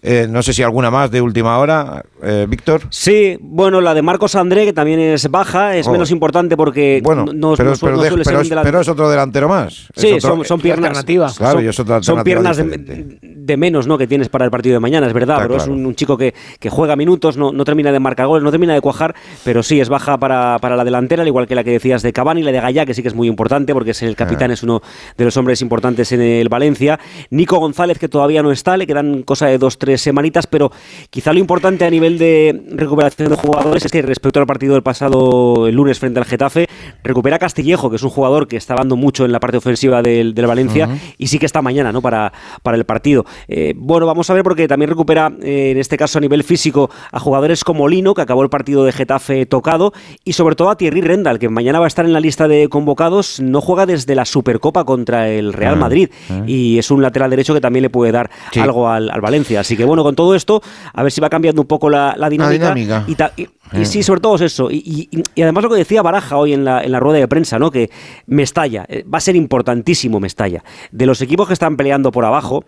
S2: Eh, no sé si alguna más de última hora, eh, Víctor.
S19: Sí, bueno, la de Marcos André, que también es baja, es
S2: Oh.
S19: menos importante porque
S2: Bueno,
S19: no,
S2: pero,
S19: no
S2: pero
S19: no
S2: de-
S19: suele ser
S2: pero pero es otro delantero más. Es
S19: Sí,
S2: otro-
S19: son, son piernas.
S2: Claro,
S19: son,
S2: y es otra
S19: son piernas de, menos ¿no? que tienes para el partido de mañana, es verdad,
S2: Está
S19: pero es un, un chico que, que juega minutos, no, no termina de marcar goles, no termina de cuajar, pero sí es baja para, para la delantera, al igual que la que decías de Cavani, la de Gallá, que sí que es muy importante porque es el capitán,
S2: Ah.
S19: es uno de los hombres importantes en el Valencia. Nico González, que todavía no está, le quedan cosa de dos, tres semanitas, pero quizá lo importante a nivel de recuperación de jugadores es que respecto al partido del pasado el lunes frente al Getafe, recupera Castillejo, que es un jugador que está dando mucho en la parte ofensiva del, del Valencia y sí que está mañana ¿no? para, para el partido. Eh, bueno, vamos a ver porque también recupera, eh, en este caso a nivel físico, a jugadores como Lino, que acabó el partido de Getafe tocado, y sobre todo a Thierry Rendal, que mañana va a estar en la lista de convocados, no juega desde la Supercopa contra el Real
S2: Ah,
S19: Madrid
S2: ah.
S19: y es un lateral derecho que también le puede dar
S2: Sí.
S19: algo al, al Valencia. Así que que bueno, con todo esto, a ver si va cambiando un poco la, la dinámica.
S2: dinámica.
S19: Y, ta- y- y
S2: Eh.
S19: sí, sobre todo es eso. Y, y- y además lo que decía Baraja hoy en la, en la rueda de prensa, ¿no? Que Mestalla, eh, va a ser importantísimo Mestalla. De los equipos que están peleando por abajo,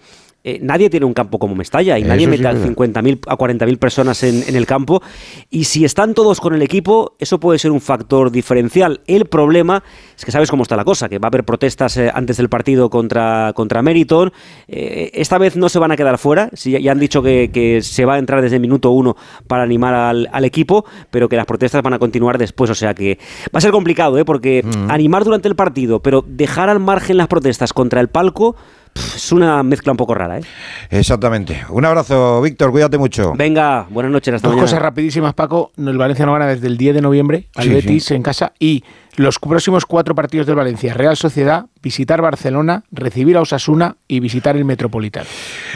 S19: eh, nadie tiene un campo como Mestalla y
S2: Eso
S19: nadie
S2: sí
S19: mete a
S2: es verdad.
S19: 50.000 a 40.000 personas en, en el campo. Y si están todos con el equipo, eso puede ser un factor diferencial. El problema es que sabes cómo está la cosa, que va a haber protestas eh, antes del partido contra, contra Meriton. Eh, esta vez no se van a quedar fuera. Ya- ya han dicho que, que se va a entrar desde el minuto uno para animar al, al equipo, pero que las protestas van a continuar después. O sea que va a ser complicado, ¿eh? porque animar durante el partido, pero dejar al margen las protestas contra el palco. Es una mezcla un poco rara, ¿eh?
S2: Exactamente. Un abrazo, Víctor, cuídate mucho.
S19: Venga, buenas noches, hasta
S6: Dos
S19: mañana.
S6: cosas rapidísimas, Paco. El Valencia no gana desde el 10 de noviembre al
S2: Sí,
S6: Betis
S2: sí.
S6: en casa y los próximos cuatro partidos del Valencia. Real Sociedad, visitar Barcelona, recibir a Osasuna y visitar el Metropolitano.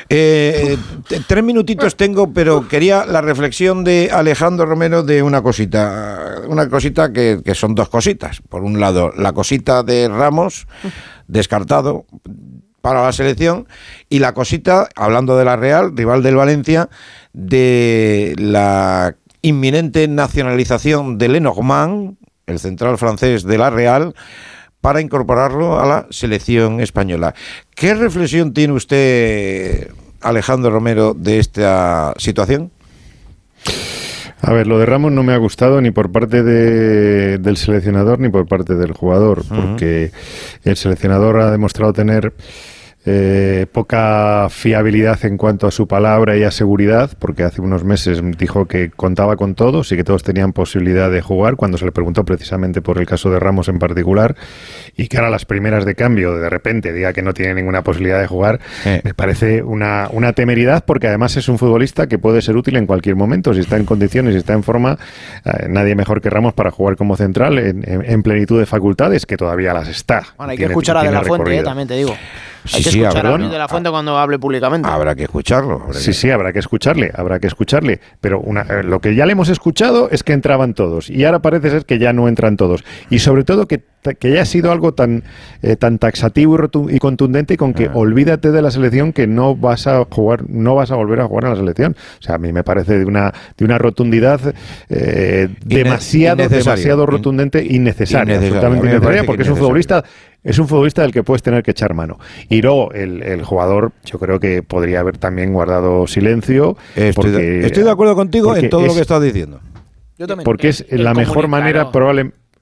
S2: Eh, t- tres minutitos tengo, pero quería la reflexión de Alejandro Romero de una cosita. Una cosita que, que son dos cositas. Por un lado, la cosita de Ramos, descartado para la selección, y la cosita, hablando de la Real, rival del Valencia, de la inminente nacionalización de Lenormand, el central francés de la Real, para incorporarlo a la selección española. ¿Qué reflexión tiene usted, Alejandro Romero, de esta situación?
S4: A ver, lo de Ramos no me ha gustado ni por parte de- del seleccionador ni por parte del jugador, porque el seleccionador ha demostrado tener eh, poca fiabilidad en cuanto a su palabra y a seguridad, porque hace unos meses dijo que contaba con todos y que todos tenían posibilidad de jugar, cuando se le preguntó precisamente por el caso de Ramos en particular, y que ahora las primeras de cambio de repente diga que no tiene ninguna posibilidad de jugar, me parece una, una temeridad, porque además es un futbolista que puede ser útil en cualquier momento, si está en condiciones, si está en forma, eh, nadie mejor que Ramos para jugar como central en, en- en plenitud de facultades, que todavía las está.
S12: Bueno, hay que escuchar a De la Fuente, eh, también te digo.
S2: Sí,
S12: Hay que
S2: sí,
S12: escuchar a
S2: habrá-
S12: de la Fuente cuando hable públicamente.
S2: Habrá que escucharlo.
S4: Sí, sí, habrá que escucharle, habrá que escucharle. Pero una- eh, lo que ya le hemos escuchado es que entraban todos y ahora parece ser que ya no entran todos. Y sobre todo que, que ya ha sido algo tan, eh, tan taxativo y, y contundente con que olvídate de la selección que no vas a jugar, no vas a volver a jugar a la selección. O sea, a mí me parece de una, de una rotundidad eh, demasiado, demasiado rotundante, innecesaria,
S2: Innecesario.
S4: absolutamente innecesaria, porque es un futbolista es un futbolista del que puedes tener que echar mano. Y luego el, el jugador, yo creo que podría haber también guardado silencio.
S2: Estoy,
S4: porque-
S2: de, estoy de acuerdo contigo en todo lo que estás diciendo.
S4: Porque es la mejor manera
S12: ¿no?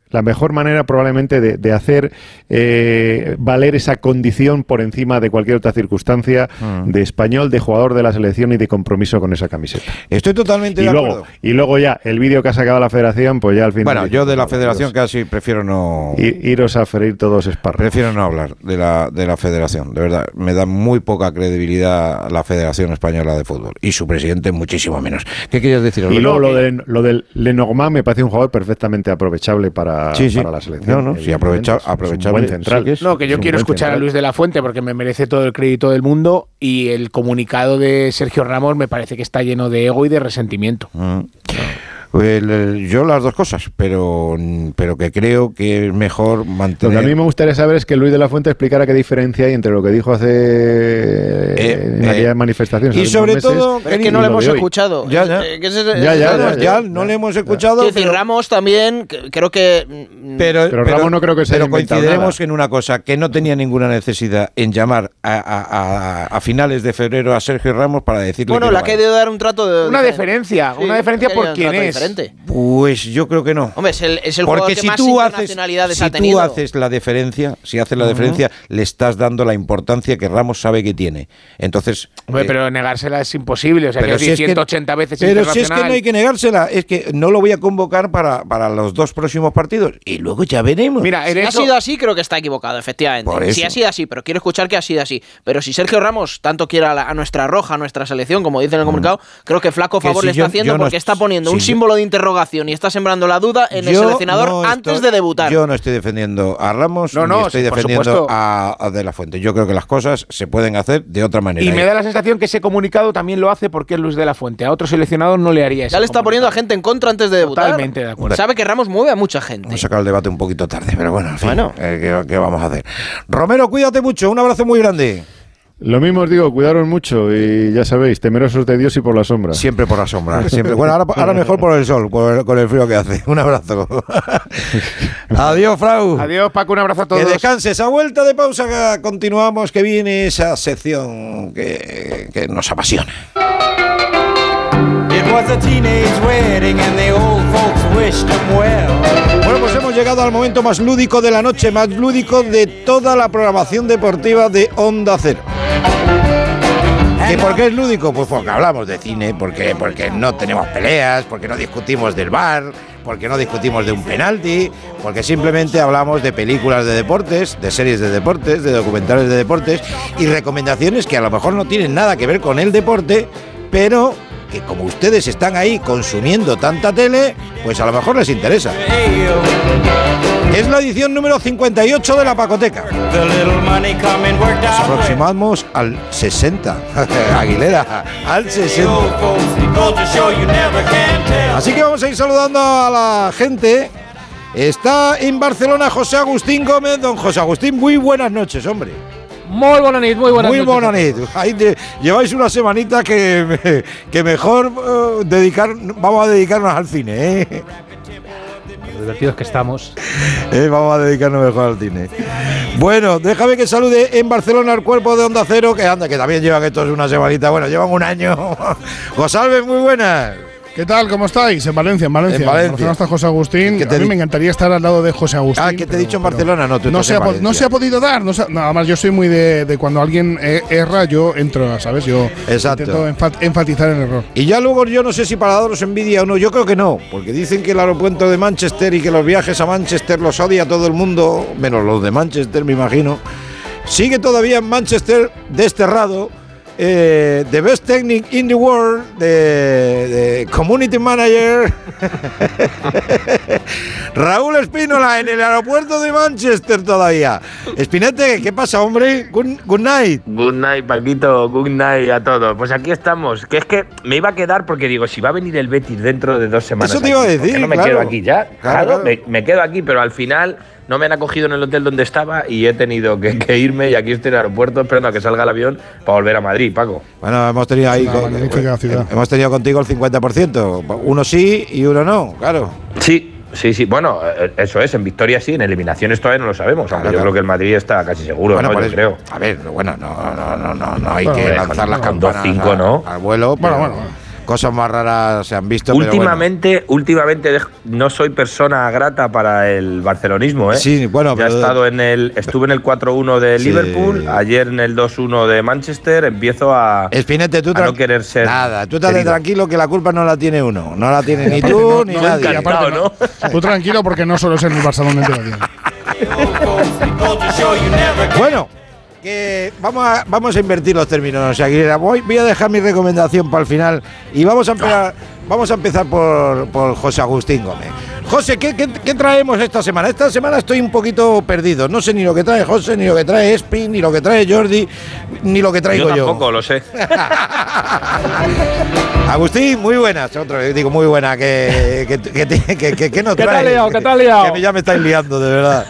S4: La mejor manera probablemente de, de hacer eh, valer esa condición por encima de cualquier otra circunstancia
S2: Mm.
S4: de español, de jugador de la selección y de compromiso con esa camiseta.
S2: Estoy totalmente
S4: Y
S2: de
S4: luego,
S2: acuerdo.
S4: y luego ya, el vídeo que ha sacado la federación, pues ya al final...
S2: Bueno, yo de la
S4: "Bueno,
S2: federación
S4: Dios".
S2: casi prefiero no...
S4: I- iros a freír todos espárragos.
S2: Prefiero no hablar de la, de la federación, de verdad. Me da muy poca credibilidad la Federación Española de Fútbol. Y su presidente muchísimo menos. ¿Qué querías decir?
S4: Y luego lo, de, lo del Lenormand me parece un jugador perfectamente aprovechable para,
S2: Sí, sí.
S4: para la selección.
S2: No, no, sí,
S4: evidentemente.
S2: aprovecha-
S4: Es un
S2: aprovechable,
S4: buen central.
S2: sí que es.
S6: No, que yo quiero escuchar a. Luis de la Fuente porque me merece todo el crédito del mundo y el comunicado de Sergio Ramos me parece que está lleno de ego y de resentimiento.
S2: Mm. El- el- yo las dos cosas, pero, pero que creo que es mejor
S4: Lo que
S2: mantener...
S4: a mí me gustaría saber es que Luis de la Fuente explicara qué diferencia hay entre lo que dijo hace en
S2: eh,
S4: aquellas manifestaciones.
S2: y sobre
S4: meses
S2: todo,
S12: es que no
S4: lo
S12: le hemos escuchado.
S2: Ya, ya.
S12: Eh, que
S4: Ya, ya, ya,
S2: no le hemos escuchado,
S12: decir,
S2: pero-
S12: Ramos también, que- creo que. mm,
S2: Pero,
S4: Pero Ramos no creo que se
S2: pero coincidiremos
S4: nada.
S2: en una cosa, que no tenía ninguna necesidad en llamar a, a- a- a finales de febrero a Sergio Ramos para decirle
S12: Bueno,
S2: que
S12: le
S2: no
S12: ha querido dar un trato de.
S6: Una
S12: Sí,
S6: una deferencia
S12: quería
S6: por quién es.
S12: Diferente.
S2: Pues yo creo que no.
S12: Hombre, es el, es el
S2: Porque
S12: jugador que
S2: si
S12: más
S2: tú haces,
S12: internacionalidades
S2: si
S12: ha
S2: tú
S12: tenido.
S2: haces la deferencia, si haces la
S6: Ujú.
S2: deferencia, le estás dando la importancia que Ramos sabe que tiene. Entonces,
S6: Hombre,
S2: eh,
S6: pero negársela es imposible. O sea,
S2: pero
S6: que
S2: si es que-
S6: 180 veces
S2: pero si es que no hay que negársela, es que no lo voy a convocar para, para los dos próximos partidos y luego ya veremos.
S6: Mira, en
S12: Si ha sido así, creo que está equivocado, efectivamente.
S2: Por
S12: Si ha sido así, pero quiero escuchar que ha sido así. Pero si Sergio Ramos tanto quiere a, la- a nuestra roja, a nuestra selección, como dice en el comunicado, creo que flaco
S2: Mm. Que
S12: favor
S2: si
S12: le está
S2: yo-
S12: haciendo
S2: yo
S12: porque
S2: est-
S12: está poniendo
S2: si
S12: un
S2: yo-
S12: símbolo de interrogación y está sembrando la duda en el
S2: Yo
S12: seleccionador
S2: no
S12: antes
S2: estoy-
S12: de debutar.
S2: Yo no estoy defendiendo a Ramos,
S6: No,
S2: ni
S6: no,
S2: estoy
S6: sí,
S2: defendiendo a, a De La Fuente. Yo creo que las cosas se pueden hacer de otra manera.
S6: Y me da la sensación que ese comunicado también lo hace porque es Luis de la Fuente. A otro seleccionado no le haría eso.
S12: ya le está poniendo a gente en contra antes de debutar.
S6: Totalmente de acuerdo.
S12: Sabe que Ramos mueve a mucha gente.
S2: Hemos sacado el debate un poquito tarde, pero bueno, en fin,
S12: Bueno.
S2: eh, ¿qué, qué vamos a hacer? Romero, cuídate mucho, un abrazo muy grande.
S4: Lo mismo os digo, cuidaros mucho y ya sabéis, temerosos de Dios y por la sombra.
S2: Siempre por la sombra. Siempre. Bueno, ahora, ahora mejor por el sol, por el- con el frío que hace. Un abrazo. Adiós, Frau.
S6: Adiós, Paco, un abrazo a todos.
S2: Que descanses. A vuelta de pausa continuamos, que viene esa sección que, que nos apasiona.
S13: It was a teenage wedding and the old folks wished him well.
S2: Bueno, pues hemos llegado al momento más lúdico de la noche, más lúdico de toda la programación deportiva de Onda Cero. ¿Y por qué es lúdico? Pues porque hablamos de cine, porque, porque no tenemos peleas, porque no discutimos del bar, porque no discutimos de un penalti, porque simplemente hablamos de películas de deportes, de series de deportes, de documentales de deportes y recomendaciones que a lo mejor no tienen nada que ver con el deporte, pero que como ustedes están ahí consumiendo tanta tele, pues a lo mejor les interesa. Es la edición número 58 de la Pacoteca. Nos aproximamos al 60. Aguilera, al 60.
S13: Goes to show you never can tell.
S2: Así que vamos a ir saludando a la gente. Está en Barcelona José Agustín Gómez. Don José Agustín, muy buenas noches, hombre.
S20: Muy buena nit, muy buenas
S2: muy buena nit. Ahí lleváis una semanita que, que mejor eh, dedicar, vamos a dedicarnos al cine, ¿eh?
S20: Lo divertidos que estamos.
S2: Eh, vamos a dedicarnos mejor al cine. Bueno, déjame que salude en Barcelona al cuerpo de Onda Cero, que anda, que también llevan estos una semanita, bueno, llevan un año. Josalve, muy buenas.
S21: ¿Qué tal? ¿Cómo estáis? En Valencia, en Valencia.
S2: En Valencia.
S21: Barcelona está José Agustín.
S2: ¿Qué te
S21: A mí me encantaría estar al lado de José Agustín.
S2: Ah, que te he dicho en Barcelona, no, tú
S21: no se, ha, no se ha podido dar. No no, además, yo soy muy de, de cuando alguien eh, erra, yo entro, ¿sabes? Yo
S2: Exacto.
S21: intento enfa- enfatizar el error.
S2: Y ya luego yo no sé si para daros envidia o no, yo creo que no, porque dicen que el aeropuerto de Manchester y que los viajes a Manchester los odia todo el mundo, menos los de Manchester, me imagino. Sigue todavía en Manchester desterrado. Eh, the best technique in the world, de, de community manager Raúl Espínola en el aeropuerto de Manchester todavía. Espinete, ¿qué pasa, hombre? Good, good night.
S22: Good night, Paquito, good night a todos. Pues aquí estamos. Que es que me iba a quedar porque digo, si va a venir el Betis dentro de dos semanas.
S2: Eso te iba a
S22: aquí, ¿por qué
S2: decir,
S22: no me
S2: claro.
S22: quedo aquí ya.
S2: Claro,
S22: Claro,
S2: claro.
S22: Me, me quedo aquí, pero al final no me han acogido en el hotel donde estaba y he tenido que, que irme y aquí estoy en el aeropuerto esperando a que salga el avión para volver a Madrid, Paco.
S2: Bueno, hemos tenido ahí. Con-
S21: ciudad.
S2: Hemos tenido contigo el 50%. Uno sí y uno no, claro.
S22: Sí. Sí, sí, bueno, eh, eso es, en victoria sí, en eliminaciones todavía no lo sabemos, aunque yo
S2: claro.
S22: creo que el Madrid está casi seguro,
S2: Bueno,
S22: ¿no? Yo
S2: eso-
S22: creo.
S2: A ver, bueno, no, no, no, no, no hay
S22: Bueno,
S2: que lanzar las
S22: con
S2: campanas
S22: 2-5,
S2: a-
S22: ¿no?
S2: al vuelo.
S22: Bueno,
S2: pero
S22: bueno.
S2: Cosas más raras se han visto. pero bueno.
S22: Últimamente, últimamente dej- no soy persona grata para el barcelonismo, ¿eh?
S2: Sí, bueno,
S22: ya he
S2: pero-
S22: estado en el, estuve en el 4-1 de
S2: Sí.
S22: Liverpool, ayer en el 2-1 de Manchester, empiezo a,
S2: Espinete, tú
S22: a no querer ser.
S2: Nada, tú
S22: querido.
S2: tranquilo que la culpa no la tiene uno. No la tiene ni tú ni
S21: No,
S2: nadie.
S21: aparte no. Tú tranquilo porque no solo es en el tiene.
S2: Bueno, que vamos a, vamos a invertir los términos. O sea, que voy, voy a dejar mi recomendación para el final y vamos a empezar, vamos a empezar por, por José Agustín Gómez. José, ¿qué, qué, qué traemos esta semana? Esta semana estoy un poquito perdido. No sé ni lo que trae José, ni lo que trae Espi, ni lo que trae Jordi, ni lo que traigo
S22: yo
S2: yo.
S22: tampoco lo sé.
S2: Agustín, muy buenas. Otro, digo, muy buena. Que, que, que, que, que- que nos
S20: ¿Qué te
S2: trae?
S20: liado? ¿Qué te has liado?
S2: Que ya me estáis liando, de verdad.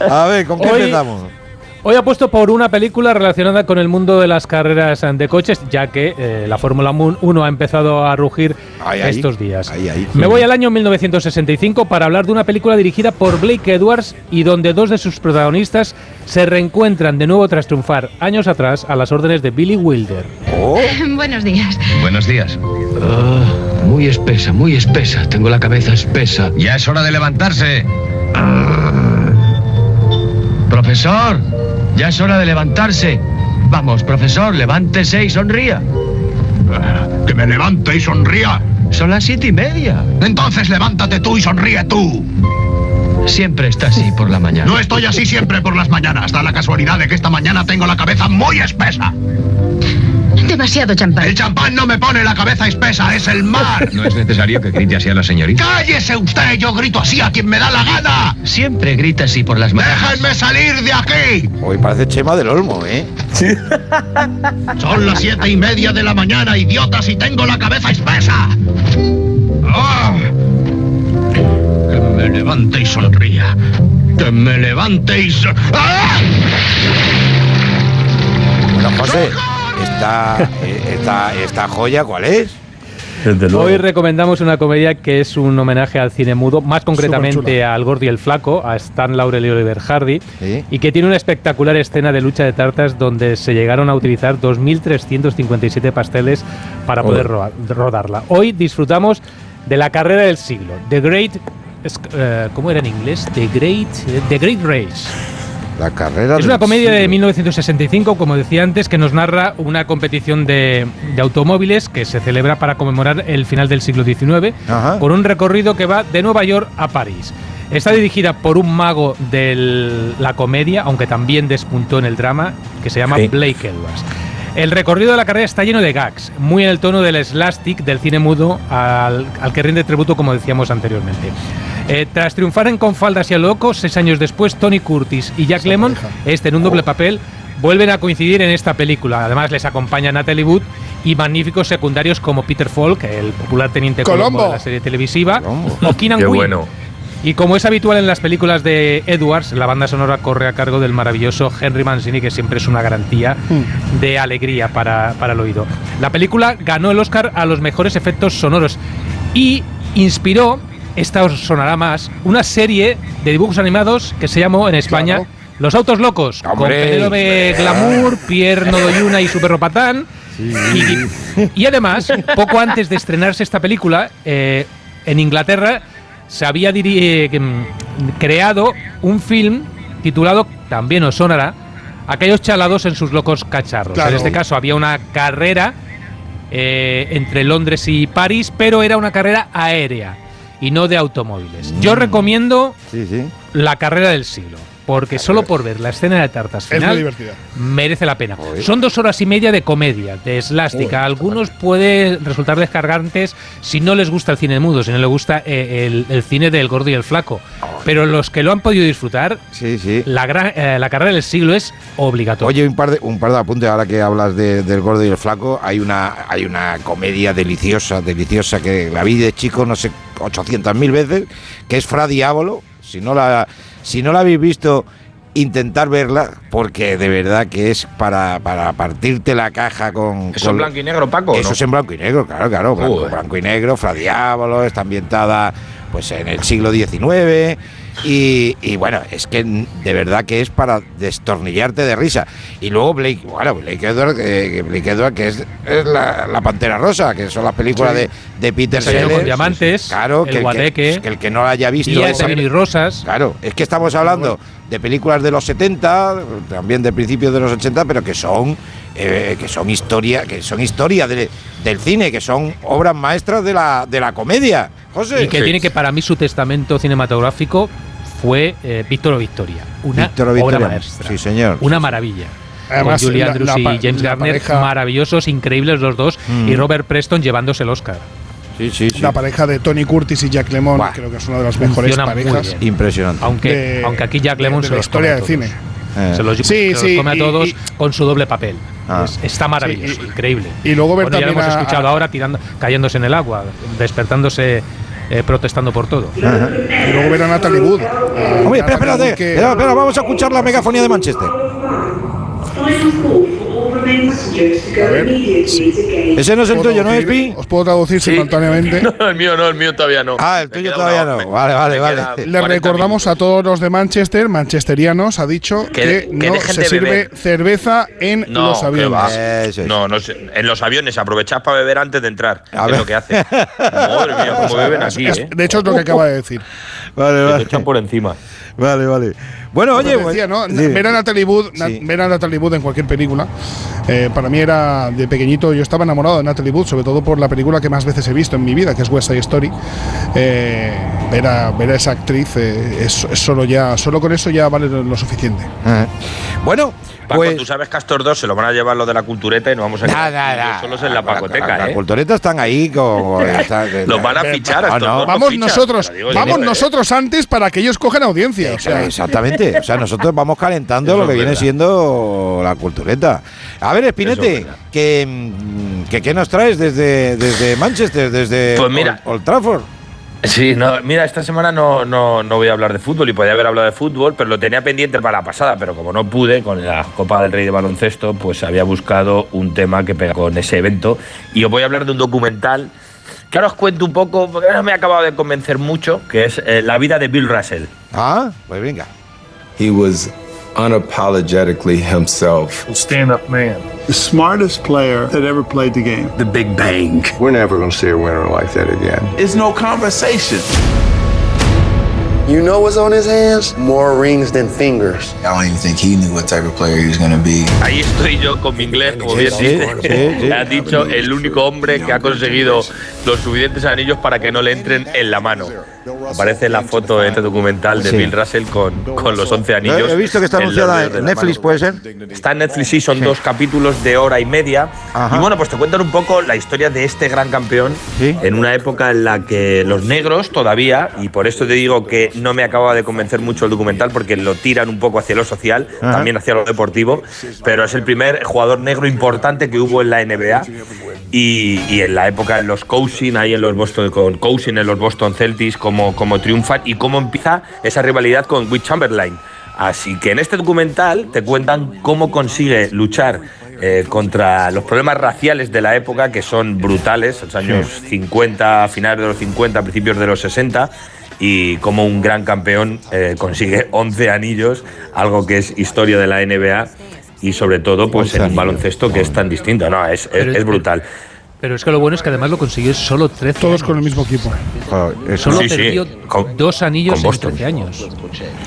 S2: A ver, ¿con qué
S20: Hoy-
S2: empezamos?
S20: Hoy apuesto por una película relacionada con el mundo de las carreras de coches, ya que eh, la Fórmula 1 ha empezado a rugir estos días.
S2: Ahí, ahí.
S20: Me voy al año 1965 para hablar de una película dirigida por Blake Edwards y donde dos de sus protagonistas se reencuentran de nuevo tras triunfar años atrás a las órdenes de Billy Wilder.
S23: Buenos días.
S24: Buenos días. Ah, muy espesa, muy espesa. Tengo la cabeza espesa. Ya es hora de levantarse. Profesor, ya es hora de levantarse. Vamos, profesor, levántese y sonría. Que me levante y sonría. Son las siete y media. Entonces levántate tú y sonríe tú. Siempre está así por la mañana.
S25: No estoy así siempre por las mañanas. Da la casualidad de que esta mañana tengo la cabeza muy espesa.
S23: Demasiado champán.
S25: El champán no me pone la cabeza espesa, es el mar.
S24: No es necesario que grite así a la señorita.
S25: ¡Cállese usted! Yo grito así a quien me da la gana.
S24: Siempre grita así por las mañanas.
S25: ¡Déjenme salir de aquí!
S2: Hoy parece Chema del Olmo, ¿eh?
S25: Son las siete y media de la mañana, idiotas, y tengo la cabeza espesa. ¡Ah! Que me levante y sonría. Que me levante y... so- ¡Ah!
S2: Bueno, José, esta, eh, esta, esta joya, ¿cuál es?
S20: Hoy recomendamos una comedia que es un homenaje al cine mudo, más concretamente al Gordo y el Flaco, a Stan Laurel y Oliver Hardy, y que tiene una espectacular escena de lucha de tartas donde se llegaron a utilizar 2.357 pasteles para poder rodarla. Hoy disfrutamos de la carrera del siglo, The Great, eh, ¿cómo era en inglés? The Great, The Great Race.
S2: La carrera
S20: Es una comedia de
S2: siglo.
S20: 1965, como decía antes, que nos narra una competición de, de automóviles que se celebra para conmemorar el final del siglo XIX,
S2: Ajá.
S20: con un recorrido que va de Nueva York a París. Está dirigida por un mago de la comedia, aunque también despuntó en el drama, que se llama
S22: Sí.
S20: Blake Edwards. El recorrido de la carrera está lleno de gags, muy en el tono del slastic del cine mudo al, al que rinde tributo, como decíamos anteriormente. Eh, tras triunfar en Con faldas y a lo loco, seis años después, Tony Curtis y Jack Lemmon, este en un doble papel, vuelven a coincidir en esta película. Además, les acompaña Natalie Wood y magníficos secundarios como Peter Falk, el popular teniente Colombo,
S21: Colombo.
S20: de la serie televisiva, o Keenan Quinn.
S22: bueno.
S20: Y como es habitual en las películas de Edwards, la banda sonora corre a cargo del maravilloso Henry Mancini, que siempre es una garantía de alegría para, para el oído. La película ganó el Oscar a los mejores efectos sonoros y inspiró, esta os sonará más, una serie de dibujos animados que se llamó en España Los Autos Locos, con
S2: ¡Hombre!
S20: Penélope Glamour, Pierre Nodoyuna y Super Ropatán. Y, y además, poco antes de estrenarse esta película, eh, en Inglaterra se había eh, mm, creado un film titulado, también os sonará, Aquellos chalados en sus locos cacharros.
S21: Claro.
S20: En este caso había una carrera eh, entre Londres y París, pero era una carrera aérea y no de automóviles. Yo recomiendo
S2: Sí, sí.
S20: la carrera del siglo, porque solo por ver la escena de tartas
S21: Es muy
S20: final
S21: divertida.
S20: merece la pena. Son dos horas y media de comedia, de slástica. A algunos puede resultar descargantes si no les gusta el cine mudo, si no les gusta eh, el, el cine del gordo y el flaco. Pero los que lo han podido disfrutar,
S2: Sí, sí.
S20: la, gran- eh, la carrera del siglo es obligatoria.
S2: Oye, un par de, un par de apuntes ahora que hablas de- del gordo y el flaco. Hay una, hay una comedia deliciosa, deliciosa, que la vi de chico no sé 800.000 veces, que es Fra Diabolo. Si no la, si no la habéis visto, intentar verla, porque de verdad que es para, para partirte la caja con...
S22: ¿Eso
S2: con-
S22: en blanco y negro, Paco?
S2: Eso
S22: no?
S2: es en blanco y negro, claro, claro. Blanco y negro, Fra Diabolo, está ambientada pues en el siglo XIX. Y, y bueno, es que de verdad que es para destornillarte de risa. Y luego Blake, bueno, Blake Edward, eh, que Blake Edward, que es, es la, la Pantera Rosa, que son las películas
S20: Sí.
S2: de, de Peter Sellers.
S20: con diamantes,
S2: Claro,
S20: El
S2: que,
S20: Guateque,
S2: que, que el que no la haya visto.
S20: Vino y rosas.
S2: Claro, es que estamos hablando de películas de los 70, también de principios de los 80, pero que son eh, que son historia, que son historia de- del cine, que son obras maestras de la, de la comedia. José.
S20: Y que tiene que, para mí, su testamento cinematográfico fue eh, Víctor o Victoria. Una
S2: Víctor o
S20: obra
S2: Victoria.
S20: maestra.
S2: Sí, señor.
S20: Una maravilla.
S21: Además,
S20: Con Julie
S21: la-
S20: Andrews
S21: la
S20: y
S21: pa-
S20: James
S21: la
S20: Garner,
S21: pareja-
S20: maravillosos, increíbles los dos.
S21: Mm.
S20: Y Robert Preston llevándose el Oscar.
S2: Sí, sí,
S21: La pareja de Tony Curtis y Jack Lemmon
S20: Buah.
S21: creo que es una de las mejores
S20: Funciona
S21: parejas.
S2: Impresionante.
S20: Aunque,
S21: de-
S20: aunque aquí Jack Lemmon
S21: de
S20: se
S21: la
S20: los
S21: historia
S20: come a
S21: del cine.
S2: Eh.
S20: Se los,
S21: Sí,
S20: se los
S21: sí,
S20: come a
S21: y-
S20: todos
S21: y-
S20: con su doble papel.
S2: Ah.
S20: Es- está maravilloso,
S21: Sí, y-
S20: increíble.
S21: y luego ver
S20: Bueno, ya lo
S21: también
S20: hemos
S21: a-
S20: escuchado
S21: a-
S20: ahora tirando, cayéndose en el agua, despertándose, eh, protestando por todo.
S21: Y luego ver a Natalie Wood. a
S2: Hombre, espera,
S21: Natalie
S2: espérate.
S21: Wood que-
S2: Espera, espera, vamos a escuchar la megafonía de Manchester.
S21: A ver,
S2: Ese no es el
S21: ¿Puedo
S2: tuyo, ¿no es? Pi?
S21: Os puedo traducir simultáneamente.
S22: No, el mío no, el mío todavía no.
S2: Ah, el
S22: Me
S2: tuyo todavía
S22: me-
S2: no. Vale, vale, vale.
S21: Le
S22: 40
S21: recordamos a todos los de Manchester, manchesterianos, ha dicho
S22: Que-
S21: que,
S22: que
S21: no se sirve
S22: beber.
S21: cerveza en
S22: No,
S21: los aviones.
S2: es.
S22: No, no sé. En los aviones aprovechad para beber antes de entrar.
S2: A
S22: es
S2: ver.
S22: lo que hace. Madre mía, cómo beben aquí, ¿eh?
S21: de hecho, es lo que acaba de decir.
S2: Vale,
S22: Que te
S2: vale.
S22: echan por encima.
S2: Vale, vale. Bueno, oye,
S21: decía, ¿no?
S2: sí.
S21: ver, a Natalie Wood,
S2: Sí.
S21: ver a Natalie Wood en cualquier película, eh, para mí era de pequeñito, yo estaba enamorado de Natalie Wood, sobre todo por la película que más veces he visto en mi vida, que es West Side Story. Eh, ver, a, ver a esa actriz, eh, es, es solo ya, solo con eso ya vale lo, lo suficiente.
S2: Ah. Bueno,
S22: Paco,
S2: pues.
S22: tú sabes que a estos dos se lo van a llevar lo de la cultureta y no vamos a
S2: Nada,
S22: quedar yo
S2: nada.
S22: solos en la pacoteca,
S2: Las
S22: ¿eh?
S2: culturetas están ahí como. está-
S22: Los van a fichar a estos
S2: no.
S21: Vamos nosotros,
S22: digo
S21: vamos
S22: yo, ¿eh?
S21: nosotros antes para que ellos cojan audiencia. O sea,
S2: Exactamente. O sea, nosotros vamos calentando
S22: Eso
S2: lo que viene siendo la cultureta. A ver, Espinete, que, mm, que ¿qué nos traes desde, desde Manchester, desde
S22: Pues mira.
S2: Old, Old Trafford?
S22: Sí, no, mira, esta semana no, no, no voy a hablar de fútbol y podía haber hablado de fútbol, pero lo tenía pendiente para la pasada, pero como no pude con la Copa del Rey de Baloncesto, pues había buscado un tema que pega con ese evento y os voy a hablar de un documental que ahora os cuento un poco, porque no me ha acabado de convencer mucho, que es eh, la vida de Bill Russell.
S2: Ah, pues venga.
S26: He was unapologetically himself.
S27: Stand up man. The smartest player that ever played the game.
S26: The Big Bang.
S27: We're never going to see a winner like that again.
S26: It's no conversation.
S28: You know what's on his hands? More rings than fingers.
S29: I don't even think he knew what type of player he was going to be.
S22: Ahí estoy yo con mi inglés, como bien
S2: Sí,
S22: dice.
S2: sí, sí.
S22: Ha dicho el único hombre que ha conseguido los suficientes anillos para que no le entren en la mano. Aparece la foto de este documental de
S2: Sí.
S22: Bill Russell con, con los 11 anillos.
S2: He visto que está anunciada en Netflix. ¿puede ser?
S22: Está en Netflix, sí, son dos capítulos de hora y media. Y bueno, pues te cuentan un poco la historia de este gran campeón en una época en la que los negros todavía, y por esto te digo que no me acaba de convencer mucho el documental porque lo tiran un poco hacia lo social,
S2: Ajá.
S22: también hacia lo deportivo, pero es el primer jugador negro importante que hubo en la NBA. Y, y en la época en los Cousin, ahí en los Boston, con Cousin en los Boston Celtics, cómo, cómo triunfan y cómo empieza esa rivalidad con Wilt Chamberlain. Así que en este documental te cuentan cómo consigue luchar eh, contra los problemas raciales de la época, que son brutales, los años 50, finales de los 50, principios de los 60, y cómo un gran campeón eh, consigue 11 anillos, algo que es historia de la NBA, y sobre todo pues
S2: 11
S22: en un baloncesto que es tan distinto, no, es, es brutal.
S20: Pero es que lo bueno es que además lo consiguió solo 13
S21: Todos con el mismo equipo.
S20: Solo
S22: Sí, sí,
S20: perdió
S22: con-
S20: dos anillos
S22: con
S20: en
S22: Boston.
S20: 13 años.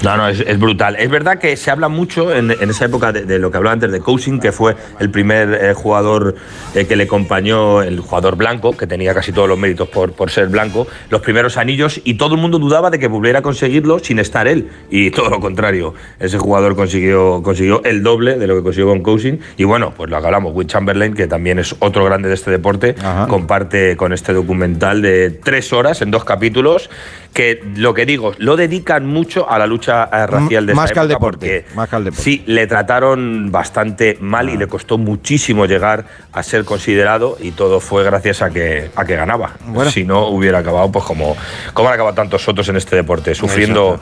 S22: No, no, es, es brutal. Es verdad que se habla mucho en, en esa época de, de lo que hablaba antes de Cousin, que fue el primer eh, jugador eh, que le acompañó, el jugador blanco, que tenía casi todos los méritos por, por ser blanco, los primeros anillos, y todo el mundo dudaba de que volviera a conseguirlo sin estar él. Y todo lo contrario, ese jugador consiguió, consiguió el doble de lo que consiguió con Cousin. Y bueno, pues lo que hablamos, Will Chamberlain, que también es otro grande de este deporte, comparte con este documental de tres horas en dos capítulos, que lo que digo, lo dedican mucho a la lucha eh, racial de
S2: Más
S22: esta
S2: que al deporte. Más que al deporte.
S22: Sí, le trataron bastante mal y le costó muchísimo llegar a ser considerado y todo fue gracias a que, a que ganaba.
S2: Bueno.
S22: Si no, hubiera acabado pues como, como han acabado tantos otros en este deporte, sufriendo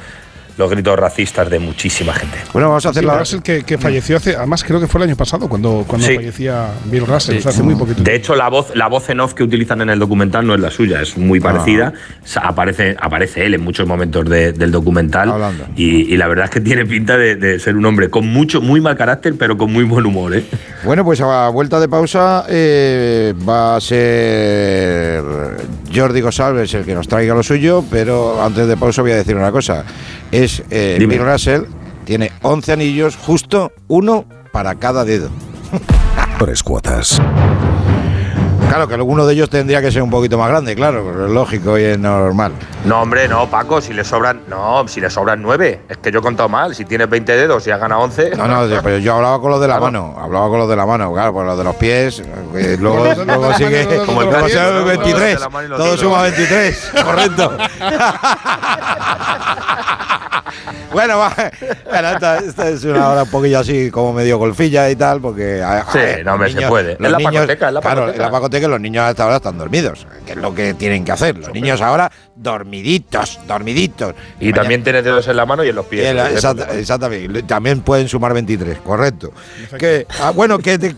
S22: los gritos racistas de muchísima gente.
S2: Bueno, vamos a hacer
S21: Sí,
S2: la.
S21: Russell que, que falleció hace, además creo que fue el año pasado cuando, cuando
S22: Sí.
S21: fallecía Bill Russell, o sea, hace muy poquito.
S22: De hecho, la voz, la voz en off que utilizan en el documental no es la suya, es muy parecida. Sa- Aparece, aparece él en muchos momentos de- del documental. Y, y la verdad es que tiene pinta de, de ser un hombre con mucho, muy mal carácter, pero con muy buen humor. ¿eh?
S2: Bueno, pues a vuelta de pausa eh, va a ser Jordi González el que nos traiga lo suyo, pero antes de pausa voy a decir una cosa. Es eh. Bill Russell, tiene 11 anillos, justo uno para cada dedo.
S30: Tres cuotas.
S2: Claro, que alguno de ellos tendría que ser un poquito más grande, claro, pero es lógico y es normal.
S22: No, hombre, no, Paco, si le sobran. No, si le sobran nueve. Es que yo he contado mal. Si tienes 20 dedos y has ganado 11.
S2: No, no, pero yo hablaba con los de la mano, hablaba con los de la mano, claro, pues los de los pies, eh, luego, luego sigue, como el
S22: pies,
S2: paseo
S22: ¿no? Los de
S2: 23,
S22: la mano y los
S2: todo suma
S22: pies.
S2: 23, correcto. Bueno, va, bueno, esta, esta es una hora un poquillo así como medio golfilla y tal, porque... a- a
S22: Sí,
S2: ver,
S22: no,
S2: los
S22: hombre, se puede.
S2: los
S22: Es la
S2: niños-
S22: pacoteca, es la
S2: Claro,
S22: pacoteca.
S2: en la pacoteca los niños hasta ahora están dormidos, que es lo que tienen que hacer. Los niños ahora dormiditos, dormiditos.
S22: Y también tienes dedos en la mano y en los pies.
S2: Y la- exacta- exactamente. También pueden sumar 23, correcto. Que, ah, bueno, ¿qué, qué-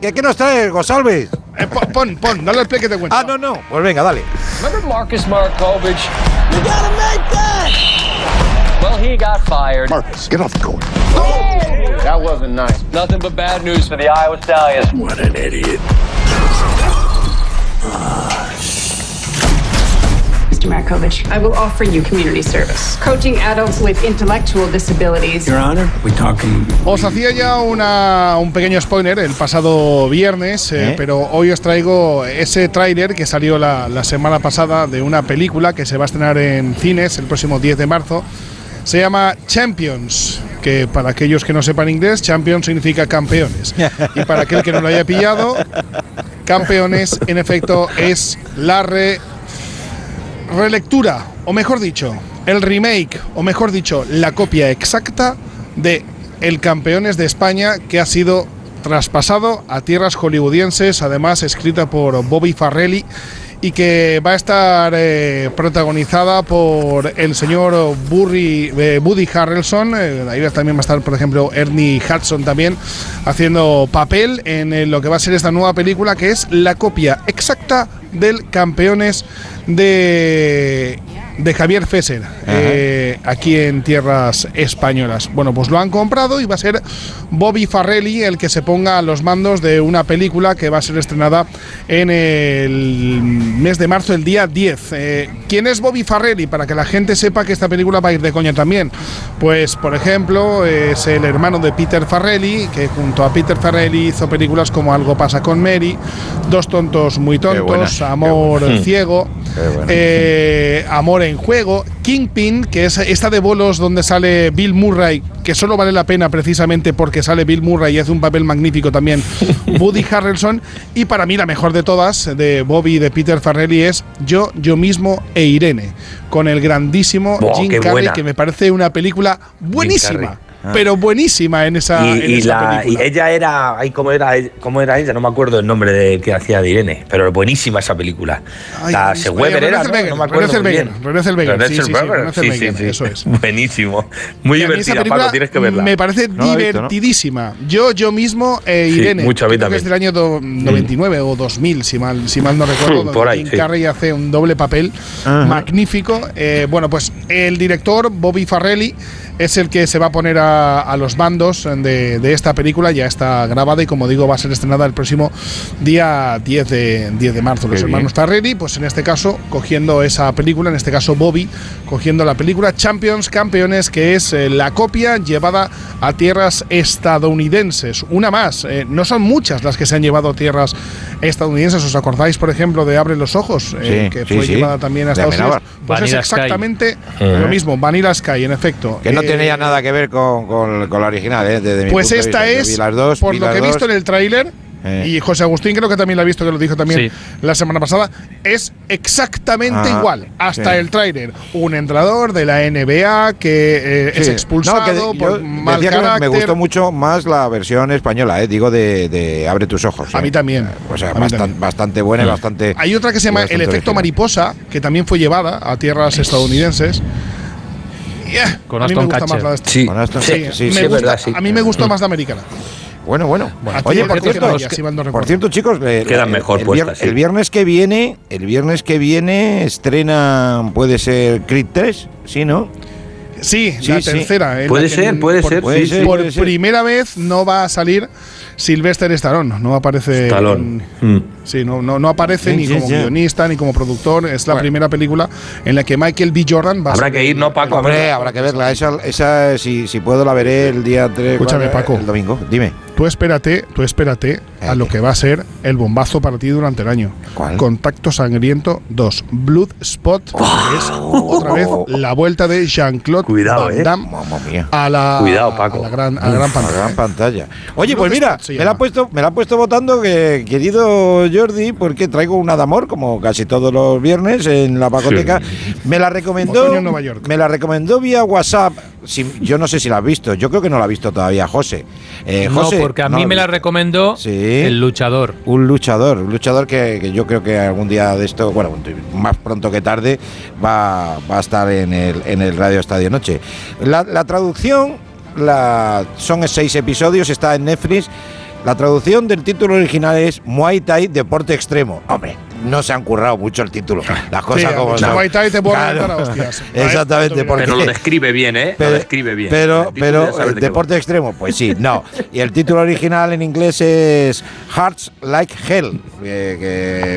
S2: qué- qué nos traes, González?
S21: Eh, pon, pon, el play que te cuento.
S2: Ah, no, no. Pues venga, dale.
S31: Remember Marcus Markovich? You gotta make that! Well, he got fired. Marcus, get off the court. That wasn't nice. Nothing but bad news for the Iowa Stallions. What an idiot.
S32: Mr. Markovich, I will offer you community service. Coaching adults with intellectual disabilities.
S21: Your Honor, we talking. Os hacía ya una, un pequeño spoiler el pasado viernes, eh,
S2: ¿Eh?
S21: pero hoy os traigo ese tráiler que salió la, la semana pasada de una película que se va a estrenar en cines el próximo 10 de marzo. Se llama Champions, que para aquellos que no sepan inglés, Champions significa campeones. Y para aquel que no lo haya pillado, campeones en efecto es la re relectura, o mejor dicho, el remake, o mejor dicho, la copia exacta de El Campeones de España que ha sido traspasado a tierras hollywoodienses, además escrita por Bobby Farrelly y que va a estar eh, protagonizada por el señor Burry, eh, Harrelson. Eh, ahí también va a estar, por ejemplo, Ernie Hudson también haciendo papel en eh, lo que va a ser esta nueva película, que es la copia exacta del Campeones de de Javier Fesser, eh, aquí en tierras españolas. Bueno, pues lo han comprado y va a ser Bobby Farrelly el que se ponga a los mandos de una película que va a ser estrenada en el mes de marzo, el día 10. Eh, ¿Quién es Bobby Farrelly? Para que la gente sepa que esta película va a ir de coña también. Pues, por ejemplo, es el hermano de Peter Farrelly, que junto a Peter Farrelly hizo películas como Algo pasa con Mary, Dos tontos muy tontos, Amor ciego, eh, Amor en juego, Kingpin, que es esta de bolos donde sale Bill Murray, que solo vale la pena precisamente porque sale Bill Murray y hace un papel magnífico también, Woody Harrelson, y para mí la mejor de todas, de Bobby y de Peter Farrelly, es Yo, Yo mismo e Irene, con el grandísimo Jim Carrey, que me parece una película buenísima.
S22: Ah.
S21: Pero buenísima en esa,
S22: Y,
S21: en
S22: y
S21: esa
S22: la, y
S21: película.
S22: ella era, ay, ¿cómo era, cómo era ella? No me acuerdo el nombre de que hacía de Irene, pero buenísima esa película.
S21: Ay,
S22: la
S21: René
S22: Seweber era, ¿no?
S21: Zellweger,
S22: no me
S21: René
S22: acuerdo muy
S21: Zellweger,
S22: bien.
S21: René Zellweger,
S22: René
S21: sí, sí, sí,
S22: sí,
S21: Zellweger,
S22: sí, sí.
S21: eso es.
S22: Buenísimo. Muy
S21: Y
S22: divertida, Paco, tienes que verla.
S21: Me parece
S22: No he visto, ¿no?
S21: divertidísima. Yo, yo mismo e
S22: Sí,
S21: Irene.
S22: mucho a mí
S21: creo que es del año do- 99 o 2000, si mal, si mal no recuerdo.
S22: Por ahí,
S21: Jim. Carrey hace un doble papel
S22: Ajá.
S21: magnífico. Eh, bueno, pues el director, Bobby Farrelly, es el que se va a poner a, a los bandos de, de esta película. Ya está grabada y, como digo, va a ser estrenada el próximo día 10 de, 10 de marzo. Los hermanos. Farrelly, pues en este caso, cogiendo esa película, en este caso Bobby, cogiendo la película Champions, Campeones, que es eh, la copia llevada a tierras estadounidenses. Una más, eh, no son muchas las que se han llevado a tierras estadounidenses. ¿Os acordáis, por ejemplo, de Abre los Ojos, eh,
S2: Sí,
S21: que fue
S2: sí.
S21: llevada también a
S2: De
S21: Estados Unidos? Pues
S2: Vanilla
S21: es exactamente lo mismo, Vanilla Sky, en efecto.
S2: Que no
S21: Eh,
S2: tenía nada que ver con, con- con la original, ¿eh? Desde mi
S21: Pues
S2: punto de
S21: esta
S2: vista. Yo
S21: es,
S2: vi las dos,
S21: por
S2: vi
S21: lo
S2: las
S21: que he visto en el tráiler,
S2: Eh.
S21: y José Agustín creo que también lo ha visto, que lo dijo también
S2: Sí.
S21: la semana pasada, es exactamente
S2: Ah,
S21: igual. Hasta
S2: sí.
S21: el tráiler. Un entrenador de la NBA que eh, es expulsado
S2: No, que
S21: por mal
S2: decía que me-
S21: carácter.
S2: me gustó mucho más la versión española, ¿eh? digo de, de Abre tus ojos.
S21: A
S2: ¿eh?
S21: mí también.
S2: O sea, bastan-
S21: también.
S2: bastante buena y
S21: Mm.
S2: bastante.
S21: Hay otra que se llama El efecto
S2: original.
S21: mariposa, que también fue llevada a tierras estadounidenses. Yeah,
S2: Con
S21: a mí me
S2: Aston
S21: gusta
S2: Catcher. Sí. Sí, sí,
S21: me
S2: sí, es
S21: gusta-
S2: verdad, sí.
S21: A mí me gustó más la americana.
S2: Bueno, bueno.
S21: Aquí
S2: Oye, por cierto,
S21: si
S2: por cierto, chicos, le-
S22: Quedan mejor
S2: el,
S22: puestas,
S2: vier-
S22: sí.
S2: el viernes que viene, el viernes que viene estrena, puede ser Creed 3, ¿sí, no?
S21: Sí,
S2: Sí,
S21: la
S2: sí.
S21: tercera.
S2: Puede
S21: la que
S2: ser, puede
S21: por,
S2: ser,
S21: Por,
S2: sí, sí,
S21: por
S2: puede ser.
S21: primera vez no va a salir Sylvester Stallone. No aparece.
S22: Stallone.
S21: en-
S22: Mm.
S21: Sí, no, no, no aparece
S2: Sí,
S21: ni
S2: sí,
S21: como
S2: sí.
S21: guionista ni como productor. Es la
S2: Bueno.
S21: primera película en la que Michael B. Jordan va a
S22: Habrá
S21: ser
S22: que ir, ¿no, Paco?
S2: Hombre, habrá que verla. Esa, esa si, si puedo, la veré el día 3.
S21: Escúchame, Paco.
S2: El domingo. Dime.
S21: Tú espérate, tú espérate a lo que va a ser el bombazo para ti durante el año. Contacto Sangriento 2. Blood Spot, que es otra vez la vuelta de Jean-Claude
S22: Cuidado,
S21: Van
S22: eh.
S21: Damme
S2: Mamma mía.
S21: a la,
S22: Cuidado, Paco.
S21: a la gran, a la
S2: Uf,
S21: gran
S2: a
S21: pantalla.
S2: gran pantalla. Oye, pues mira, me la, ha puesto, me la ha puesto votando que, querido Jordi, porque traigo una de amor, como casi todos los viernes en la pacoteca. Me la recomendó.
S21: En Nueva York.
S2: Me la recomendó vía WhatsApp. Si- yo no sé si la has visto. Yo creo que no la ha visto todavía José. Eh,
S20: no,
S2: José,
S20: porque a
S2: no
S20: mí me la recomendó
S2: Sí.
S20: el luchador.
S2: Un luchador, un luchador que, que yo creo que algún día de esto, bueno, más pronto que tarde, va, va a estar en el, en el Radio Estadio Noche. La, la traducción la, son seis episodios, está en Netflix. La traducción del título original es Muay Thai Deporte Extremo. Hombre, no se han currado mucho el título. Las cosas
S21: Sí,
S2: como
S21: el
S2: son.
S21: Te
S2: Claro.
S21: reventar a hostias.
S2: Exactamente, porque
S22: Pero lo describe bien, ¿eh?
S2: pero,
S22: lo describe bien.
S2: Pero, pero el
S22: de va.
S2: deporte extremo, pues sí, no. Y el título original en inglés es Hearts Like Hell, eh,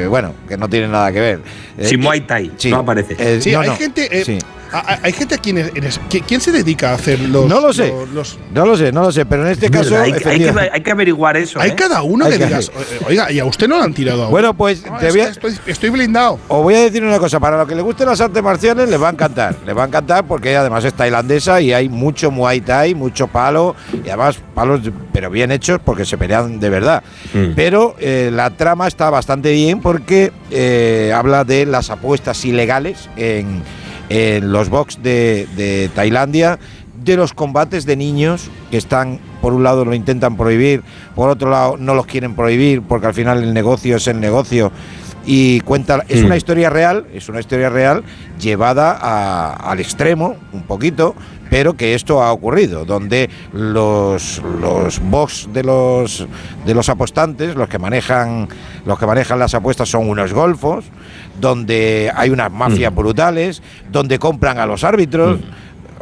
S2: que bueno, que no tiene nada que ver. Eh,
S22: Sí, Muay Thai,
S2: sí,
S22: no aparece.
S2: eh,
S21: Sí,
S2: no,
S21: hay
S2: no,
S21: gente. eh,
S2: sí.
S21: A- a- hay gente a quien es- eres- ¿qui- ¿Quién se dedica a hacer los.
S2: No lo sé.
S21: los- los-
S2: No lo sé, no lo sé, pero en este
S22: Es
S2: caso.
S22: hay, hay que,
S2: efectivamente-
S22: hay que averiguar eso.
S21: hay
S22: ¿eh?
S21: cada uno
S2: Hay
S21: que
S2: que
S21: digas. "O- Oiga, y a usted no lo han tirado.
S2: Bueno, pues
S21: No,
S2: te
S21: es
S2: voy a,
S21: estoy, estoy blindado.
S2: os voy a decir una cosa, para los que les gusten las artes marciales les va a encantar, les va a encantar porque además es tailandesa y hay mucho muay thai, mucho palo y además palos pero bien hechos porque se pelean de verdad.
S22: Mm.
S2: Pero eh, la trama está bastante bien porque eh, habla de las apuestas ilegales en, en los box de, de Tailandia, de los combates de niños que están, por un lado lo intentan prohibir, por otro lado no los quieren prohibir porque al final el negocio es el negocio y cuenta, es
S22: Mm.
S2: una historia real, es una historia real llevada a- al extremo un poquito, pero que esto ha ocurrido, donde los, los box de los de los apostantes, los que manejan los que manejan las apuestas son unos golfos, donde hay unas mafias brutales, donde compran a los árbitros.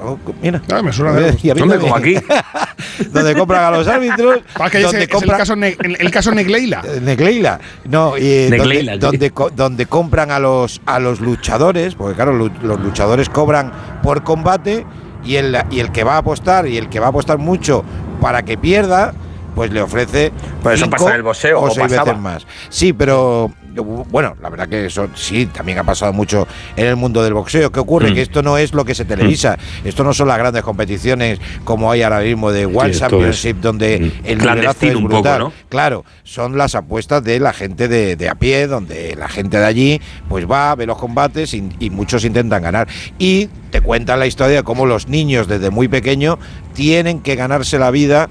S2: Oh, mira.
S21: Ah, me suena de-
S2: mí
S21: ¿Dónde?
S2: también.
S21: Como aquí.
S2: donde compran a los árbitros.
S21: Que ese
S2: donde
S21: es el caso, Ne- el, caso Negleila.
S2: Eh, Negleila. No, y eh,
S21: Negleila,
S2: donde,
S21: sí.
S2: donde, co- donde compran a los a los luchadores, porque claro, los luchadores cobran por combate y el, y el que va a apostar y el que va a apostar mucho para que pierda, pues le ofrece
S22: Pues eso pasa en el boxeo,
S2: o
S22: o
S2: seis
S22: pasaba.
S2: veces más. Sí, pero bueno, la verdad que eso sí, también ha pasado mucho en el mundo del boxeo. ¿Qué ocurre?
S22: Mm.
S2: Que esto no es lo que se televisa. Esto no son las grandes competiciones como hay ahora mismo de World
S22: es,
S2: Championship, donde el nivelazo es
S22: poco,
S2: brutal.
S22: ¿no?
S2: Claro, son las apuestas de la gente de, de a pie, donde la gente de allí pues va, ve los combates y, y muchos intentan ganar. Y te cuentan la historia de cómo los niños desde muy pequeño tienen que ganarse la vida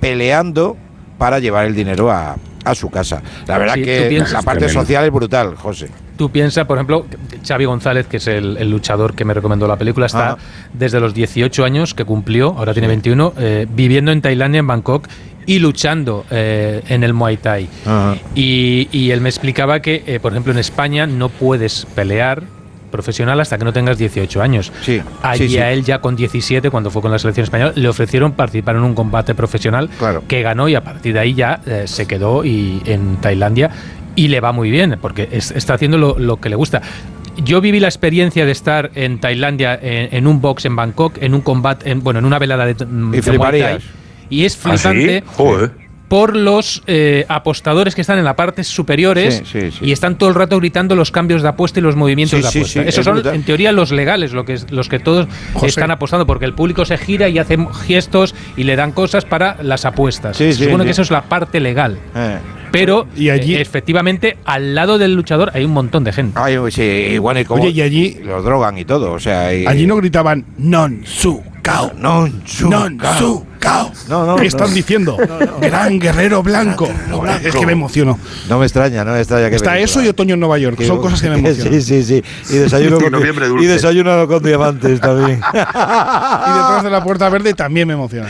S2: peleando para llevar el dinero a, a su casa. La verdad
S20: Sí,
S2: que
S20: piensas-
S2: la parte
S20: Tremendo.
S2: social es brutal, José.
S20: Tú piensas, por ejemplo, Xavi González, que es el, el luchador que me recomendó la película, está
S2: Ajá.
S20: desde los 18 años que cumplió, ahora tiene 21, eh, viviendo en Tailandia, en Bangkok, y luchando eh, en el Muay Thai. Y, y él me explicaba que, eh, por ejemplo, en España no puedes pelear profesional hasta que no tengas 18 años.
S2: Sí,
S20: Allí
S2: sí, sí.
S20: a él ya con 17, cuando fue con la selección española, le ofrecieron participar en un combate profesional que ganó y a partir de ahí ya eh, se quedó y, en Tailandia y le va muy bien porque es- está haciendo lo, lo que le gusta. Yo viví la experiencia de estar en Tailandia en, en un box en Bangkok, en un combate, en, bueno, en una velada de, de Muay Thai,
S2: fliparías.
S20: y es
S2: ¿Ah, sí?
S20: Por los eh, apostadores que están en las partes superiores
S2: Sí, sí, sí.
S20: y están todo el rato gritando los cambios de apuesta y los movimientos
S2: Sí,
S20: de apuesta.
S2: sí,
S20: Esos
S2: es
S20: son,
S2: brutal.
S20: en teoría, los legales, lo que es- los que todos
S21: José.
S20: están apostando, porque el público se gira y hace gestos y le dan cosas para las apuestas.
S2: Sí,
S20: se
S2: sí,
S20: supone
S2: sí.
S20: que eso es la parte legal.
S2: Eh.
S20: Pero eh, efectivamente, al lado del luchador hay un montón de gente.
S2: Ay, sí, y y como
S21: Oye, y allí-
S2: los drogan y todo, o sea, y-
S21: Allí no gritaban non su cao.
S2: Non su
S21: non
S2: cao.
S21: su cao.
S2: No, no,
S21: ¿Qué
S2: no.
S21: están diciendo? Gran guerrero blanco. Es que me emociono.
S2: No me extraña, no me extraña que
S21: Está
S2: película.
S21: eso y otoño en Nueva York. Son cosas que me emocionan.
S2: Sí, sí, sí. Y desayuno, con,
S21: noviembre
S2: y desayuno con diamantes también.
S21: Y detrás de la puerta verde también me emociona.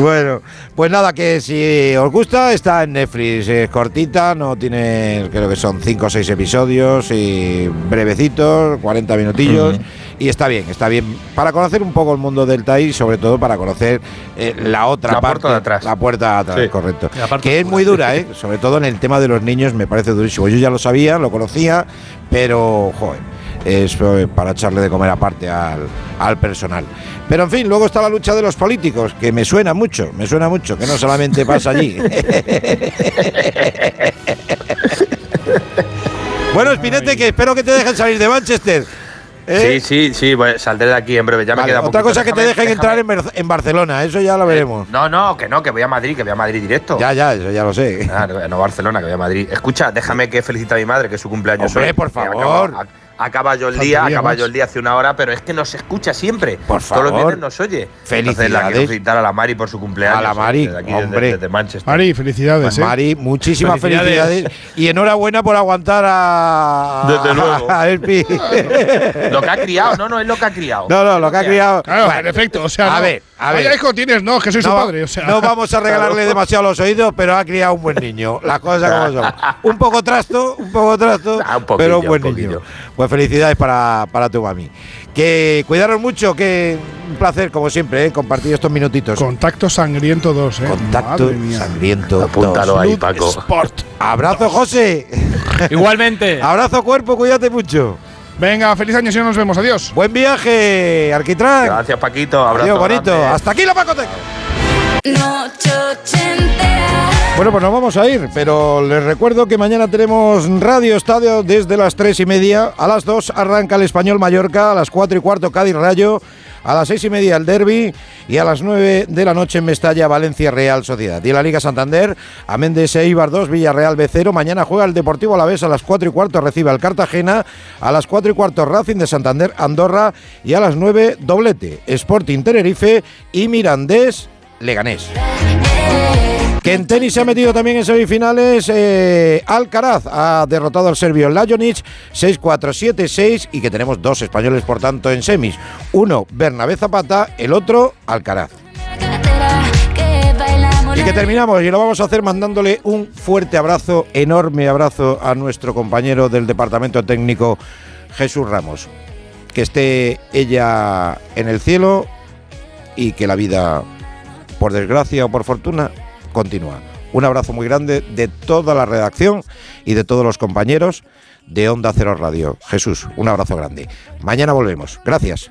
S2: Bueno, pues nada, que si os gusta, está en Netflix. Es cortita, no tiene, creo que son 5 o 6 episodios y brevecitos, 40 minutillos. Y está bien, está bien para conocer un poco el mundo del TAI y sobre todo para conocer eh, la otra
S22: La
S2: parte.
S22: puerta de atrás.
S2: La puerta de atrás,
S22: Sí.
S2: correcto. Que es muy dura, ¿eh? Sobre todo en el tema de los niños me parece durísimo. Yo ya lo sabía, lo conocía, pero, joder, es eh, para echarle de comer aparte al, al personal. Pero en fin, luego está la lucha de los políticos, que me suena mucho, me suena mucho, que no solamente pasa allí. bueno, Espinete, que espero que te dejen salir de Manchester. ¿eh?
S22: Sí, sí, sí, pues saldré de aquí en breve. Ya me queda
S2: otra
S22: poquito.
S2: cosa que te dejen
S22: déjame-
S2: entrar en, Bar- en Barcelona, eso ya lo veremos.
S22: No, no, que no, que voy a Madrid, que voy a Madrid directo.
S2: Ya, ya, eso ya lo sé.
S22: Ah, no, Barcelona, que voy a Madrid. Escucha, déjame que felicite a mi madre, que es su cumpleaños
S2: Hombre,
S22: hoy.
S2: por favor.
S22: Acaba yo el día, acaba yo el día hace una hora, pero es que nos escucha siempre.
S2: Por
S22: Todos los
S2: favor.
S22: viernes nos oye. Entonces la
S2: Felicidades.
S22: quiero felicitar a la Mari por su cumpleaños.
S2: A la
S22: eh,
S2: Mari,
S22: desde aquí,
S2: hombre.
S22: Desde, Manchester.
S21: Mari, felicidades.
S2: Pues
S21: ¿eh?
S2: Mari, muchísimas
S22: Felicidades.
S2: felicidades. y enhorabuena por aguantar a,
S22: Desde luego.
S2: a Elpi.
S22: Lo que ha criado, no, no, es lo que ha criado.
S2: No, no, lo que ha criado.
S21: Claro,
S2: Bueno,
S21: en efecto. O sea,
S2: a
S21: no.
S2: ver, a ver.
S21: Hijo tienes, no, que soy su padre. O sea.
S2: no vamos a regalarle demasiado los oídos, pero ha criado un buen niño. Las cosas como son. Un poco trasto, un poco trasto,
S22: Ah, un poquillo,
S2: pero un buen
S22: un
S2: niño. Pues felicidades para, para tu mami. Que cuidaros mucho, que un placer, como siempre, ¿eh? compartir estos minutitos.
S21: Contacto sangriento 2, ¿eh?
S2: Contacto sangriento.
S22: Apúntalo
S2: dos.
S22: ahí, Paco.
S21: Sport.
S2: Abrazo, José.
S20: Igualmente.
S2: Abrazo, cuerpo, cuídate mucho.
S21: Venga, feliz año si no nos vemos. Adiós.
S2: Buen viaje, Arquitrán.
S22: Gracias, Paquito. Abrazo
S2: Adiós, bonito.
S22: grande.
S2: Hasta aquí la Pacoteca.
S33: Noche ochentera.
S2: Bueno, pues nos vamos a ir, pero les recuerdo que mañana tenemos Radio Estadio desde las tres y media. A las 2 arranca el Español Mallorca, a las 4 y cuarto Cádiz Rayo, a las seis y media el Derby y a las 9 de la noche en Mestalla Valencia Real Sociedad. Y en la Liga Santander, a Méndez Eibar 2, Villarreal B0. Mañana juega el Deportivo Alavés a las 4 y cuarto, recibe al Cartagena. A las 4 y cuarto Racing de Santander, Andorra. Y a las 9 doblete, Sporting Tenerife y Mirandés Leganés. Que en tenis se ha metido también en semifinales. eh, Alcaraz ha derrotado al serbio Lajonic 6-4-7-6 y que tenemos dos españoles, por tanto, en semis. Uno, Bernabé Zapata, el otro, Alcaraz. Y que terminamos y lo vamos a hacer mandándole un fuerte abrazo, enorme abrazo a nuestro compañero del departamento técnico Jesús Ramos. Que esté ella en el cielo y que la vida, por desgracia o por fortuna, continúa. Un abrazo muy grande de toda la redacción y de todos los compañeros de Onda Cero Radio. Jesús, un abrazo grande. Mañana volvemos. Gracias.